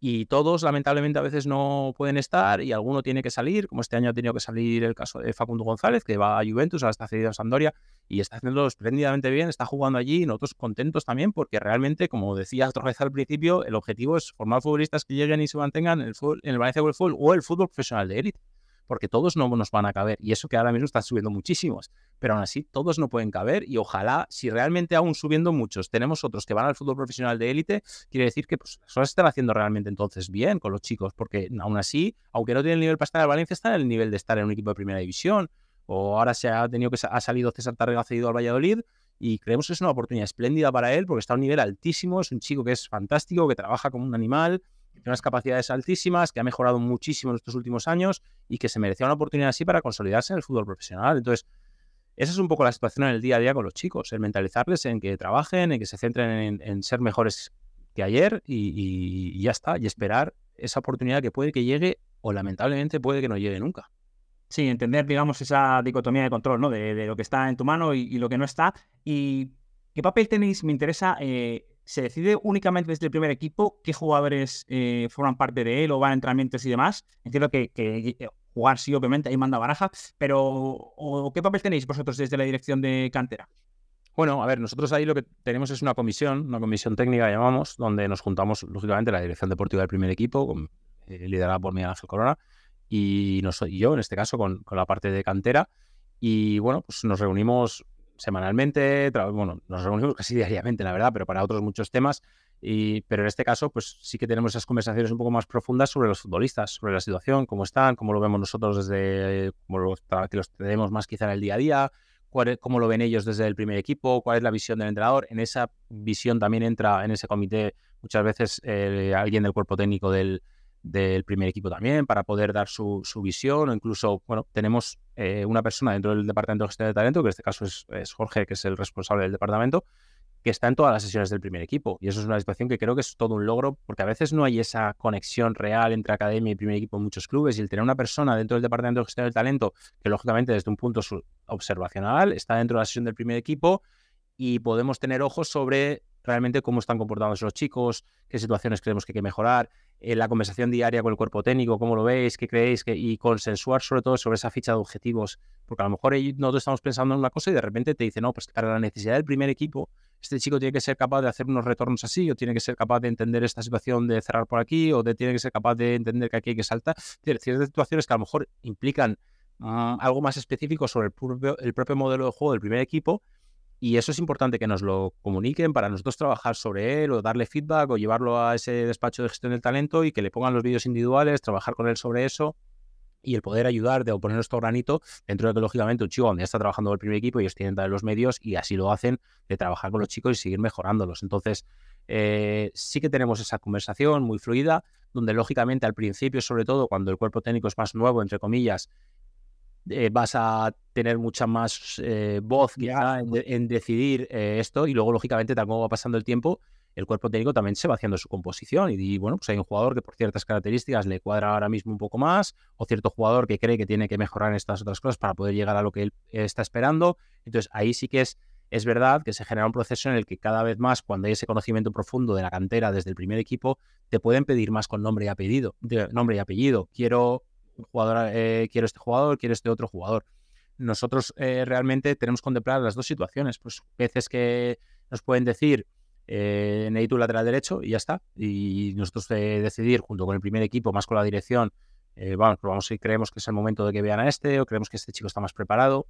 Y todos, lamentablemente, a veces no pueden estar y alguno tiene que salir, como este año ha tenido que salir el caso de Facundo González, que va a Juventus, ahora está cedido a Sandoria y está haciendo espléndidamente bien, está jugando allí y nosotros contentos también, porque realmente, como decía otra vez al principio, el objetivo es formar futbolistas que lleguen y se mantengan en el, en el Valencia World Football o el fútbol profesional de élite porque todos no nos van a caber. Y eso que ahora mismo están subiendo muchísimos, pero aún así todos no pueden caber. Y ojalá, si realmente aún subiendo muchos, tenemos otros que van al fútbol profesional de élite, quiere decir que pues, las están haciendo realmente entonces bien con los chicos, porque aún así, aunque no tienen el nivel para estar en Valencia, están en el nivel de estar en un equipo de primera división. O ahora se ha tenido que ha salido César Tarrega cedido al Valladolid y creemos que es una oportunidad espléndida para él porque está a un nivel altísimo, es un chico que es fantástico, que trabaja como un animal, tiene unas capacidades altísimas, que ha mejorado muchísimo en estos últimos años y que se merecía una oportunidad así para consolidarse en el fútbol profesional. Entonces, esa es un poco la situación en el día a día con los chicos, el mentalizarles en que trabajen, en que se centren en, ser mejores que ayer y, ya está, y esperar esa oportunidad que puede que llegue o lamentablemente puede que no llegue nunca. Sí, entender, digamos, esa dicotomía de control, ¿no? De, lo que está en tu mano y, lo que no está. ¿Y qué papel tenéis? Me interesa eh, ¿Se decide únicamente desde el primer equipo qué jugadores eh, forman parte de él o van a entrenamientos y demás? Entiendo que, eh, jugar sí, obviamente, ahí manda baraja, pero ¿o ¿qué papel tenéis vosotros desde la dirección de cantera? Bueno, a ver, nosotros ahí lo que tenemos es una comisión, una comisión técnica llamamos, donde nos juntamos, lógicamente, la dirección deportiva del primer equipo, eh, liderada por Miguel Ángel Corona, y, yo, en este caso, con, con, la parte de cantera. Y bueno, pues nos reunimos semanalmente, bueno, nos reunimos casi diariamente, la verdad, pero para otros muchos temas. Y, pero en este caso, pues sí que tenemos esas conversaciones un poco más profundas sobre los futbolistas, sobre la situación, cómo están, cómo lo vemos nosotros desde, cómo lo, que los tenemos más quizá en el día a día, cómo lo ven ellos desde el primer equipo, cuál es la visión del entrenador. En esa visión también entra en ese comité muchas veces eh, alguien del cuerpo técnico del, del primer equipo también para poder dar su, visión o incluso, bueno, tenemos eh, una persona dentro del departamento de gestión de talento, que en este caso es, Jorge, que es el responsable del departamento, que está en todas las sesiones del primer equipo. Y eso es una situación que creo que es todo un logro, porque a veces no hay esa conexión real entre academia y primer equipo en muchos clubes. Y el tener una persona dentro del departamento de gestión del talento, que lógicamente desde un punto observacional está dentro de la sesión del primer equipo, y podemos tener ojos sobre realmente cómo están comportándose los chicos, qué situaciones creemos que hay que mejorar, eh, la conversación diaria con el cuerpo técnico, cómo lo veis, qué creéis, que, y consensuar sobre todo sobre esa ficha de objetivos, porque a lo mejor nosotros estamos pensando en una cosa y de repente te dicen, no, pues para la necesidad del primer equipo, este chico tiene que ser capaz de hacer unos retornos así, o tiene que ser capaz de entender esta situación de cerrar por aquí, o de, tiene que ser capaz de entender que aquí hay que saltar. Ciertas situaciones que a lo mejor implican ah, algo más específico sobre el propio modelo de juego del primer equipo, y eso es importante que nos lo comuniquen para nosotros trabajar sobre él o darle feedback o llevarlo a ese despacho de gestión del talento y que le pongan los vídeos individuales, trabajar con él sobre eso y el poder ayudar de poner nuestro granito dentro de que lógicamente un chico donde ya está trabajando el primer equipo ellos tienen que los medios y así lo hacen de trabajar con los chicos y seguir mejorándolos. Entonces eh, sí que tenemos esa conversación muy fluida donde lógicamente al principio sobre todo cuando el cuerpo técnico es más nuevo entre comillas eh, vas a tener mucha más eh, voz en, decidir eh, esto y luego, lógicamente, tal como va pasando el tiempo, el cuerpo técnico también se va haciendo su composición y, bueno, pues hay un jugador que por ciertas características le cuadra ahora mismo un poco más o cierto jugador que cree que tiene que mejorar en estas otras cosas para poder llegar a lo que él está esperando. Entonces ahí sí que es es verdad que se genera un proceso en el que cada vez más, cuando hay ese conocimiento profundo de la cantera desde el primer equipo, te pueden pedir más con nombre y apellido. nombre y apellido. Quiero jugador, eh, quiero este jugador, quiero este otro jugador. Nosotros eh, realmente tenemos que contemplar las dos situaciones. Pues veces que nos pueden decir eh, necesito un lateral derecho y ya está. Y nosotros eh, decidir junto con el primer equipo, más con la dirección, vamos, probamos si creemos que es el momento de que vean a este o creemos que este chico está más preparado.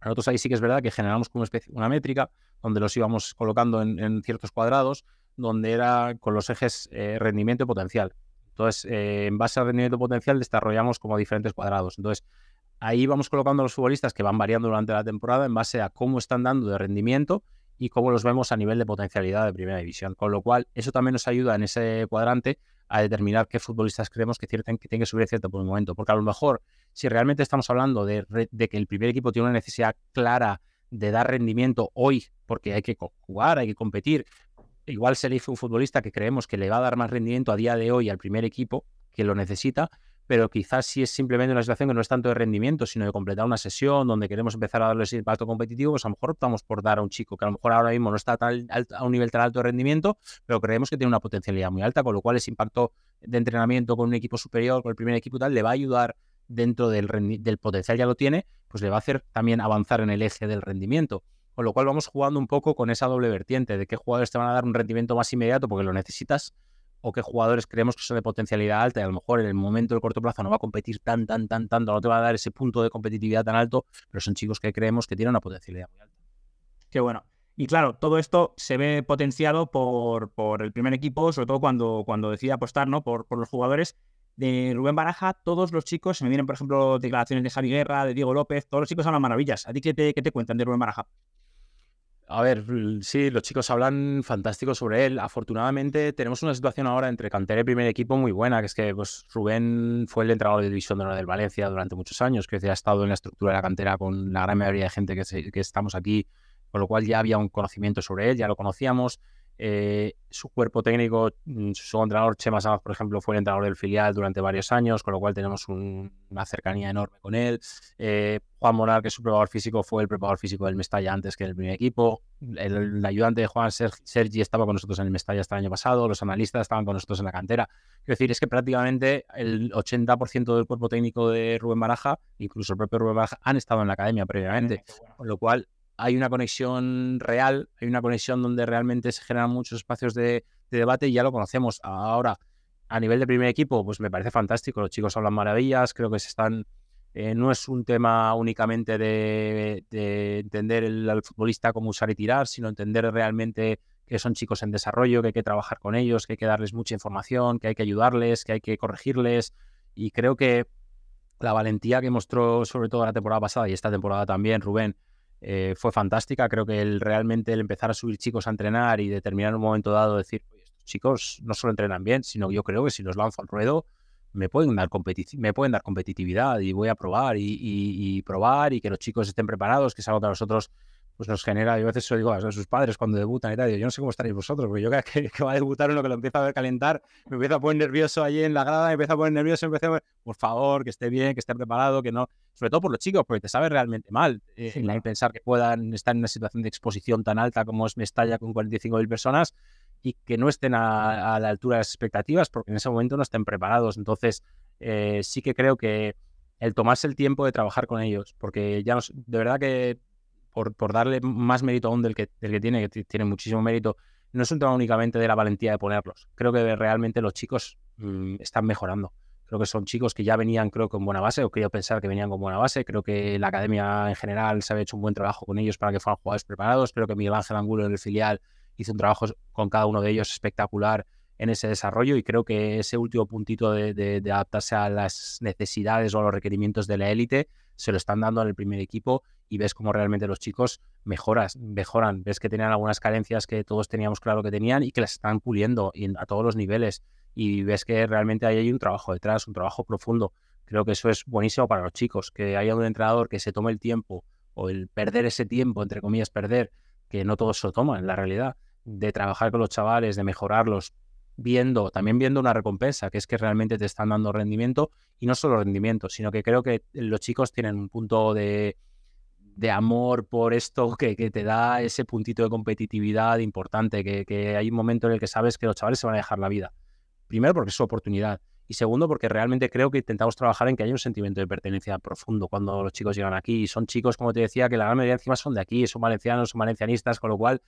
Nosotros ahí sí que es verdad que generamos como una, métrica donde los íbamos colocando en, ciertos cuadrados, donde era con los ejes rendimiento y potencial. Entonces, eh, en base al rendimiento potencial desarrollamos como diferentes cuadrados. Entonces, ahí vamos colocando a los futbolistas que van variando durante la temporada en base a cómo están dando de rendimiento y cómo los vemos a nivel de potencialidad de primera división. Con lo cual, eso también nos ayuda en ese cuadrante a determinar qué futbolistas creemos que, tienen que subir cierto por un momento. Porque a lo mejor, si realmente estamos hablando de, que el primer equipo tiene una necesidad clara de dar rendimiento hoy, porque hay que jugar, hay que competir, igual se hizo un futbolista que creemos que le va a dar más rendimiento a día de hoy al primer equipo que lo necesita, pero quizás si es simplemente una situación que no es tanto de rendimiento, sino de completar una sesión donde queremos empezar a darle ese impacto competitivo, pues a lo mejor optamos por dar a un chico que a lo mejor ahora mismo no está a un nivel tan alto de rendimiento, pero creemos que tiene una potencialidad muy alta, con lo cual ese impacto de entrenamiento con un equipo superior, con el primer equipo y tal, le va a ayudar dentro del, del potencial ya lo tiene, pues le va a hacer también avanzar en el eje del rendimiento. Con lo cual vamos jugando un poco con esa doble vertiente de qué jugadores te van a dar un rendimiento más inmediato porque lo necesitas o qué jugadores creemos que son de potencialidad alta y a lo mejor en el momento del corto plazo no va a competir tan, tan, tan, tanto, no te va a dar ese punto de competitividad tan alto, pero son chicos que creemos que tienen una potencialidad muy alta. Qué bueno. Y claro, todo esto se ve potenciado por, por el primer equipo, sobre todo cuando, cuando decide apostar ¿no? por, por los jugadores de Rubén Baraja, todos los chicos, se me vienen, por ejemplo, declaraciones de Javi Guerra, de Diego López, todos los chicos hablan maravillas. ¿A ti qué te, qué te cuentan de Rubén Baraja? A ver, sí, los chicos hablan fantástico sobre él. Afortunadamente tenemos una situación ahora entre cantera y primer equipo muy buena, que es que pues, Rubén fue el entrenador de división de honor del Valencia durante muchos años, que ha estado en la estructura de la cantera con la gran mayoría de gente que, que estamos aquí, con lo cual ya había un conocimiento sobre él, ya lo conocíamos. Eh, su cuerpo técnico, mm, su entrenador Chema Sanz, por ejemplo, fue el entrenador del filial durante varios años, con lo cual tenemos una cercanía enorme con él. Eh, Juan Moral, que es su preparador físico, fue el preparador físico del Mestalla antes que el primer equipo. El, ayudante de Juan Sergi estaba con nosotros en el Mestalla hasta el año pasado. Los analistas estaban con nosotros en la cantera. Quiero decir, es que prácticamente el 80% del cuerpo técnico de Rubén Baraja, incluso el propio Rubén Baraja, han estado en la academia previamente. Con lo cual, hay una conexión real, hay una conexión donde realmente se generan muchos espacios de, debate y ya lo conocemos. Ahora, a nivel de primer equipo, pues me parece fantástico. Los chicos hablan maravillas, creo que se están. Eh, no es un tema únicamente de, entender al futbolista cómo usar y tirar, sino entender realmente que son chicos en desarrollo, que hay que trabajar con ellos, que hay que darles mucha información, que hay que ayudarles, que hay que corregirles. Y creo que la valentía que mostró sobre todo la temporada pasada y esta temporada también Rubén, eh, fue fantástica. Creo que el, realmente el empezar a subir chicos a entrenar y determinar un momento dado decir, estos chicos no solo entrenan bien, sino yo creo que si los lanzo al ruedo me pueden dar, me pueden dar competitividad y voy a probar y, probar y que los chicos estén preparados, que es algo que a nosotros pues nos genera, yo a veces lo digo a sus padres cuando debutan y tal, yo no sé cómo estaréis vosotros, porque yo que, que, va a debutar uno que lo empieza a ver calentar, me empieza a poner nervioso allí en la grada, me empieza a poner nervioso, me empieza a por favor, que esté bien, que esté preparado, que no, sobre todo por los chicos, porque te sabe realmente mal eh, pensar que puedan estar en una situación de exposición tan alta como es Mestalla con 45.000 personas y que no estén a, la altura de las expectativas, porque en ese momento no estén preparados. Entonces, eh, sí que creo que el tomarse el tiempo de trabajar con ellos, porque ya nos, de verdad que por, darle más mérito aún del que, del que tiene, que tiene muchísimo mérito, no es un tema únicamente de la valentía de ponerlos. Creo que realmente los chicos mm, están mejorando. Creo que son chicos que ya venían, creo, con buena base, o quiero pensar que venían con buena base. Creo que la academia en general se había hecho un buen trabajo con ellos para que fueran jugadores preparados. Creo que Miguel Ángel Angulo en el filial hizo un trabajo con cada uno de ellos espectacular en ese desarrollo y creo que ese último puntito de, de adaptarse a las necesidades o a los requerimientos de la élite se lo están dando al primer equipo y ves cómo realmente los chicos mejoras, mejoran, ves que tenían algunas carencias que todos teníamos claro que tenían y que las están puliendo a todos los niveles y ves que realmente hay un trabajo detrás, un trabajo profundo. Creo que eso es buenísimo para los chicos, que haya un entrenador que se tome el tiempo o el perder ese tiempo, entre comillas, perder, que no todos lo toman en la realidad, de trabajar con los chavales, de mejorarlos, viendo, también viendo una recompensa, que es que realmente te están dando rendimiento y no solo rendimiento, sino que creo que los chicos tienen un punto de, de amor por esto que, que, te da ese puntito de competitividad importante, que, que, hay un momento en el que sabes que los chavales se van a dejar la vida. Primero porque es su oportunidad y segundo porque realmente creo que intentamos trabajar en que haya un sentimiento de pertenencia profundo cuando los chicos llegan aquí. Y son chicos, como te decía, que la gran mayoría encima son de aquí, son valencianos, son valencianistas, con lo cual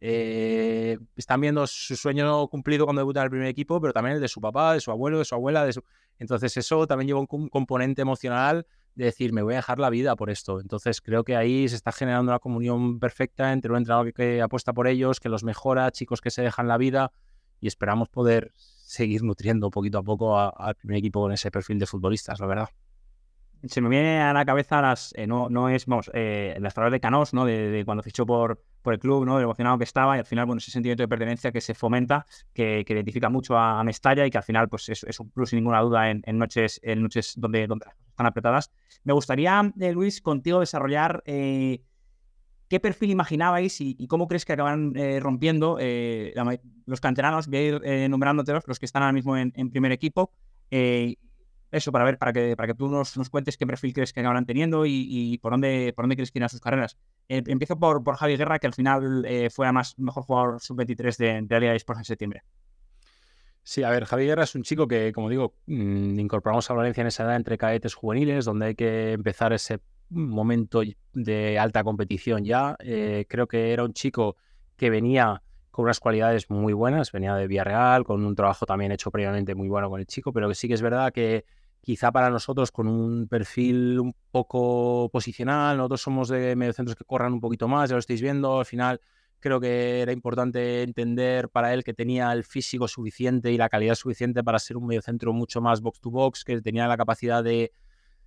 eh, están viendo su sueño cumplido cuando debutan en el primer equipo, pero también el de su papá, de su abuelo, de su abuela. De su... Entonces eso también lleva un componente emocional de decir, me voy a dejar la vida por esto. Entonces creo que ahí se está generando una comunión perfecta entre un entrenador que apuesta por ellos, que los mejora, chicos que se dejan la vida y esperamos poder seguir nutriendo poquito a poco al primer equipo con ese perfil de futbolistas, la verdad. Se me viene a la cabeza las, eh, no, no es, vamos, eh, las palabras de Canós, ¿no? De, cuando fichó por, por el club, ¿no? De emocionado que estaba y al final, bueno, ese sentimiento de pertenencia que se fomenta, que, que identifica mucho a, Mestalla y que al final, pues es, es un plus sin ninguna duda en, en noches, en noches donde, donde están apretadas. Me gustaría, eh, Luis, contigo desarrollar eh, qué perfil imaginabais y, cómo crees que acaban eh, rompiendo los canteranos. Voy a ir enumerándote los que están ahora mismo en, primer equipo. eso para ver, para que, para que tú nos, nos cuentes qué perfil crees que acabarán teniendo y, por, dónde, por dónde crees que irán sus carreras. empiezo por, por Javi Guerra, que al final fue además mejor jugador sub-23 de, de Liga Sports en septiembre. Sí, a ver, Javi Guerra es un chico que, como digo, mm, incorporamos a Valencia en esa edad entre cadetes juveniles, donde hay que empezar ese momento de alta competición ya. Eh, creo que era un chico que venía con unas cualidades muy buenas, venía de Villarreal, con un trabajo también hecho previamente muy bueno con el chico, pero que sí que es verdad que quizá para nosotros con un perfil un poco posicional, nosotros somos de mediocentros que corran un poquito más, ya lo estáis viendo, al final creo que era importante entender para él que tenía el físico suficiente y la calidad suficiente para ser un mediocentro mucho más box to box, que tenía la capacidad de,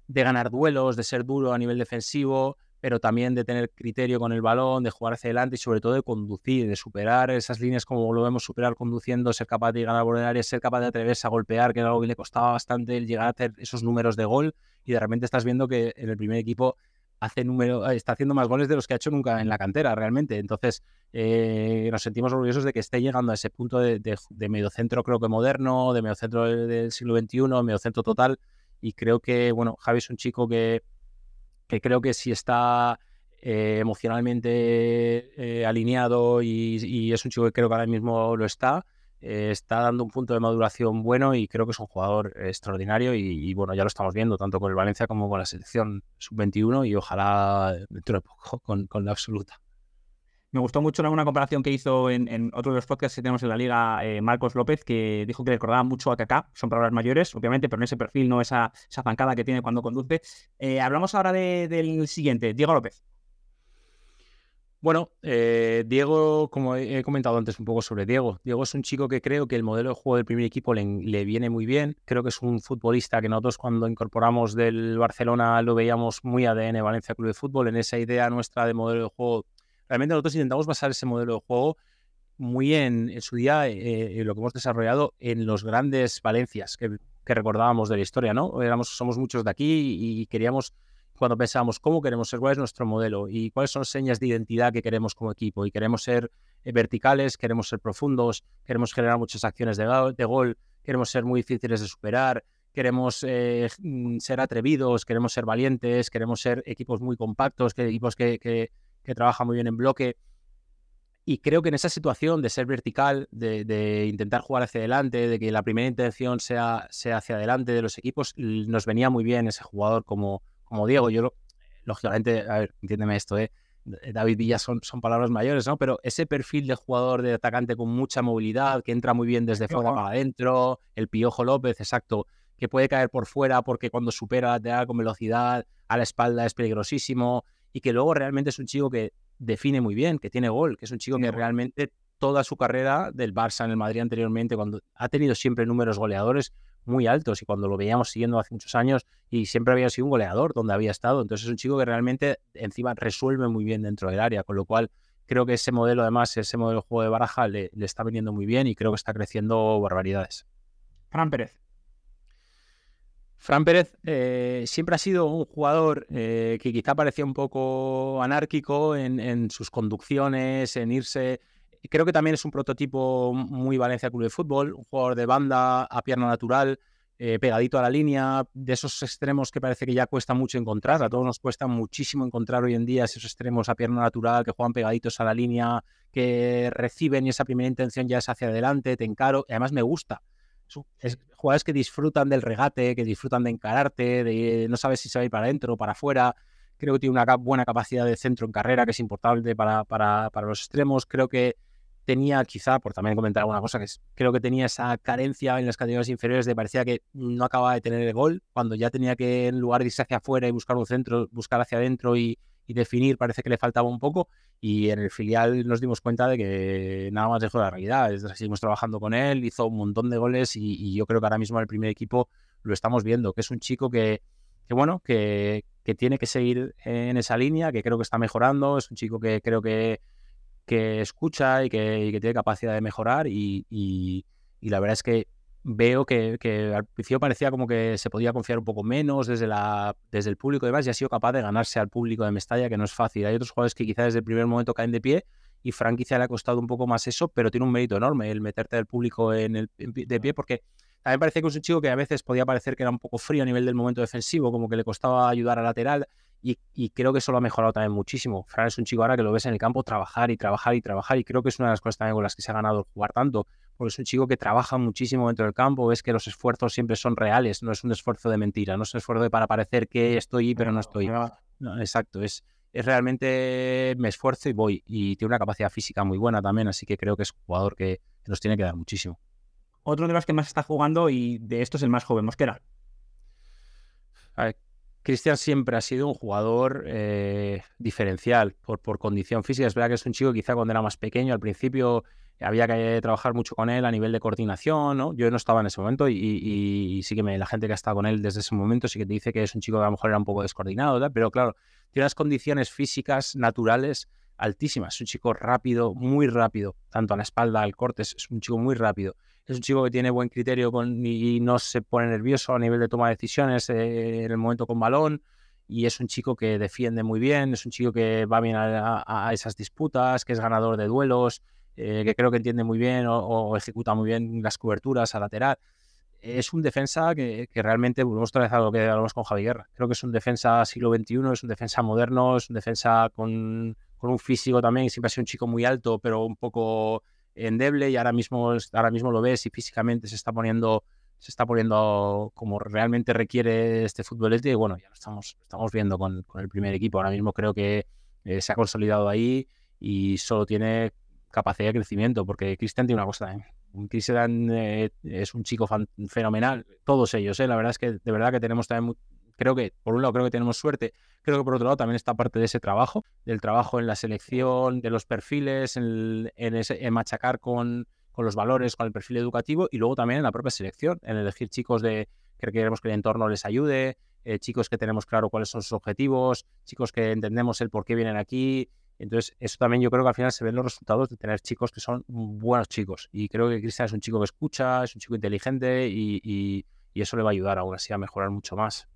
ganar duelos, de ser duro a nivel defensivo, pero también de tener criterio con el balón, de jugar hacia adelante y sobre todo de conducir, de superar esas líneas como lo vemos superar conduciendo, ser capaz de ganar por el área, ser capaz de atreverse a golpear, que era algo que le costaba bastante el llegar a hacer esos números de gol y de repente estás viendo que en el primer equipo hace número, está haciendo más goles de los que ha hecho nunca en la cantera, realmente. Entonces, eh, nos sentimos orgullosos de que esté llegando a ese punto de, de, mediocentro, creo que moderno, de mediocentro del siglo XXI, mediocentro total. Y creo que, bueno, Javi es un chico que, que creo que si está eh, emocionalmente eh, alineado y, y, es un chico que creo que ahora mismo lo está, eh, está dando un punto de maduración bueno y creo que es un jugador extraordinario y, bueno, ya lo estamos viendo tanto con el Valencia como con la selección sub-21 y ojalá dentro de poco con, con, la absoluta. Me gustó mucho una comparación que hizo en, otro de los podcasts que tenemos en la liga eh, Marcos López, que dijo que le recordaba mucho a Kaká, son palabras mayores, obviamente, pero en ese perfil, no esa, esa zancada que tiene cuando conduce. Eh, hablamos ahora del siguiente, Diego López. Bueno, eh, Diego, como he comentado antes un poco sobre Diego, Diego es un chico que creo que el modelo de juego del primer equipo le, viene muy bien. Creo que es un futbolista que nosotros cuando incorporamos del Barcelona lo veíamos muy ADN Valencia Club de Fútbol, en esa idea nuestra de modelo de juego. Realmente nosotros intentamos basar ese modelo de juego muy en, su día, eh, lo que hemos desarrollado en los grandes Valencias que, que recordábamos de la historia, ¿no? Éramos, somos muchos de aquí y queríamos cuando pensamos cómo queremos ser, cuál es nuestro modelo y cuáles son señas de identidad que queremos como equipo. Y queremos ser eh, verticales, queremos ser profundos, queremos generar muchas acciones de, gol, queremos ser muy difíciles de superar, queremos eh, mm, ser atrevidos, queremos ser valientes, queremos ser equipos muy compactos, que, equipos que, que, trabajan muy bien en bloque. Y creo que en esa situación de ser vertical, de, intentar jugar hacia adelante, de que la primera intención sea, sea hacia adelante de los equipos, nos venía muy bien ese jugador como, como Diego. Yo, lógicamente, a ver, entiéndeme esto, ¿eh? David Villa son, son palabras mayores, ¿no? Pero ese perfil de jugador de atacante con mucha movilidad, que entra muy bien desde fuera para adentro, el Piojo López, exacto, que puede caer por fuera porque cuando supera da con velocidad a la espalda es peligrosísimo y que luego realmente es un chico que define muy bien, que tiene gol, que es un chico que realmente toda su carrera del Barça en el Madrid anteriormente, cuando ha tenido siempre números goleadores, muy altos y cuando lo veíamos siguiendo hace muchos años y siempre había sido un goleador donde había estado. Entonces es un chico que realmente encima resuelve muy bien dentro del área, con lo cual creo que ese modelo además, ese modelo de juego de baraja le, está viniendo muy bien y creo que está creciendo barbaridades. Fran Pérez. Fran Pérez eh, siempre ha sido un jugador eh, que quizá parecía un poco anárquico en, en sus conducciones, en irse creo que también es un prototipo muy Valencia Club de Fútbol, un jugador de banda a pierna natural, eh, pegadito a la línea, de esos extremos que parece que ya cuesta mucho encontrar. A todos nos cuesta muchísimo encontrar hoy en día esos extremos a pierna natural, que juegan pegaditos a la línea, que reciben y esa primera intención ya es hacia adelante, te encaro. Y además me gusta. Es, jugadores que disfrutan del regate, que disfrutan de encararte, de no sabes si se va a ir para adentro o para afuera. Creo que tiene una buena capacidad de centro en carrera, que es importante para, para, para los extremos. Creo que tenía quizá, por también comentar alguna cosa, que creo que tenía esa carencia en las categorías inferiores de parecía que no acababa de tener el gol, cuando ya tenía que en lugar de irse hacia afuera y buscar un centro, buscar hacia adentro y, definir, parece que le faltaba un poco. Y en el filial nos dimos cuenta de que nada más dejó la realidad. Seguimos trabajando con él, hizo un montón de goles y, yo creo que ahora mismo el primer equipo lo estamos viendo, que es un chico que, que bueno, que, que tiene que seguir en esa línea, que creo que está mejorando, es un chico que creo que que escucha y que, tiene capacidad de mejorar y, la verdad es que veo que, al principio parecía como que se podía confiar un poco menos desde, la, desde el público y demás y ha sido capaz de ganarse al público de Mestalla, que no es fácil. Hay otros jugadores que quizás desde el primer momento caen de pie y Frank quizá le ha costado un poco más eso, pero tiene un mérito enorme el meterte al público en el, de pie porque también parece que es un chico que a veces podía parecer que era un poco frío a nivel del momento defensivo, como que le costaba ayudar al lateral y, creo que eso lo ha mejorado también muchísimo. Fran es un chico ahora que lo ves en el campo trabajar y trabajar y trabajar y creo que es una de las cosas también con las que se ha ganado el jugar tanto, porque es un chico que trabaja muchísimo dentro del campo, ves que los esfuerzos siempre son reales, no es un esfuerzo de mentira, no es un esfuerzo de para parecer que estoy pero no estoy. exacto, es, es realmente me esfuerzo y voy y tiene una capacidad física muy buena también, así que creo que es un jugador que, nos tiene que dar muchísimo. Otro de los que más está jugando y de estos es el más joven, Mosquera. A ver, Cristian siempre ha sido un jugador eh, diferencial por, por condición física. Es verdad que es un chico quizá cuando era más pequeño, al principio había que trabajar mucho con él a nivel de coordinación, ¿no? Yo no estaba en ese momento y, sí que me, la gente que ha estado con él desde ese momento sí que te dice que es un chico que a lo mejor era un poco descoordinado, pero claro, tiene unas condiciones físicas naturales altísimas. Es un chico rápido, muy rápido, tanto a la espalda, al corte, es un chico muy rápido es un chico que tiene buen criterio con, y no se pone nervioso a nivel de toma de decisiones eh, en el momento con balón. Y es un chico que defiende muy bien, es un chico que va bien a, esas disputas, que es ganador de duelos, eh, que creo que entiende muy bien o, ejecuta muy bien las coberturas a lateral. Es un defensa que, realmente, volvemos otra vez a lo que hablamos con Javi Guerra. Creo que es un defensa siglo XXI, es un defensa moderno, es un defensa con, con un físico también. Siempre ha sido un chico muy alto, pero un poco endeble y ahora mismo, ahora mismo lo ves y físicamente se está poniendo se está poniendo como realmente requiere este futbolete y bueno, ya lo estamos, estamos viendo con, el primer equipo. Ahora mismo creo que eh, se ha consolidado ahí y solo tiene capacidad de crecimiento porque Cristian tiene una cosa también. Cristian eh, es un chico fenomenal, todos ellos, eh, la verdad es que de verdad que tenemos también creo que, por un lado, creo que tenemos suerte. Creo que por otro lado también está parte de ese trabajo, del trabajo en la selección, de los perfiles, en, ese, machacar con, con, los valores, con el perfil educativo y luego también en la propia selección, en elegir chicos de que queremos que el entorno les ayude, eh, chicos que tenemos claro cuáles son sus objetivos, chicos que entendemos el por qué vienen aquí. Entonces, eso también yo creo que al final se ven los resultados de tener chicos que son buenos chicos. Y creo que Cristian es un chico que escucha, es un chico inteligente y, y, y eso le va a ayudar aún así a mejorar mucho más.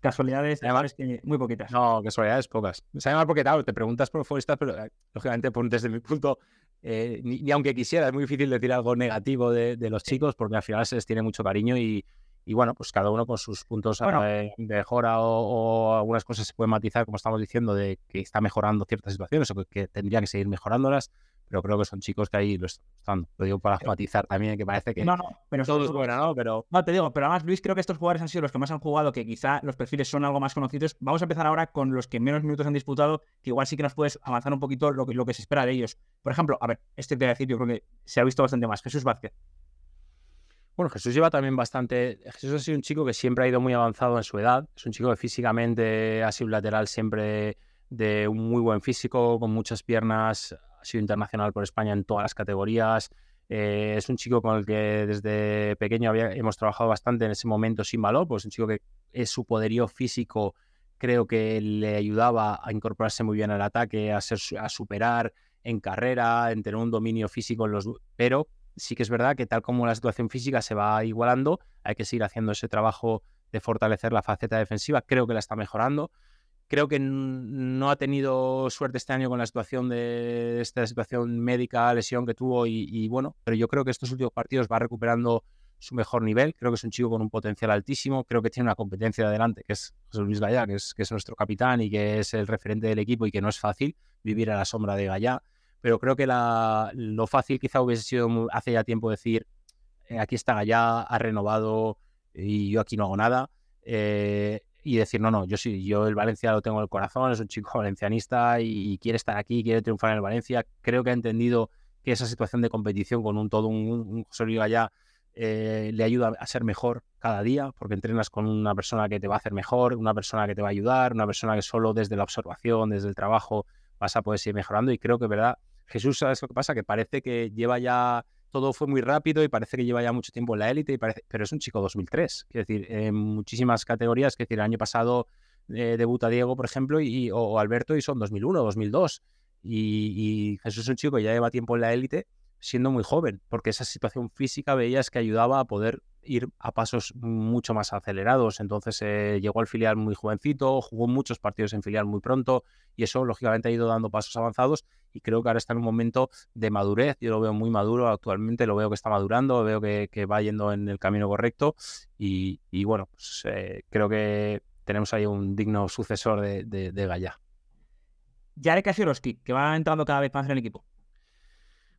Casualidades, además, que muy poquitas. No, casualidades pocas. Se llama porque, claro, te preguntas por futbolistas, pero eh, lógicamente, desde mi punto, eh, ni, aunque quisiera, es muy difícil decir algo negativo de, los chicos, porque al final se les tiene mucho cariño y, y bueno, pues cada uno con sus puntos de mejora o, algunas cosas se pueden matizar, como estamos diciendo, de que está mejorando ciertas situaciones o que, que tendría que seguir mejorándolas pero creo que son chicos que ahí lo están. Lo digo para matizar también, que parece que no, no, pero todo es bueno, ¿no? Pero... No, te digo, pero además, Luis, creo que estos jugadores han sido los que más han jugado, que quizá los perfiles son algo más conocidos. Vamos a empezar ahora con los que menos minutos han disputado, que igual sí que nos puedes avanzar un poquito lo que, lo que se espera de ellos. Por ejemplo, a ver, este te voy a decir, yo creo que se ha visto bastante más. Jesús Vázquez. Bueno, Jesús lleva también bastante. Jesús ha sido un chico que siempre ha ido muy avanzado en su edad. Es un chico que físicamente ha sido un lateral siempre de un muy buen físico, con muchas piernas, sido internacional por España en todas las categorías. Eh, es un chico con el que desde pequeño hemos trabajado bastante en ese momento sin valor, pues un chico que es su poderío físico creo que le ayudaba a incorporarse muy bien al ataque, a, ser, a superar en carrera, en tener un dominio físico en los... Pero sí que es verdad que tal como la situación física se va igualando, hay que seguir haciendo ese trabajo de fortalecer la faceta defensiva. Creo que la está mejorando. Creo que no ha tenido suerte este año con la situación de esta situación médica, lesión que tuvo y, bueno, pero yo creo que estos últimos partidos va recuperando su mejor nivel. Creo que es un chico con un potencial altísimo. Creo que tiene una competencia de adelante, que es José Luis Gallá, que es, nuestro capitán y que es el referente del equipo y que no es fácil vivir a la sombra de Gallá. Pero creo que la, lo fácil quizá hubiese sido hace ya tiempo decir, eh, aquí está Gallá, ha renovado y yo aquí no hago nada. Eh, y decir, no, no, yo sí, yo el Valencia lo tengo en el corazón, es un chico valencianista y, quiere estar aquí, quiere triunfar en el Valencia. Creo que ha entendido que esa situación de competición con un todo un, un José Luis Gallá eh, le ayuda a ser mejor cada día, porque entrenas con una persona que te va a hacer mejor, una persona que te va a ayudar, una persona que solo desde la observación, desde el trabajo, vas a poder seguir mejorando. Y creo que, ¿verdad? Jesús, ¿sabes lo que pasa? Que parece que lleva ya, todo fue muy rápido y parece que lleva ya mucho tiempo en la élite, pero es un chico 2003. Es decir, en muchísimas categorías, es decir, el año pasado eh, debuta Diego, por ejemplo, y, o, Alberto, y son 2001, 2002. Y, y Jesús es un chico que ya lleva tiempo en la élite siendo muy joven, porque esa situación física veías que ayudaba a poder ir a pasos mucho más acelerados. Entonces eh, llegó al filial muy jovencito, jugó muchos partidos en filial muy pronto y eso lógicamente ha ido dando pasos avanzados y creo que ahora está en un momento de madurez. Yo lo veo muy maduro actualmente, lo veo que está madurando, veo que, va yendo en el camino correcto y, bueno, pues, eh, creo que tenemos ahí un digno sucesor de, de, de Gaya. Jarek que va entrando cada vez más en el equipo.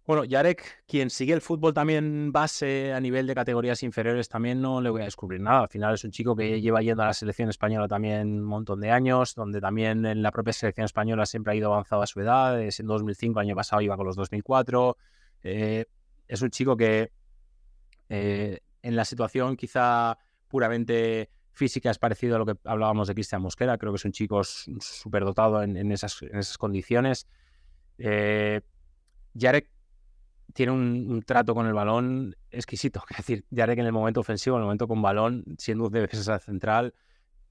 Bueno, Yarek, quien sigue el fútbol también base a nivel de categorías inferiores, también no le voy a descubrir nada. Al final es un chico que lleva yendo a la selección española también un montón de años, donde también en la propia selección española siempre ha ido avanzado a su edad. Es en 2005, año pasado iba con los 2004. Eh, es un chico que eh, en la situación quizá puramente física es parecido a lo que hablábamos de Cristian Mosquera. Creo que es un chico súper dotado en, esas, en, esas, condiciones. Eh, Yarek tiene un, trato con el balón exquisito. Es decir, ya que en el momento ofensivo, en el momento con balón, siendo de defensa central,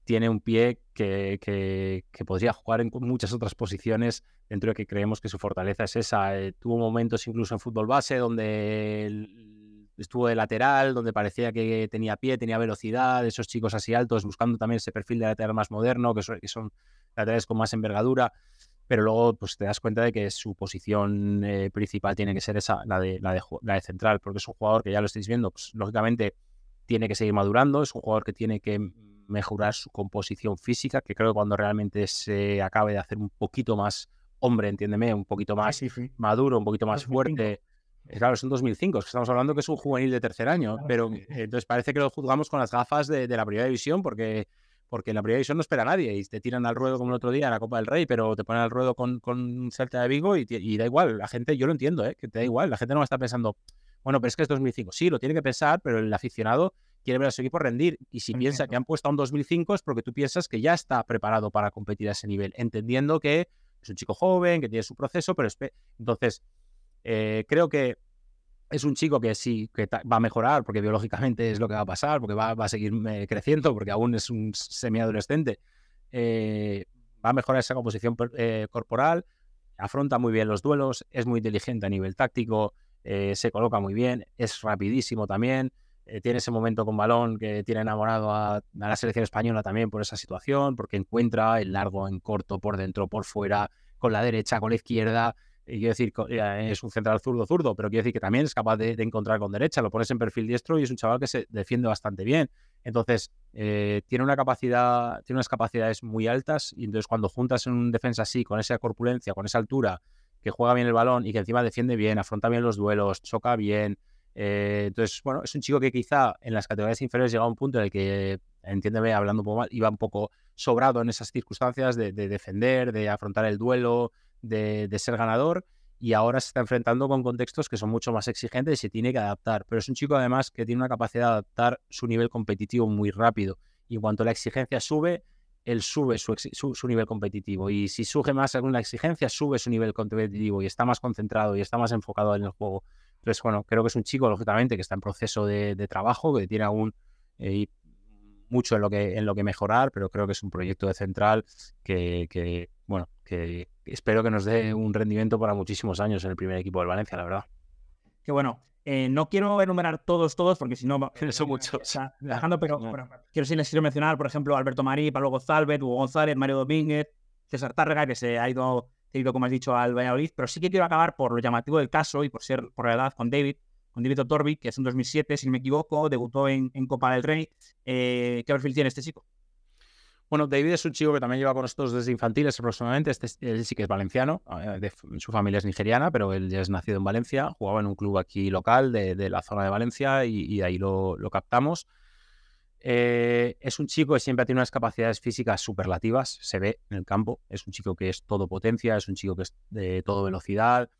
tiene un pie que, que, podría jugar en muchas otras posiciones dentro de que creemos que su fortaleza es esa. Eh, tuvo momentos incluso en fútbol base donde estuvo de lateral, donde parecía que tenía pie, tenía velocidad, esos chicos así altos, buscando también ese perfil de lateral más moderno, que son, que son laterales con más envergadura pero luego pues te das cuenta de que su posición eh, principal tiene que ser esa, la de, la, de, la de central, porque es un jugador que ya lo estáis viendo, pues lógicamente tiene que seguir madurando, es un jugador que tiene que mejorar su composición física, que creo que cuando realmente se acabe de hacer un poquito más hombre, entiéndeme, un poquito más maduro, un poquito más fuerte. Eh, claro, es un 2005, estamos hablando que es un juvenil de tercer año, pero entonces parece que lo juzgamos con las gafas de, de la primera división porque porque en la primera división no espera a nadie y te tiran al ruedo como el otro día en la Copa del Rey, pero te ponen al ruedo con, con Celta de Vigo y, da igual. La gente, yo lo entiendo, ¿eh? que te da igual. La gente no va a estar pensando, bueno, pero es que es 2005. Sí, lo tiene que pensar, pero el aficionado quiere ver a su equipo rendir. Y si piensa que han puesto a un 2005 es porque tú piensas que ya está preparado para competir a ese nivel, entendiendo que es un chico joven, que tiene su proceso, pero entonces eh, creo que es un chico que sí, que va a mejorar, porque biológicamente es lo que va a pasar, porque va, a seguir eh, creciendo, porque aún es un semiadolescente. Eh, va a mejorar esa composición eh, corporal, afronta muy bien los duelos, es muy inteligente a nivel táctico, se coloca muy bien, es rapidísimo también, tiene ese momento con balón que tiene enamorado a, a, la selección española también por esa situación, porque encuentra el largo en corto, por dentro, por fuera, con la derecha, con la izquierda, quiero decir, es un central zurdo zurdo, pero quiero decir que también es capaz de, encontrar con derecha, lo pones en perfil diestro y es un chaval que se defiende bastante bien. Entonces, eh, tiene una capacidad, tiene unas capacidades muy altas, y entonces cuando juntas en un defensa así, con esa corpulencia, con esa altura, que juega bien el balón y que encima defiende bien, afronta bien los duelos, choca bien. Eh, entonces, bueno, es un chico que quizá en las categorías inferiores llega a un punto en el que, entiéndeme, hablando un poco mal, iba un poco sobrado en esas circunstancias de defender, de afrontar el duelo, de, ser ganador y ahora se está enfrentando con contextos que son mucho más exigentes y se tiene que adaptar. Pero es un chico además que tiene una capacidad de adaptar su nivel competitivo muy rápido. Y en cuanto la exigencia sube, él sube su, su, nivel competitivo. Y si sube más alguna exigencia, sube su nivel competitivo y está más concentrado y está más enfocado en el juego. Entonces, bueno, creo que es un chico, lógicamente, que está en proceso de, trabajo, que tiene aún eh, mucho en lo, que, en lo que mejorar, pero creo que es un proyecto de central que, que bueno, que espero que nos dé un rendimiento para muchísimos años en el primer equipo del Valencia, la verdad. Que bueno, eh, no quiero enumerar todos, todos, porque si no... Son muchos. Dejando, pero, quiero, sí, les quiero mencionar, por ejemplo, Alberto Marí, Pablo González, Hugo González, Mario Domínguez, César Tárrega, que se ha ido, ido, como has dicho, al Valladolid, pero sí que quiero acabar por lo llamativo del caso y por ser por la edad con David, con David Torbi, que es en 2007, si no me equivoco, debutó en, Copa del Rey. Eh, ¿Qué perfil tiene este chico? Bueno, David es un chico que también lleva con nosotros desde infantiles aproximadamente. Este, él sí que es valenciano, eh, su familia es nigeriana, pero él ya es nacido en Valencia. Jugaba en un club aquí local de, la zona de Valencia y, ahí lo, captamos. Eh, es un chico que siempre tenido unas capacidades físicas superlativas, se ve en el campo. Es un chico que es todo potencia, es un chico que es de todo velocidad.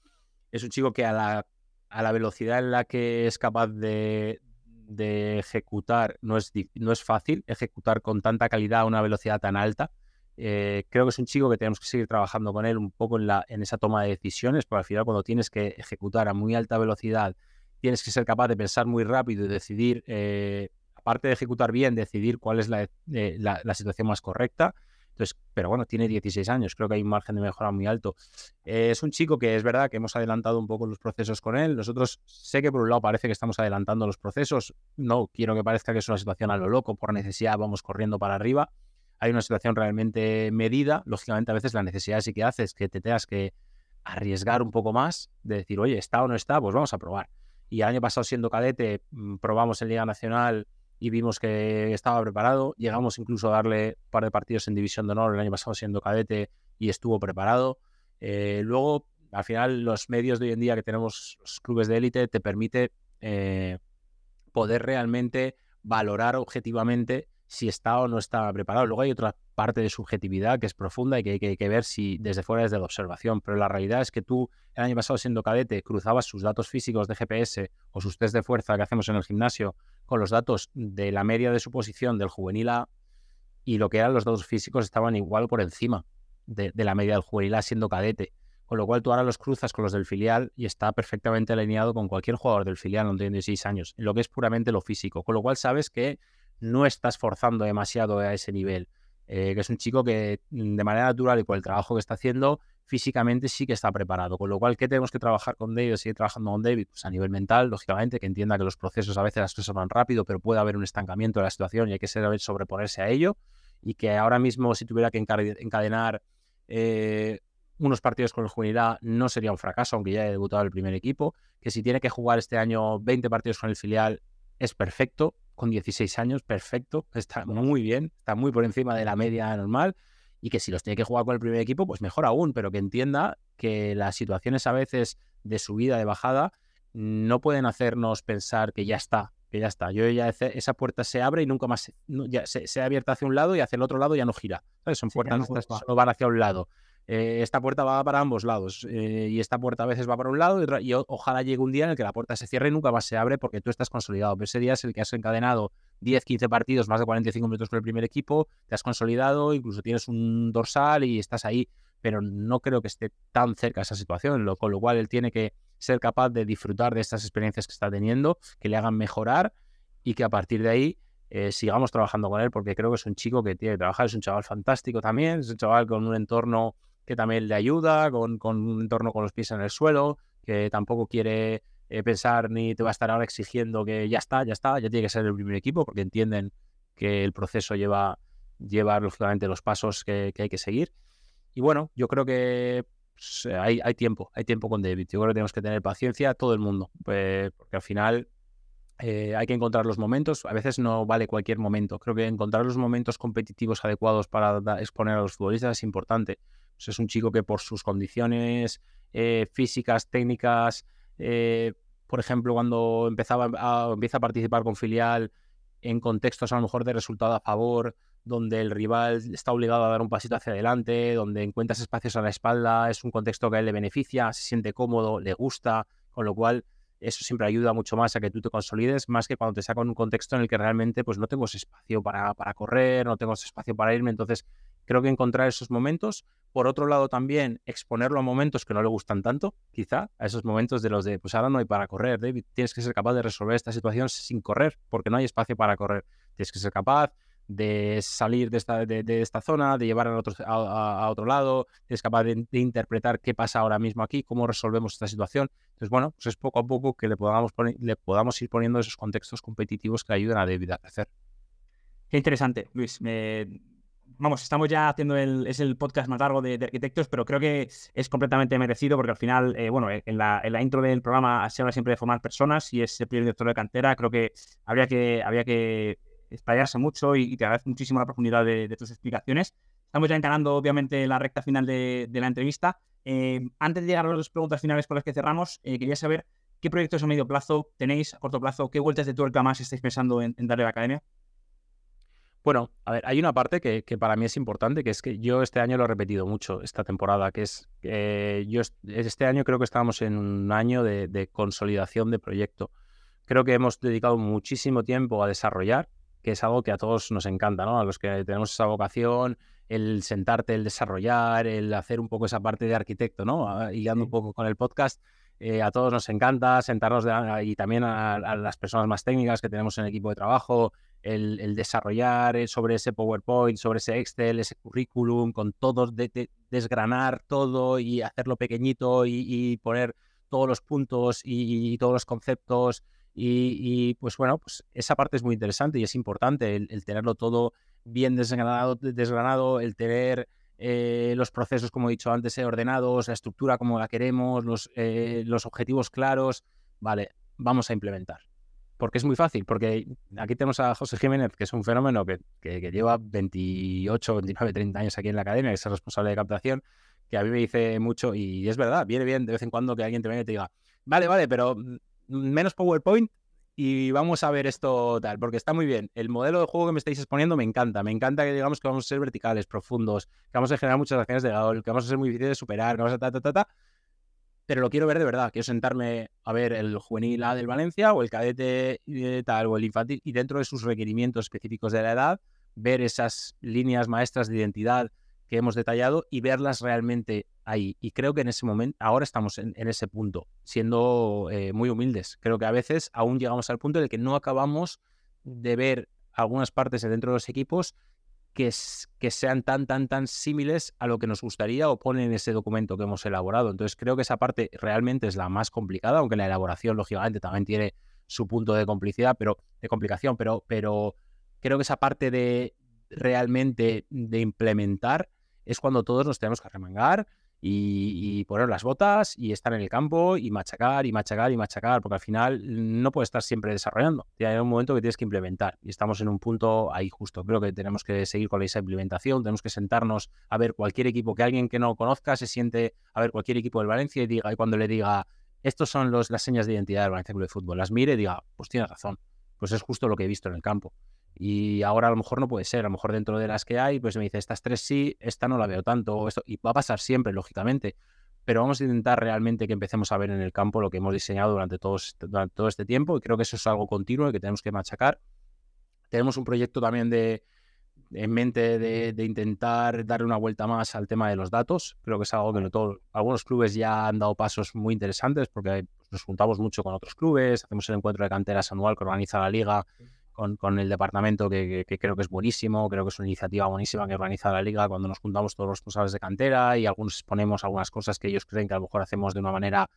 Es un chico que a la, a la velocidad en la que es capaz de, de ejecutar, no es, no es fácil ejecutar con tanta calidad a una velocidad tan alta. Eh, creo que es un chico que tenemos que seguir trabajando con él un poco en, la, en esa toma de decisiones, porque al final cuando tienes que ejecutar a muy alta velocidad, tienes que ser capaz de pensar muy rápido y decidir, eh, aparte de ejecutar bien, decidir cuál es la, eh, la situación más correcta pero bueno, tiene 16 años, creo que hay un margen de mejora muy alto. Eh, es un chico que es verdad que hemos adelantado un poco los procesos con él. Nosotros sé que por un lado parece que estamos adelantando los procesos. No quiero que parezca que es una situación a lo loco, por necesidad vamos corriendo para arriba. Hay una situación realmente medida. Lógicamente, a veces la necesidad sí que hace es que te tengas que arriesgar un poco más, de decir, oye, está o no está, pues vamos a probar. Y el año pasado, siendo cadete, mm, probamos en Liga Nacional y vimos que estaba preparado. Llegamos incluso a darle un par de partidos en División de Honor el año pasado siendo cadete y estuvo preparado. Eh, luego, al final, los medios de hoy en día que tenemos, los clubes de élite, te permite eh, poder realmente valorar objetivamente si está o no está preparado. Luego hay otra parte de subjetividad que es profunda y que hay que, ver si desde fuera desde la observación. Pero la realidad es que tú el año pasado siendo cadete cruzabas sus datos físicos de GPS o sus test de fuerza que hacemos en el gimnasio con los datos de la media de su posición del juvenil A y lo que eran los datos físicos estaban igual por encima de, la media del juvenil A siendo cadete. Con lo cual tú ahora los cruzas con los del filial y está perfectamente alineado con cualquier jugador del filial no tiene 16 años, lo que es puramente lo físico. Con lo cual sabes que no estás forzando demasiado a ese nivel. Eh, que es un chico que mm, de manera natural y por el trabajo que está haciendo, físicamente sí que está preparado. Con lo cual, ¿qué tenemos que trabajar con David? Seguir trabajando con David, pues a nivel mental, lógicamente, que entienda que los procesos a veces las cosas van rápido, pero puede haber un estancamiento de la situación y hay que saber sobreponerse a ello. Y que ahora mismo, si tuviera que encadenar eh, unos partidos con el juvenil no sería un fracaso, aunque ya haya debutado el primer equipo. Que si tiene que jugar este año 20 partidos con el filial, es perfecto con 16 años, perfecto, está muy bien, está muy por encima de la media normal y que si los tiene que jugar con el primer equipo, pues mejor aún, pero que entienda que las situaciones a veces de subida, de bajada, no pueden hacernos pensar que ya está, que ya está. Yo ya esa puerta se abre y nunca más ya se, se, abierta hacia un lado y hacia el otro lado ya no gira. Son puertas solo van hacia un lado. Eh, esta puerta va para ambos lados eh, y esta puerta a veces va para un lado y, ojalá llegue un día en el que la puerta se cierre y nunca más se abre porque tú estás consolidado. Pero ese día es el que has encadenado 10, 15 partidos, más de 45 minutos con el primer equipo, te has consolidado, incluso tienes un dorsal y estás ahí, pero no creo que esté tan cerca esa situación, con lo cual él tiene que ser capaz de disfrutar de estas experiencias que está teniendo, que le hagan mejorar y que a partir de ahí eh, sigamos trabajando con él porque creo que es un chico que tiene que trabajar, es un chaval fantástico también, es un chaval con un entorno que también le ayuda, con, un entorno con los pies en el suelo, que tampoco quiere eh, pensar ni te va a estar ahora exigiendo que ya está, ya está, ya tiene que ser el primer equipo, porque entienden que el proceso lleva, lleva lógicamente los pasos que, hay que seguir. Y bueno, yo creo que pues, hay, hay, tiempo, hay tiempo con David. Yo creo que tenemos que tener paciencia todo el mundo, pues, porque al final eh, hay que encontrar los momentos. A veces no vale cualquier momento. Creo que encontrar los momentos competitivos adecuados para exponer a los futbolistas es importante. Pues, es un chico que por sus condiciones eh, físicas, técnicas, eh, por ejemplo, cuando empezaba a, empieza a participar con filial en contextos a lo mejor de resultado a favor, donde el rival está obligado a dar un pasito hacia adelante, donde encuentras espacios a la espalda, es un contexto que a él le beneficia, se siente cómodo, le gusta, con lo cual eso siempre ayuda mucho más a que tú te consolides, más que cuando te saco en un contexto en el que realmente pues no tengo espacio para, para correr, no tengo espacio para irme, entonces creo que encontrar esos momentos por otro lado, también exponerlo a momentos que no le gustan tanto, quizá, a esos momentos de los de, pues ahora no hay para correr, David, tienes que ser capaz de resolver esta situación sin correr, porque no hay espacio para correr. Tienes que ser capaz de salir de esta, de, esta zona, de llevar a otro, a, otro lado, tienes capaz de, interpretar qué pasa ahora mismo aquí, cómo resolvemos esta situación. Entonces, bueno, pues es poco a poco que le podamos, le podamos ir poniendo esos contextos competitivos que ayudan a David a crecer. Qué interesante, Luis. Me vamos, estamos ya haciendo el, es el podcast más largo de, arquitectos, pero creo que es completamente merecido porque al final, eh, bueno, en la, en la, intro del programa se habla siempre de formar personas y es el primer director de cantera. Creo que habría que, habría que explayarse mucho y, te agradezco muchísimo la profundidad de, tus explicaciones. Estamos ya encarando, obviamente, la recta final de, la entrevista. Eh, antes de llegar a las dos preguntas finales con las que cerramos, eh, quería saber qué proyectos a medio plazo tenéis, a corto plazo, qué vueltas de tuerca más estáis pensando en, darle a la academia. Bueno, a ver, hay una parte que, para mí es importante, que es que yo este año lo he repetido mucho, esta temporada, que es que yo este año creo que estamos en un año de, consolidación de proyecto. Creo que hemos dedicado muchísimo tiempo a desarrollar, que es algo que a todos nos encanta, ¿no? A los que tenemos esa vocación, el sentarte, el desarrollar, el hacer un poco esa parte de arquitecto, ¿no? Y un poco con el podcast. Eh, a todos nos encanta sentarnos y también a, las personas más técnicas que tenemos en el equipo de trabajo, el, desarrollar eh, sobre ese PowerPoint, sobre ese Excel, ese currículum, con todos, desgranar todo y hacerlo pequeñito y, poner todos los puntos y, todos los conceptos. Y, pues bueno, pues esa parte es muy interesante y es importante el, tenerlo todo bien desgranado, desgranado el tener eh, los procesos, como he dicho antes, eh, ordenados, la estructura como la queremos, los, eh, los objetivos claros. Vale, vamos a implementar. Porque es muy fácil, porque aquí tenemos a José Jiménez, que es un fenómeno que, que, lleva 28, 29, 30 años aquí en la academia, que es el responsable de captación, que a mí me dice mucho, y es verdad, viene bien de vez en cuando que alguien te venga y te diga, vale, vale, pero menos PowerPoint y vamos a ver esto tal, porque está muy bien. El modelo de juego que me estáis exponiendo me encanta. Me encanta que digamos que vamos a ser verticales, profundos, que vamos a generar muchas acciones de gol, que vamos a ser muy difíciles de superar, que vamos a ta, ta, ta, ta. Pero lo quiero ver de verdad. Quiero sentarme a ver el juvenil A del Valencia o el cadete tal o el infantil y dentro de sus requerimientos específicos de la edad, ver esas líneas maestras de identidad que hemos detallado y verlas realmente ahí. Y creo que en ese momento, ahora estamos en, ese punto, siendo eh, muy humildes. Creo que a veces aún llegamos al punto de que no acabamos de ver algunas partes dentro de los equipos que, que sean tan, tan, tan similares a lo que nos gustaría o ponen en ese documento que hemos elaborado. Entonces creo que esa parte realmente es la más complicada, aunque la elaboración, lógicamente, también tiene su punto de complicidad, pero de complicación, pero, pero creo que esa parte de realmente de implementar es cuando todos nos tenemos que arremangar y, poner las botas y estar en el campo y machacar y machacar y machacar, porque al final no puedes estar siempre desarrollando. Hay un momento que tienes que implementar y estamos en un punto ahí justo. Creo que tenemos que seguir con esa implementación, tenemos que sentarnos a ver cualquier equipo que alguien que no conozca se siente a ver cualquier equipo del Valencia y diga y cuando le diga estos son los, las señas de identidad del Valencia Club de Fútbol, las mire y diga, pues tiene razón, pues es justo lo que he visto en el campo. Y ahora a lo mejor no puede ser, a lo mejor dentro de las que hay, pues me dice, estas tres sí, esta no la veo tanto, esto, y va a pasar siempre, lógicamente. Pero vamos a intentar realmente que empecemos a ver en el campo lo que hemos diseñado durante, todos, durante todo este tiempo, y creo que eso es algo continuo y que tenemos que machacar. Tenemos un proyecto también de, en mente de, intentar darle una vuelta más al tema de los datos. Creo que es algo que no todo, algunos clubes ya han dado pasos muy interesantes porque nos juntamos mucho con otros clubes, hacemos el encuentro de canteras anual que organiza la liga con, el departamento que, creo que es buenísimo, creo que es una iniciativa buenísima que organiza la liga cuando nos juntamos todos los responsables de cantera y algunos exponemos algunas cosas que ellos creen que a lo mejor hacemos de una manera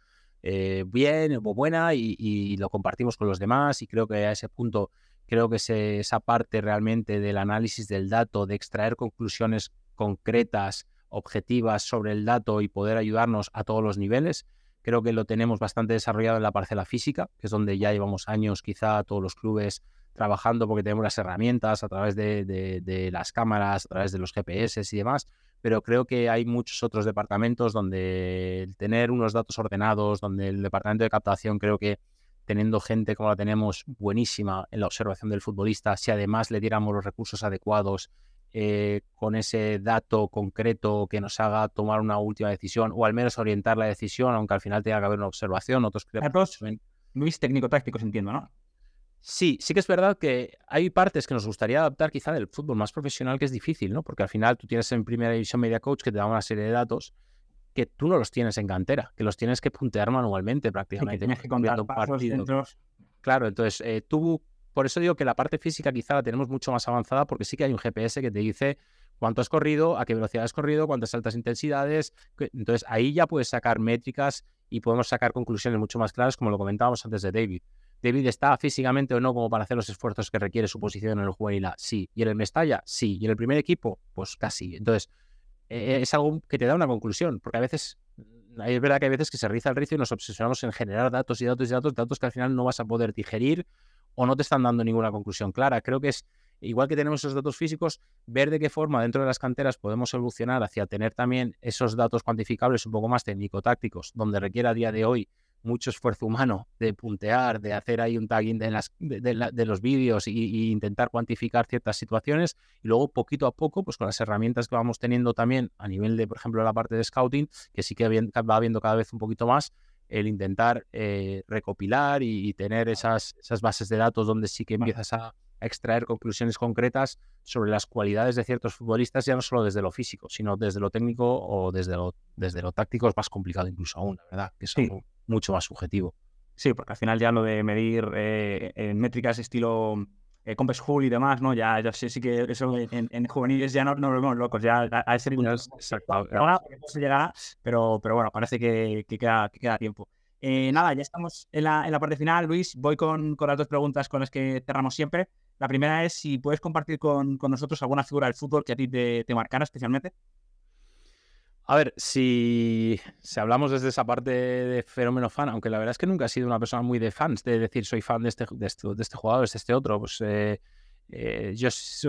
eh, bien o buena y, lo compartimos con los demás y creo que a ese punto creo que esa parte realmente del análisis del dato, de extraer conclusiones concretas, objetivas sobre el dato y poder ayudarnos a todos los niveles, creo que lo tenemos bastante desarrollado en la parcela física, que es donde ya llevamos años quizá todos los clubes trabajando porque tenemos las herramientas a través de, las cámaras, a través de los GPS y demás, pero creo que hay muchos otros departamentos donde el tener unos datos ordenados, donde el departamento de captación creo que teniendo gente como la tenemos buenísima en la observación del futbolista, si además le diéramos los recursos adecuados eh, con ese dato concreto que nos haga tomar una última decisión o al menos orientar la decisión, aunque al final tenga que haber una observación, otros creemos... Luis, técnico-tácticos, entiendo, ¿no? Sí, sí que es verdad que hay partes que nos gustaría adaptar quizá del fútbol más profesional que es difícil, ¿no? Porque al final tú tienes en primera división Media Coach que te da una serie de datos que tú no los tienes en cantera, que los tienes que puntear manualmente prácticamente. tienes que contar pasos, centros. Claro, entonces eh, tú, por eso digo que la parte física quizá la tenemos mucho más avanzada porque sí que hay un GPS que te dice cuánto has corrido, a qué velocidad has corrido, cuántas altas intensidades. Entonces ahí ya puedes sacar métricas y podemos sacar conclusiones mucho más claras como lo comentábamos antes de David David está físicamente o no como para hacer los esfuerzos que requiere su posición en el juvenil. Sí. ¿Y en el Mestalla? Sí. ¿Y en el primer equipo? Pues casi. Entonces, eh, es algo que te da una conclusión, porque a veces, es verdad que hay veces que se riza el rizo y nos obsesionamos en generar datos y datos y datos, datos que al final no vas a poder digerir o no te están dando ninguna conclusión clara. Creo que es igual que tenemos esos datos físicos, ver de qué forma dentro de las canteras podemos evolucionar hacia tener también esos datos cuantificables un poco más técnico-tácticos, donde requiere a día de hoy mucho esfuerzo humano de puntear, de hacer ahí un tagging de, las, de, los vídeos y, intentar cuantificar ciertas situaciones y luego poquito a poco, pues con las herramientas que vamos teniendo también a nivel de, por ejemplo, la parte de scouting, que sí que va habiendo cada vez un poquito más, el intentar eh, recopilar y, tener esas, esas bases de datos donde sí que empiezas a, extraer conclusiones concretas sobre las cualidades de ciertos futbolistas, ya no solo desde lo físico, sino desde lo técnico o desde lo, desde lo táctico es más complicado incluso aún, la verdad, que es mucho más subjetivo. Sí, porque al final ya lo de medir eh, en métricas estilo eh, Compass Hull y demás, ¿no? Ya, ya sí, sí que eso en, juveniles ya no, no, lo vemos locos, ya a, ese ritmo se llegará, pero, pero bueno, parece que, que, queda, que queda tiempo. Eh, nada, ya estamos en la, en la parte final, Luis. Voy con, con, las dos preguntas con las que cerramos siempre. La primera es si puedes compartir con, nosotros alguna figura del fútbol que a ti te, marcara especialmente. A ver, si, hablamos desde esa parte de fenómeno fan, aunque la verdad es que nunca he sido una persona muy de fans, de decir soy fan de este, de este, de este jugador, de este otro, pues eh, eh, yo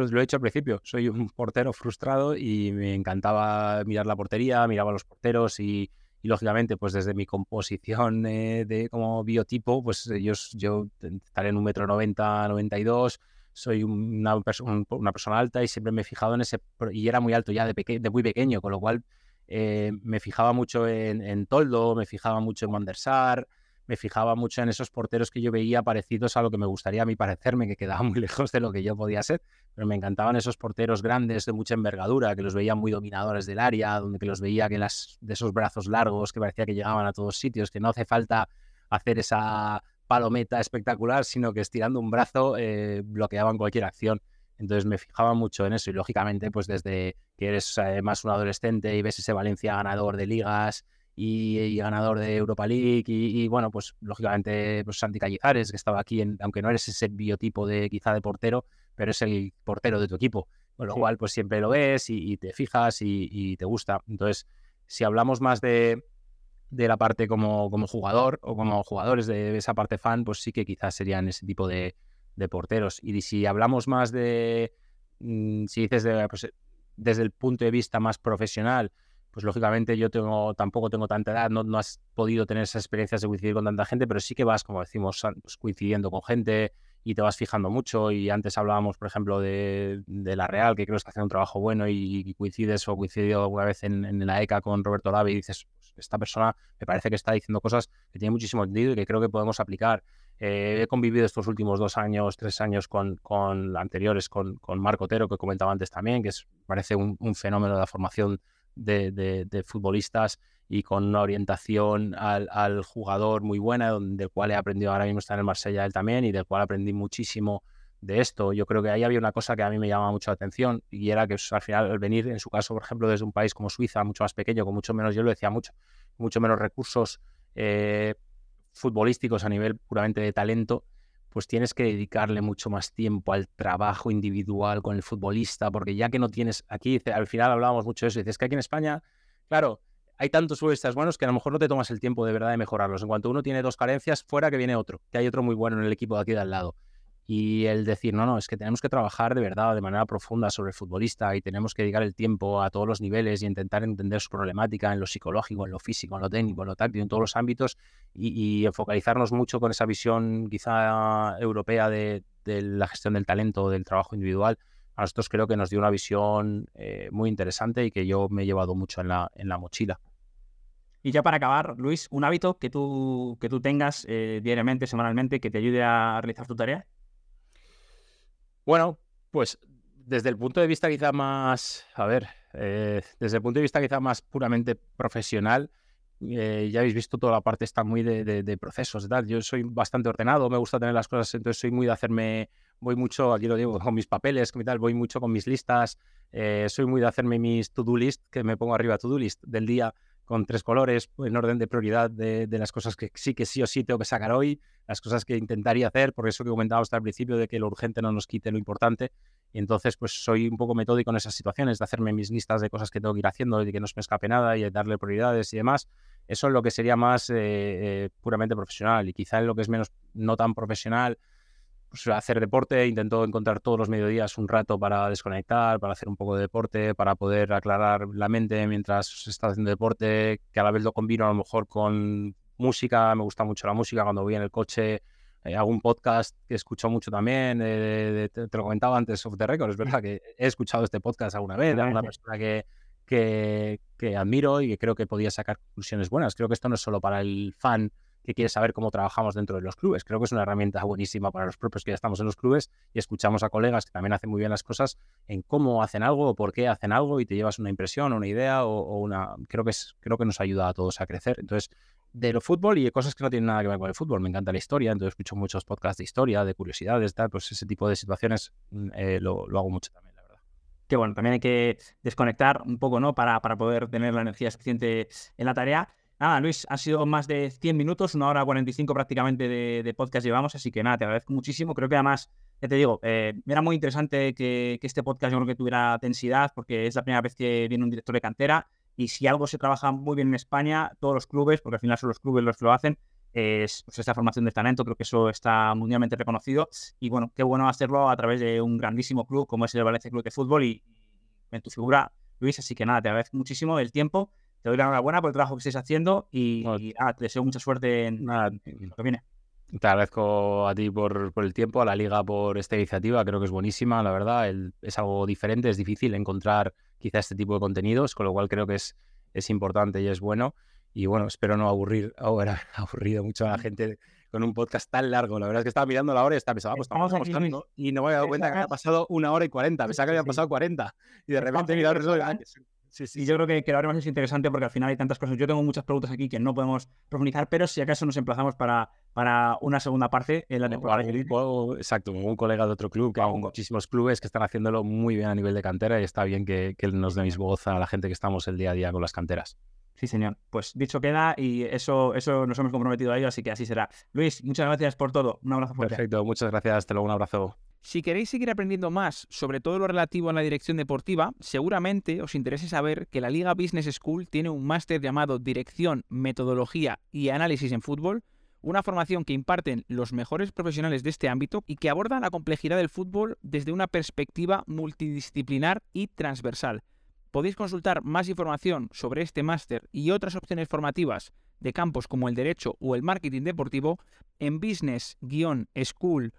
lo he hecho al principio, soy un portero frustrado y me encantaba mirar la portería, miraba a los porteros y, lógicamente pues desde mi composición eh, de como biotipo, pues yo, yo estaré en un metro noventa, noventa y dos, soy una, una, persona alta y siempre me he fijado en ese, y era muy alto ya de, de muy pequeño, con lo cual eh, me fijaba mucho en, Toldo, me fijaba mucho en Wandersar, me fijaba mucho en esos porteros que yo veía parecidos a lo que me gustaría a mí parecerme, que quedaba muy lejos de lo que yo podía ser, pero me encantaban esos porteros grandes de mucha envergadura, que los veía muy dominadores del área, donde que los veía que las, de esos brazos largos que parecía que llegaban a todos sitios, que no hace falta hacer esa palometa espectacular, sino que estirando un brazo eh, bloqueaban cualquier acción. Entonces me fijaba mucho en eso y lógicamente pues desde que eres eh, más un adolescente y ves ese Valencia ganador de ligas y, ganador de Europa League y, bueno pues lógicamente pues Santi Callejares que estaba aquí, aunque no eres ese biotipo de quizá de portero, pero es el portero de tu equipo, con lo cual pues siempre lo ves y, te fijas y, te gusta. Entonces si hablamos más de, de la parte como, como jugador o como jugadores de esa parte fan, pues sí que quizás serían ese tipo de, porteros. Y si hablamos más de, mm, si dices pues, desde el punto de vista más profesional, pues lógicamente yo tengo, tampoco tengo tanta edad, no, no, has podido tener esas experiencias de coincidir con tanta gente, pero sí que vas, como decimos, pues, coincidiendo con gente y te vas fijando mucho. Y antes hablábamos, por ejemplo, de, La Real, que creo que está haciendo un trabajo bueno y, coincides o coincidió alguna vez en, en, la ECA con Roberto Lave y dices, esta persona me parece que está diciendo cosas que tienen muchísimo sentido y que creo que podemos aplicar. Eh, he convivido estos últimos dos años, tres años con, con anteriores, con, con Marco Otero, que comentaba antes también, que es, parece un, fenómeno de la formación de, de, futbolistas y con una orientación al, al, jugador muy buena, del cual he aprendido ahora mismo está en el Marsella él también y del cual aprendí muchísimo de esto. Yo creo que ahí había una cosa que a mí me llamaba mucho la atención y era que al final al venir, en su caso, por ejemplo, desde un país como Suiza, mucho más pequeño, con mucho menos, yo lo decía mucho, mucho menos recursos eh, futbolísticos a nivel puramente de talento, pues tienes que dedicarle mucho más tiempo al trabajo individual con el futbolista, porque ya que no tienes, aquí al final hablábamos mucho de eso, dices que aquí en España, claro, hay tantos futbolistas buenos que a lo mejor no te tomas el tiempo de verdad de mejorarlos. En cuanto uno tiene dos carencias, fuera que viene otro, que hay otro muy bueno en el equipo de aquí de al lado y el decir, no, no, es que tenemos que trabajar de verdad, de manera profunda sobre el futbolista y tenemos que dedicar el tiempo a todos los niveles y intentar entender su problemática en lo psicológico, en lo físico, en lo técnico, en lo táctico, en todos los ámbitos y, focalizarnos mucho con esa visión quizá europea de, la gestión del talento, del trabajo individual. A nosotros creo que nos dio una visión eh, muy interesante y que yo me he llevado mucho en la, en la mochila. Y ya para acabar, Luis, un hábito que tú, que tú tengas eh, diariamente, semanalmente, que te ayude a realizar tu tarea. Bueno, pues desde el punto de vista quizá más, a ver, eh, desde el punto de vista quizá más puramente profesional, eh, ya habéis visto toda la parte está muy de, procesos, tal. Yo soy bastante ordenado, me gusta tener las cosas, entonces soy muy de hacerme, voy mucho, aquí lo digo, con mis papeles, tal, voy mucho con mis listas, eh, soy muy de hacerme mis to-do list, que me pongo arriba to-do list del día, con tres colores en orden de prioridad de, las cosas que sí que sí o sí tengo que sacar hoy, las cosas que intentaría hacer, por eso que comentaba hasta el principio de que lo urgente no nos quite lo importante. Y entonces, pues soy un poco metódico en esas situaciones, de hacerme mis listas de cosas que tengo que ir haciendo y que no se me escape nada y darle prioridades y demás. Eso es lo que sería más eh, eh, puramente profesional y quizá en lo que es menos no tan profesional, pues, hacer deporte, intento encontrar todos los mediodías un rato para desconectar, para hacer un poco de deporte, para poder aclarar la mente mientras está haciendo deporte, que a la vez lo combino a lo mejor con música, me gusta mucho la música cuando voy en el coche, eh, un podcast que escucho mucho también, te, lo comentaba antes of the record, es verdad que he escuchado este podcast alguna vez, de una persona que, que, que admiro y que creo que podía sacar conclusiones buenas. Creo que esto no es solo para el fan que quiere saber cómo trabajamos dentro de los clubes. Creo que es una herramienta buenísima para los propios que ya estamos en los clubes y escuchamos a colegas que también hacen muy bien las cosas en cómo hacen algo o por qué hacen algo y te llevas una impresión, una idea o, una... Creo que, es, creo que nos ayuda a todos a crecer. Entonces, de lo fútbol y de cosas que no tienen nada que ver con el fútbol. Me encanta la historia, entonces escucho muchos podcasts de historia, de curiosidades, tal, pues ese tipo de situaciones mm, eh, lo, lo hago mucho también. Que bueno, también hay que desconectar un poco, ¿no? Para, para poder tener la energía suficiente en la tarea. Nada, Luis, ha sido más de 100 minutos, una hora 45 prácticamente de, podcast llevamos, así que nada, te agradezco muchísimo. Creo que además, ya te digo, eh, era muy interesante que, este podcast yo creo que tuviera densidad, porque es la primera vez que viene un director de cantera y si algo se trabaja muy bien en España, todos los clubes, porque al final son los clubes los que lo hacen, es pues, esta formación de talento, creo que eso está mundialmente reconocido y bueno, qué bueno hacerlo a través de un grandísimo club como es el Valencia Club de Fútbol y en tu figura, Luis, así que nada, te agradezco muchísimo el tiempo te doy la enhorabuena por el trabajo que estés haciendo y, te deseo mucha suerte en, lo que viene. Te agradezco a ti por, el tiempo, a la liga por esta iniciativa, creo que es buenísima, la verdad, es algo diferente, es difícil encontrar quizá este tipo de contenidos, con lo cual creo que es, es importante y es bueno. Y bueno, espero no aburrir ahora, aburrido mucho a la gente con un podcast tan largo. La verdad es que estaba mirando la hora y estaba pensando, ah, pues estamos y no me había dado cuenta que había pasado una hora y cuarenta. Pensaba que había pasado cuarenta. Y de repente mirado el Sí, sí. Y yo creo que, que lo más es interesante porque al final hay tantas cosas. Yo tengo muchas preguntas aquí que no podemos profundizar, pero si acaso nos emplazamos para, para una segunda parte en la temporada. exacto, un colega de otro club, que hay muchísimos clubes que están haciéndolo muy bien a nivel de cantera y está bien que, que nos deis voz a la gente que estamos el día a día con las canteras. Sí, señor. Pues dicho queda y eso, eso nos hemos comprometido a ello, así que así será. Luis, muchas gracias por todo. Un abrazo fuerte. Perfecto, muchas gracias. Hasta luego, un abrazo. Si queréis seguir aprendiendo más sobre todo lo relativo a la dirección deportiva, seguramente os interese saber que la Liga Business School tiene un máster llamado Dirección, Metodología y Análisis en Fútbol, una formación que imparten los mejores profesionales de este ámbito y que aborda la complejidad del fútbol desde una perspectiva multidisciplinar y transversal. Podéis consultar más información sobre este máster y otras opciones formativas de campos como el derecho o el marketing deportivo en business-school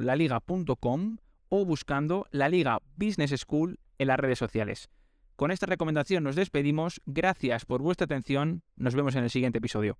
laliga.com o buscando la Liga Business School en las redes sociales. Con esta recomendación nos despedimos, gracias por vuestra atención, nos vemos en el siguiente episodio.